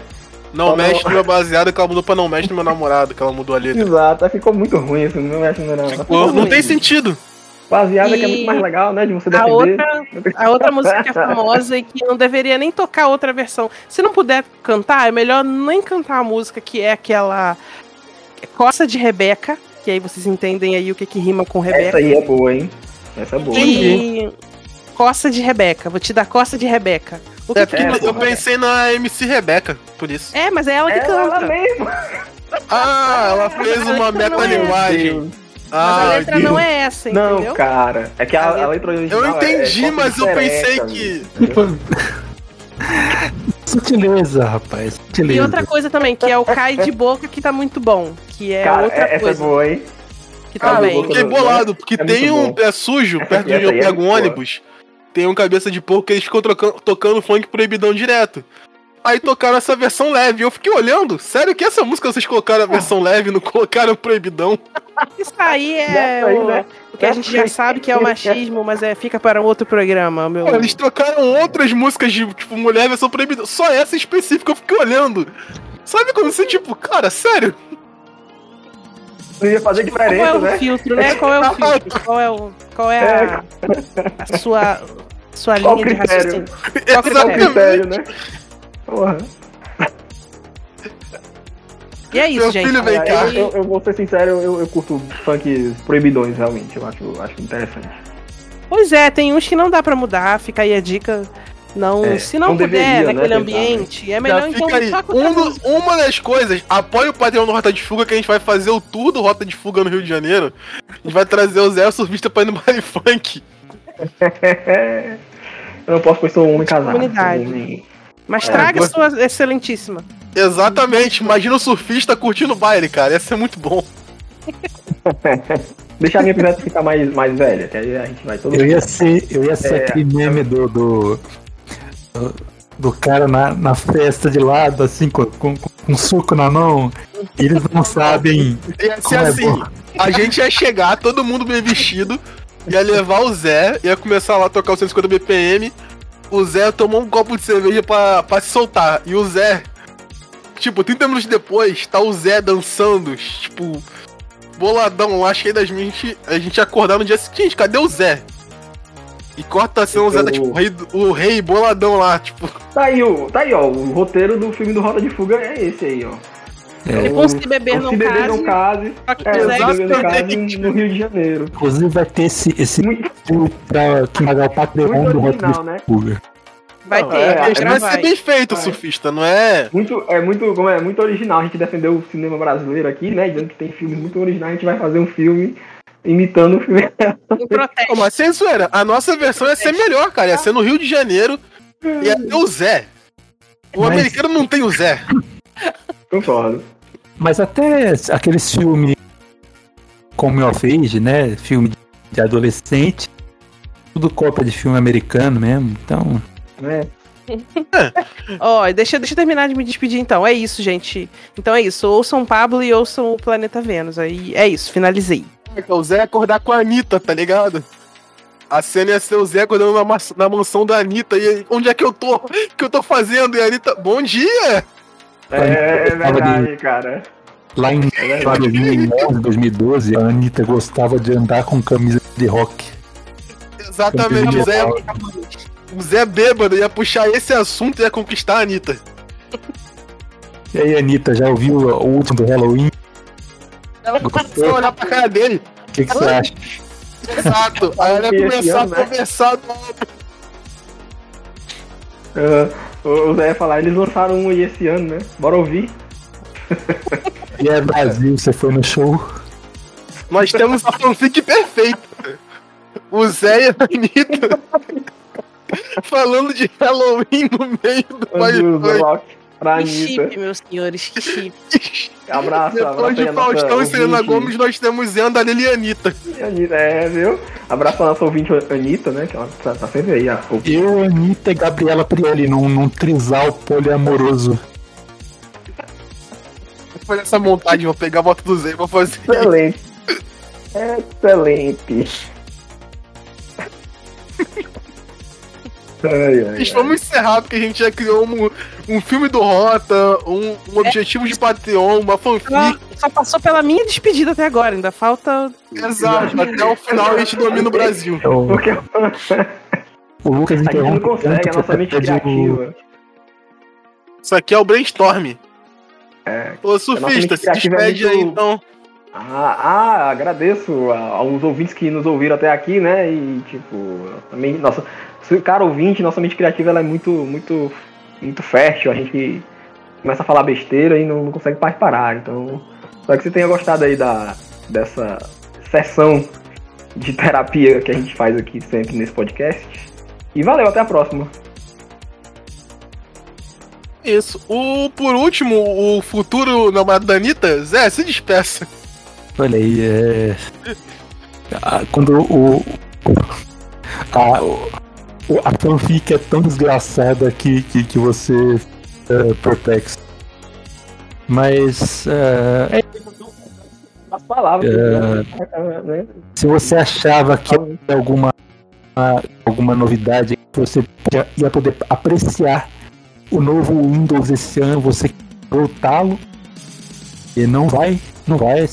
Não Só mexe não- no meu baseado que ela mudou pra não mexe no meu namorado, que ela mudou a letra. Exato, ficou muito ruim isso, não mexe não. não. Pô, não tem sentido. Baseado é que é E muito mais legal, né? De você A defender. outra, a outra música que é famosa e que não deveria nem tocar outra versão. Se não puder cantar, é melhor nem cantar a música que é aquela Coça de Rebeca, que aí vocês entendem aí o que, que rima com Essa Rebeca. aí é boa, hein? Essa é boa. E Coça de Rebeca, vou te dar Coça de Rebeca. O que É que eu com pensei na MC Rebeca, por isso. É, mas é ela que É ela canta. mesmo. Ah, ela fez a uma não é metalinguagem. Mas a Ah, letra não é essa, Não, entendeu? cara. É que a, A a letra- original. Eu entendi, é, é mas eu pensei que-. Sutileza, rapaz. Sutileza. E outra coisa também, que é o Cai de Boca, que tá muito bom. Que é Cara, outra é- essa é coisa. boa, hein? que também. eu fiquei bolado, porque É tem um pé sujo, perto de onde eu é pego um boa. ônibus. Tem um cabeça de porco que eles ficam trocando- tocando funk proibidão direto. Aí tocaram essa versão leve. Eu fiquei olhando, sério que essa música vocês colocaram a versão leve e não colocaram proibidão? Isso aí é aí, o, né? o que a gente já sabe que é o machismo, mas é, fica para um outro programa, meu. Pô, eles trocaram outras músicas de, tipo, mulher versão proibidão. Só essa específica eu fiquei olhando. Sabe quando você, tipo, cara, sério? Não ia fazer Qual é diferença, o né? filtro, né? Qual é o filtro? Qual é, o, qual é a, a sua, sua Qual linha de critério? raciocínio? Qual critério? Critério, né? Porra. E é isso, Meu gente. filho vem cá. eu, eu- eu vou ser sincero, eu, eu curto funk proibidões, realmente. Eu acho, eu acho interessante. Pois é, tem uns que não dá pra mudar, fica aí a dica. Não, É, se não, não puder, deveria, né, naquele tentar, ambiente, é Já melhor fica então aí. Um uma das coisas, apoia o Patreon do Rota de Fuga que a gente vai fazer o tour do Rota de Fuga no Rio de Janeiro. A gente vai trazer o Zé o surfista pra ir no baile funk. eu não posso, pois sou um homem casado. Comunidade. Mas É, traga sua excelentíssima. Exatamente, imagina o surfista curtindo o baile, cara. Ia ser muito bom. Deixar a minha pivete ficar mais, mais velha, que aí a gente vai todo Eu ia ser, eu ia ser É. aquele meme do, do, do, do cara na, na festa de lado, assim, com, com, com um suco na mão. E eles não sabem. Ia ser é assim, bom. a gente ia chegar, todo mundo bem vestido, ia levar o Zé, ia começar lá a tocar o 150 BPM, o Zé tomou um copo de cerveja pra, pra se soltar, e o Zé, tipo, 30 minutos depois, tá o Zé dançando, tipo, boladão lá, cheio das minhas, a gente- a gente acordar no dia seguinte, cadê o Zé? E corta a cena, o Zé tá tipo, o rei, o rei boladão lá, tipo, Tá aí, tá aí, ó. O roteiro do filme do Rota de Fuga é esse aí, ó. É, Tipo um se beber o não Se Beber case. Não Case. Só que É, o Se quiser Beber Não Case no Rio de Janeiro. inclusive vai ter esse, esse Muito, pra que pagar o Patreon do de né? Vai Não, ter, é, é, vai ser bem feito, Vai. surfista, não é? Muito, é muito, como é, muito original. A gente defendeu o cinema brasileiro aqui, né? Dizendo que tem filmes muito originais. A gente vai fazer um filme imitando o filme. Pô, mas sem zoeira, a nossa versão ia ser melhor, cara. Ia ser no Rio de Janeiro. Ia ter o Zé. O Mas- americano não tem o Zé. Concordo. Mas até aqueles filmes como of Age, né? Filme de adolescente. Tudo cópia de filme americano mesmo. Então, Né? Ó, deixa, deixa eu terminar de me despedir então. É isso, gente. Então é isso. Ouçam Pablo e ouçam o Planeta Vênus. Aí é isso, finalizei. O Zé acordar com a Anitta, tá ligado? A cena ia ser o Zé acordando na, na mansão da Anitta. E onde é que eu tô? O que eu tô fazendo? E a Anitta, bom dia! É, é verdade, cara. lá em 2011, 2012, a Anitta gostava de andar com camisa de rock. Exatamente, o Zé, o Zé bêbado ia puxar esse assunto e ia conquistar a Anitta. E aí, Anitta, já ouviu o último do Halloween? Ela começou a olhar pra cara dele. O que, que você acha? Exato. Aí ela ia começar a né? conversar. Ah, o o Zé ia falar, eles lançaram um aí esse ano, né? Bora ouvir. E é Brasil, você foi no show? Nós temos a fanfic perfeita. O Zé e a Anitta falando de Halloween no meio do Andrew pra Que Anitta. chip, meus senhores, que chip. Abraço, Depois abraço de a Faustão e Selena ouvinte. Gomes, nós temos Zenda, Lili e Anitta. Anitta, é, viu? Abraço pra nossa ouvinte Anitta, né? Que ela tá, tá sempre aí. a- o- Eu, Anitta e Gabriela Prioli num, num trisal poliamoroso. Vou fazer essa montagem, vou pegar a moto do Zé e vou fazer. Excelente. Excelente. Ai, ai, ai. vamos encerrar, porque a gente já criou um, um filme do Rota, um, um objetivo de Patreon, uma fanfic. Só, só passou pela minha despedida até agora, ainda falta. Exato, até o final a gente domina o Brasil. É o, Porque o Lucas a gente não interrompe consegue, tanto a nossa até mente criativa. Isso aqui é o brainstorm. É. Ô, surfista, se criativa é despede aí muito- então. Ah, ah, agradeço aos ouvintes que nos ouviram até aqui, né? E tipo, também, nossa, cara ouvinte, nossa mente criativa ela é muito, muito, muito fértil. A gente começa a falar besteira e não, não consegue mais parar. Então, espero que você tenha gostado aí da, dessa sessão de terapia que a gente faz aqui sempre nesse podcast. E valeu, até a próxima. Isso. O, por último, o futuro namorado da Anitta, Zé, se despeça. Olha aí, é. Ah, Quando o. A, o- a fanfic é tão desgraçada que, que, que você é perplexo. Mas é, As palavras. É. né? se você achava que alguma, alguma novidade que você ia poder apreciar o novo Windows esse ano, você voltá-lo e não vai, não vai.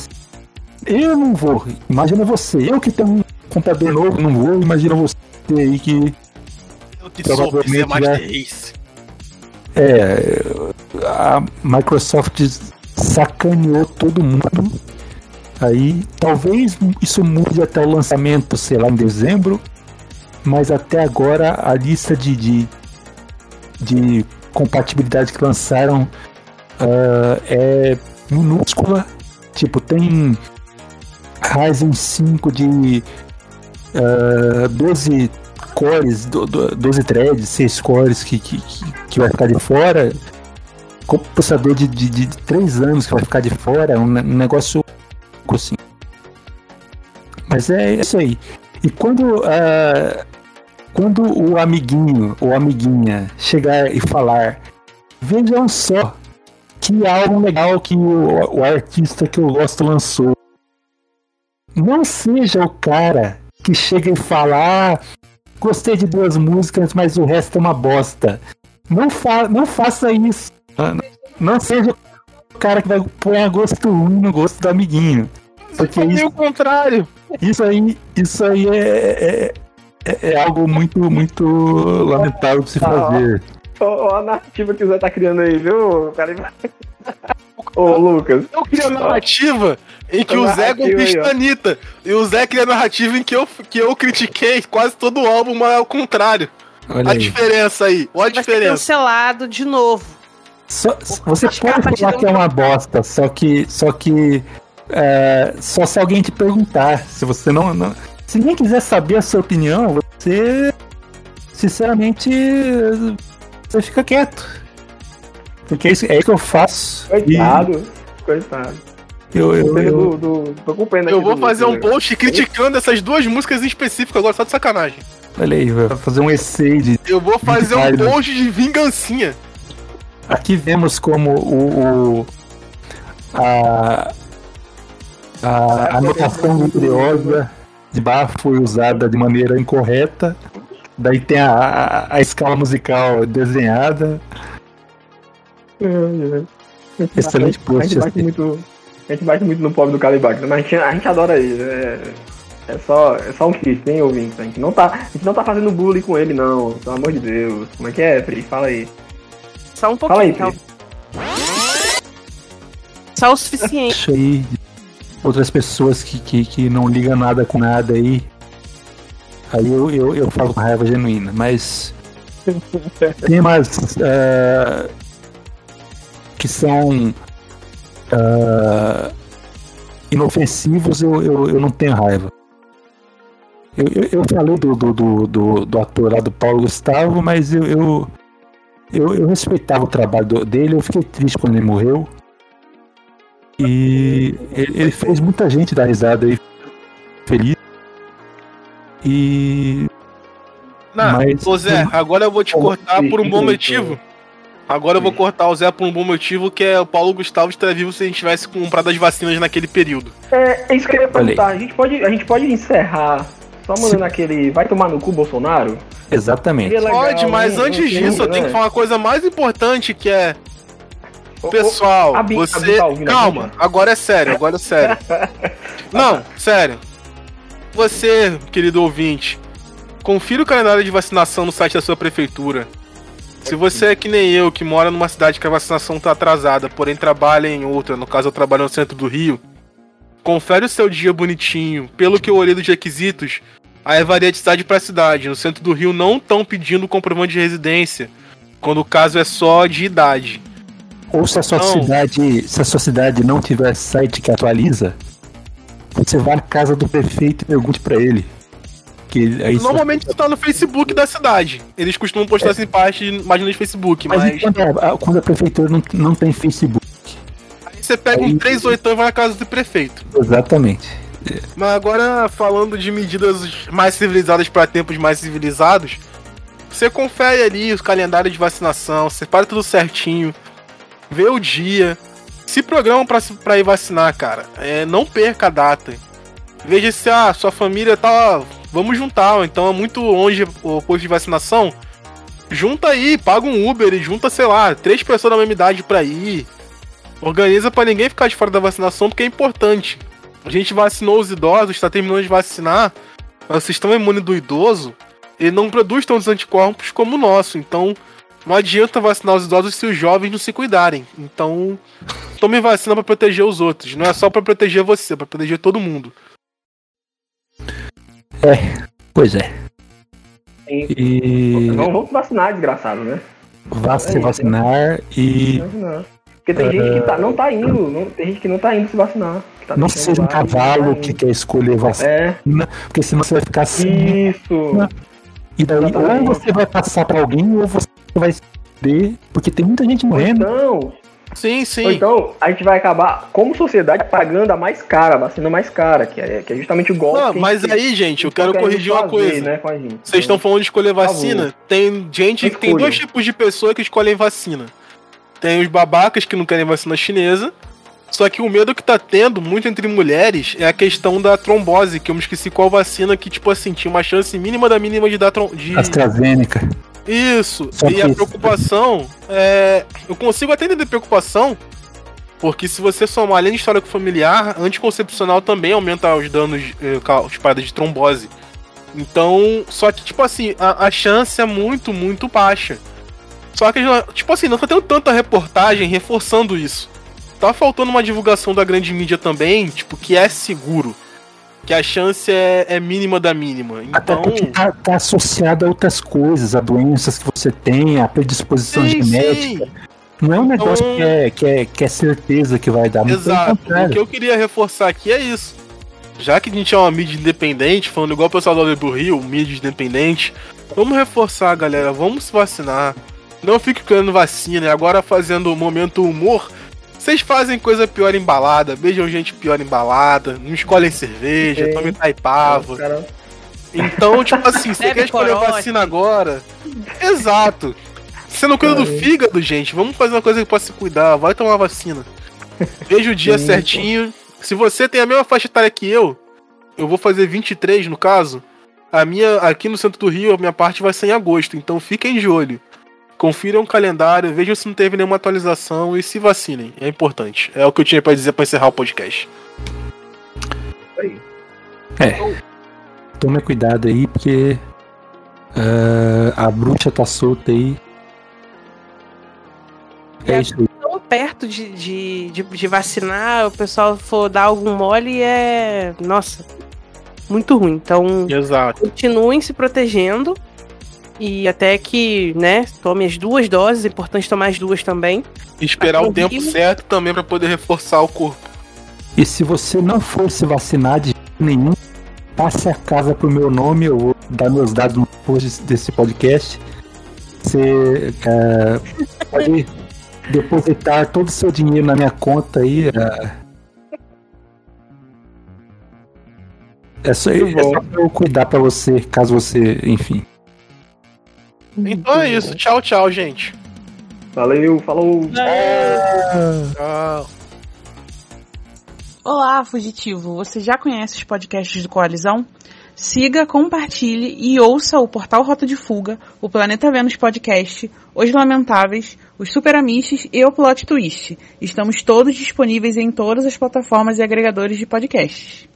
Eu não vou. Imagina você, eu que tenho um computador novo, não vou. Imagina você aí que Eu que Provavelmente Master já- Race. É, a Microsoft sacaneou todo mundo. Aí, talvez isso mude até o lançamento, sei lá, em dezembro. Mas até agora a lista de, de, de compatibilidade que lançaram ah, é minúscula. Tipo, tem Ryzen 5 de ah, 12 cores, do- do- 12 threads, 6 cores que, que, que, vai ficar de fora. Com processador de, de, de 3 anos que vai ficar de fora, um, ne- um negócio assim. Mas é isso aí. E quando, ah, quando o amiguinho ou amiguinha chegar e falar, vejam só que álbum legal que o, o artista que eu gosto lançou. Não seja o cara que chega e fala, ah, gostei de duas músicas, mas o resto é uma bosta. Não, fa não faça isso. Ah, não- Não seja o cara que vai pôr a gosto ruim no gosto do amiguinho. Porque isso, o contrário. isso aí, isso aí é, é, é- é algo muito, muito lamentável de se fazer. Ó, ó a narrativa que o Zé tá criando aí, viu? Cara, Ô, Lucas. Eu queria a narrativa em que o Zé ó. a Anitta. E o Zé cria a narrativa em que eu, que eu critiquei quase todo o álbum, mas é o contrário. Olha A aí. diferença aí. Olha a Vai ser diferença. cancelado de novo. Só- você pode falar que é uma bosta, só que. Só que. é, só se alguém te perguntar. Se você não, não- Se ninguém quiser saber a sua opinião, você. Sinceramente. Você fica quieto. Porque é isso, é isso que eu faço. Coitado. Coitado. E Eu, eu, pena eu- do, do, Eu vou do fazer um né? post criticando essas duas músicas em específico agora, só de sacanagem. olha aí, vai fazer um essay de. Eu vou fazer um post de vingancinha. Aqui vemos como o. o- a, a anotação vitoriosa de Bach foi usada de maneira incorreta. Daí tem a, a, a escala musical desenhada. Excelente A post. gente bate assim. muito. A gente bate muito no pobre do Calibac, mas a gente, a gente adora ele. É, é só, é só um kiss, tem ouvinte. A gente, não tá, a gente não tá fazendo bullying com ele, não. Pelo amor de Deus. Como é que é, Pri? Fala aí. Só um Fala aí, pouquinho. Pri. então. Só o suficiente. Isso aí. de Outras pessoas que, que, que não ligam nada com nada aí. Aí eu, eu, eu falo com raiva genuína, mas. Temas eh, que são. ah, inofensivos, eu, eu, eu não tenho raiva. Eu, eu, eu falei do, do, do, do, ator lá do Paulo Gustavo, mas eu, eu, eu, eu respeitava o trabalho dele, eu fiquei triste quando ele morreu. E ele, fez muita gente dar risada aí feliz. E Não, Mas- Zé, agora eu vou te cortar por um bom que- motivo. Agora eu vou cortar o Zé por um bom motivo, que é o Paulo Gustavo estaria vivo se a gente tivesse comprado as vacinas naquele período. É, é isso que eu ia perguntar. A gente, pode, a gente pode encerrar só mandando aquele. Vai tomar no cu, Bolsonaro? exatamente. Legal, Pode, mas né? antes Não disso eu tenho que né? falar uma coisa mais importante que é. Pessoal, você. tá Calma, agora é sério, agora é sério. Não, sério. Você, querido ouvinte, confira o calendário de vacinação no site da sua prefeitura. Se você é que nem eu, que mora numa cidade que a vacinação tá atrasada, porém trabalha em outra, no caso eu trabalho no centro do Rio, confere o seu dia bonitinho. Pelo que eu olhei dos requisitos, aí varia de cidade para cidade. No centro do Rio não estão pedindo comprovante de residência, quando o caso é só de idade. Ou se a sua Não. cidade, se a sua cidade não tiver site que atualiza, você vai na casa do prefeito e pergunte pra ele. Que aí Normalmente isso tá no Facebook da cidade. Eles costumam postar essa parte mais no Facebook, mas, mas. quando, a, quando a prefeitura não, não tem Facebook? Aí você pega um Aí- 3 oitão e vai na casa do prefeito. Exatamente. Mas agora, falando de medidas mais civilizadas para tempos mais civilizados, você confere ali os calendários de vacinação, separa tudo certinho, vê o dia, se programa pra ir vacinar, cara. É, não perca a data. Veja se a sua família tá. Vamos juntar, então é muito longe o posto de vacinação. Junta aí, paga um Uber e junta, sei lá, três pessoas da mesma idade pra ir. Organiza pra ninguém ficar de fora da vacinação, porque é importante. A gente vacinou os idosos, está terminando de vacinar. O sistema imune do idoso, ele não produz tantos anticorpos como o nosso. Então, não adianta vacinar os idosos se os jovens não se cuidarem. Então, tome vacina para proteger os outros. Não é só para proteger você, é para proteger todo mundo. Pois é. E Não vamos vacinar, desgraçado, né? vá É se vacinar e Vacinar. Porque tem gente que tá, não tá indo, não, tem gente que não tá indo se vacinar. tá não seja um não cavalo tá que quer escolher vacina, É, porque senão você vai ficar assim. isso. E daí, ou Exatamente. você vai passar pra alguém, ou você vai perder, porque tem muita gente Ou morrendo. então, Sim, ou sim. então, a gente vai acabar, como sociedade, pagando a mais cara, a vacina mais cara, que é, que é justamente o golpe. Não, que mas aí, gente, eu que a quero gente corrigir uma fazer, coisa. Né, com a gente. Vocês estão falando de escolher vacina? Tem gente que tem dois tipos de pessoa que escolhem vacina. Tem os babacas que não querem vacina chinesa. Só que o medo que tá tendo muito entre mulheres é a questão da trombose, que eu me esqueci qual vacina que, tipo assim, tinha uma chance mínima da mínima de dar trom de AstraZeneca. Isso. Só e a isso- preocupação é. Eu consigo até entender preocupação, porque se você somar além de histórico familiar, anticoncepcional também aumenta os danos, ca- as paradas de trombose. Então, só que, tipo assim, a, a chance é muito, muito baixa. Só que, tipo assim, não tá tendo tanta reportagem reforçando isso. Tá faltando uma divulgação da grande mídia também, tipo, que é seguro. Que a chance é, é mínima da mínima. Até Então. porque tá, tá associado a outras coisas, a doenças que você tem, a predisposição Sim, genética. sim. Não é um negócio Então- que, é, que, é, que é certeza que vai dar. Exato. O que eu queria reforçar aqui é isso. Já que a gente é uma mídia independente, falando igual o pessoal do Rio, mídia independente, vamos reforçar, galera. Vamos se vacinar. Não fique querendo vacina. E agora fazendo o momento humor. Vocês fazem coisa pior embalada, beijam gente pior embalada, não escolhem cerveja, tomem taipava. Então, tipo assim, você quer escolher corote. vacina agora? Exato. Você não cuida do fígado, gente? Vamos fazer uma coisa que possa se cuidar. Vai tomar vacina. Veja o dia Sim. certinho. Se você tem a mesma faixa etária que eu, eu vou fazer 23 no caso. A minha, aqui no centro do Rio, a minha parte vai ser em agosto. Então fiquem de olho. Confiram o calendário, vejam se não teve nenhuma atualização e se vacinem. É importante. É o que eu tinha pra dizer pra encerrar o podcast. Tome cuidado aí, porque ah, a bruxa tá solta aí. É isso aí. Tão perto de, de, de, de vacinar, o pessoal for dar algum mole é. Nossa, muito ruim. Então, Exato. continuem se protegendo. E até que, né, tome as duas doses, é importante tomar as duas também. E esperar o no tempo Rio- certo também pra poder reforçar o corpo. E se você não for se vacinar de jeito nenhum, passe a casa pro meu nome, eu vou dar meus dados no post desse podcast. Você é, pode depositar todo o seu dinheiro na minha conta aí. É, é só, é só eu cuidar pra você, caso você, enfim. Então é isso. Tchau, tchau, gente. Valeu, falou. Tchau. Olá, fugitivo! Você já conhece os podcasts do Coalizão? Siga, compartilhe e ouça o Portal Rota de Fuga, o Planeta Vênus Podcast, Os Lamentáveis, os Super Amishes e o Plot Twist. Estamos todos disponíveis em todas as plataformas e agregadores de podcasts.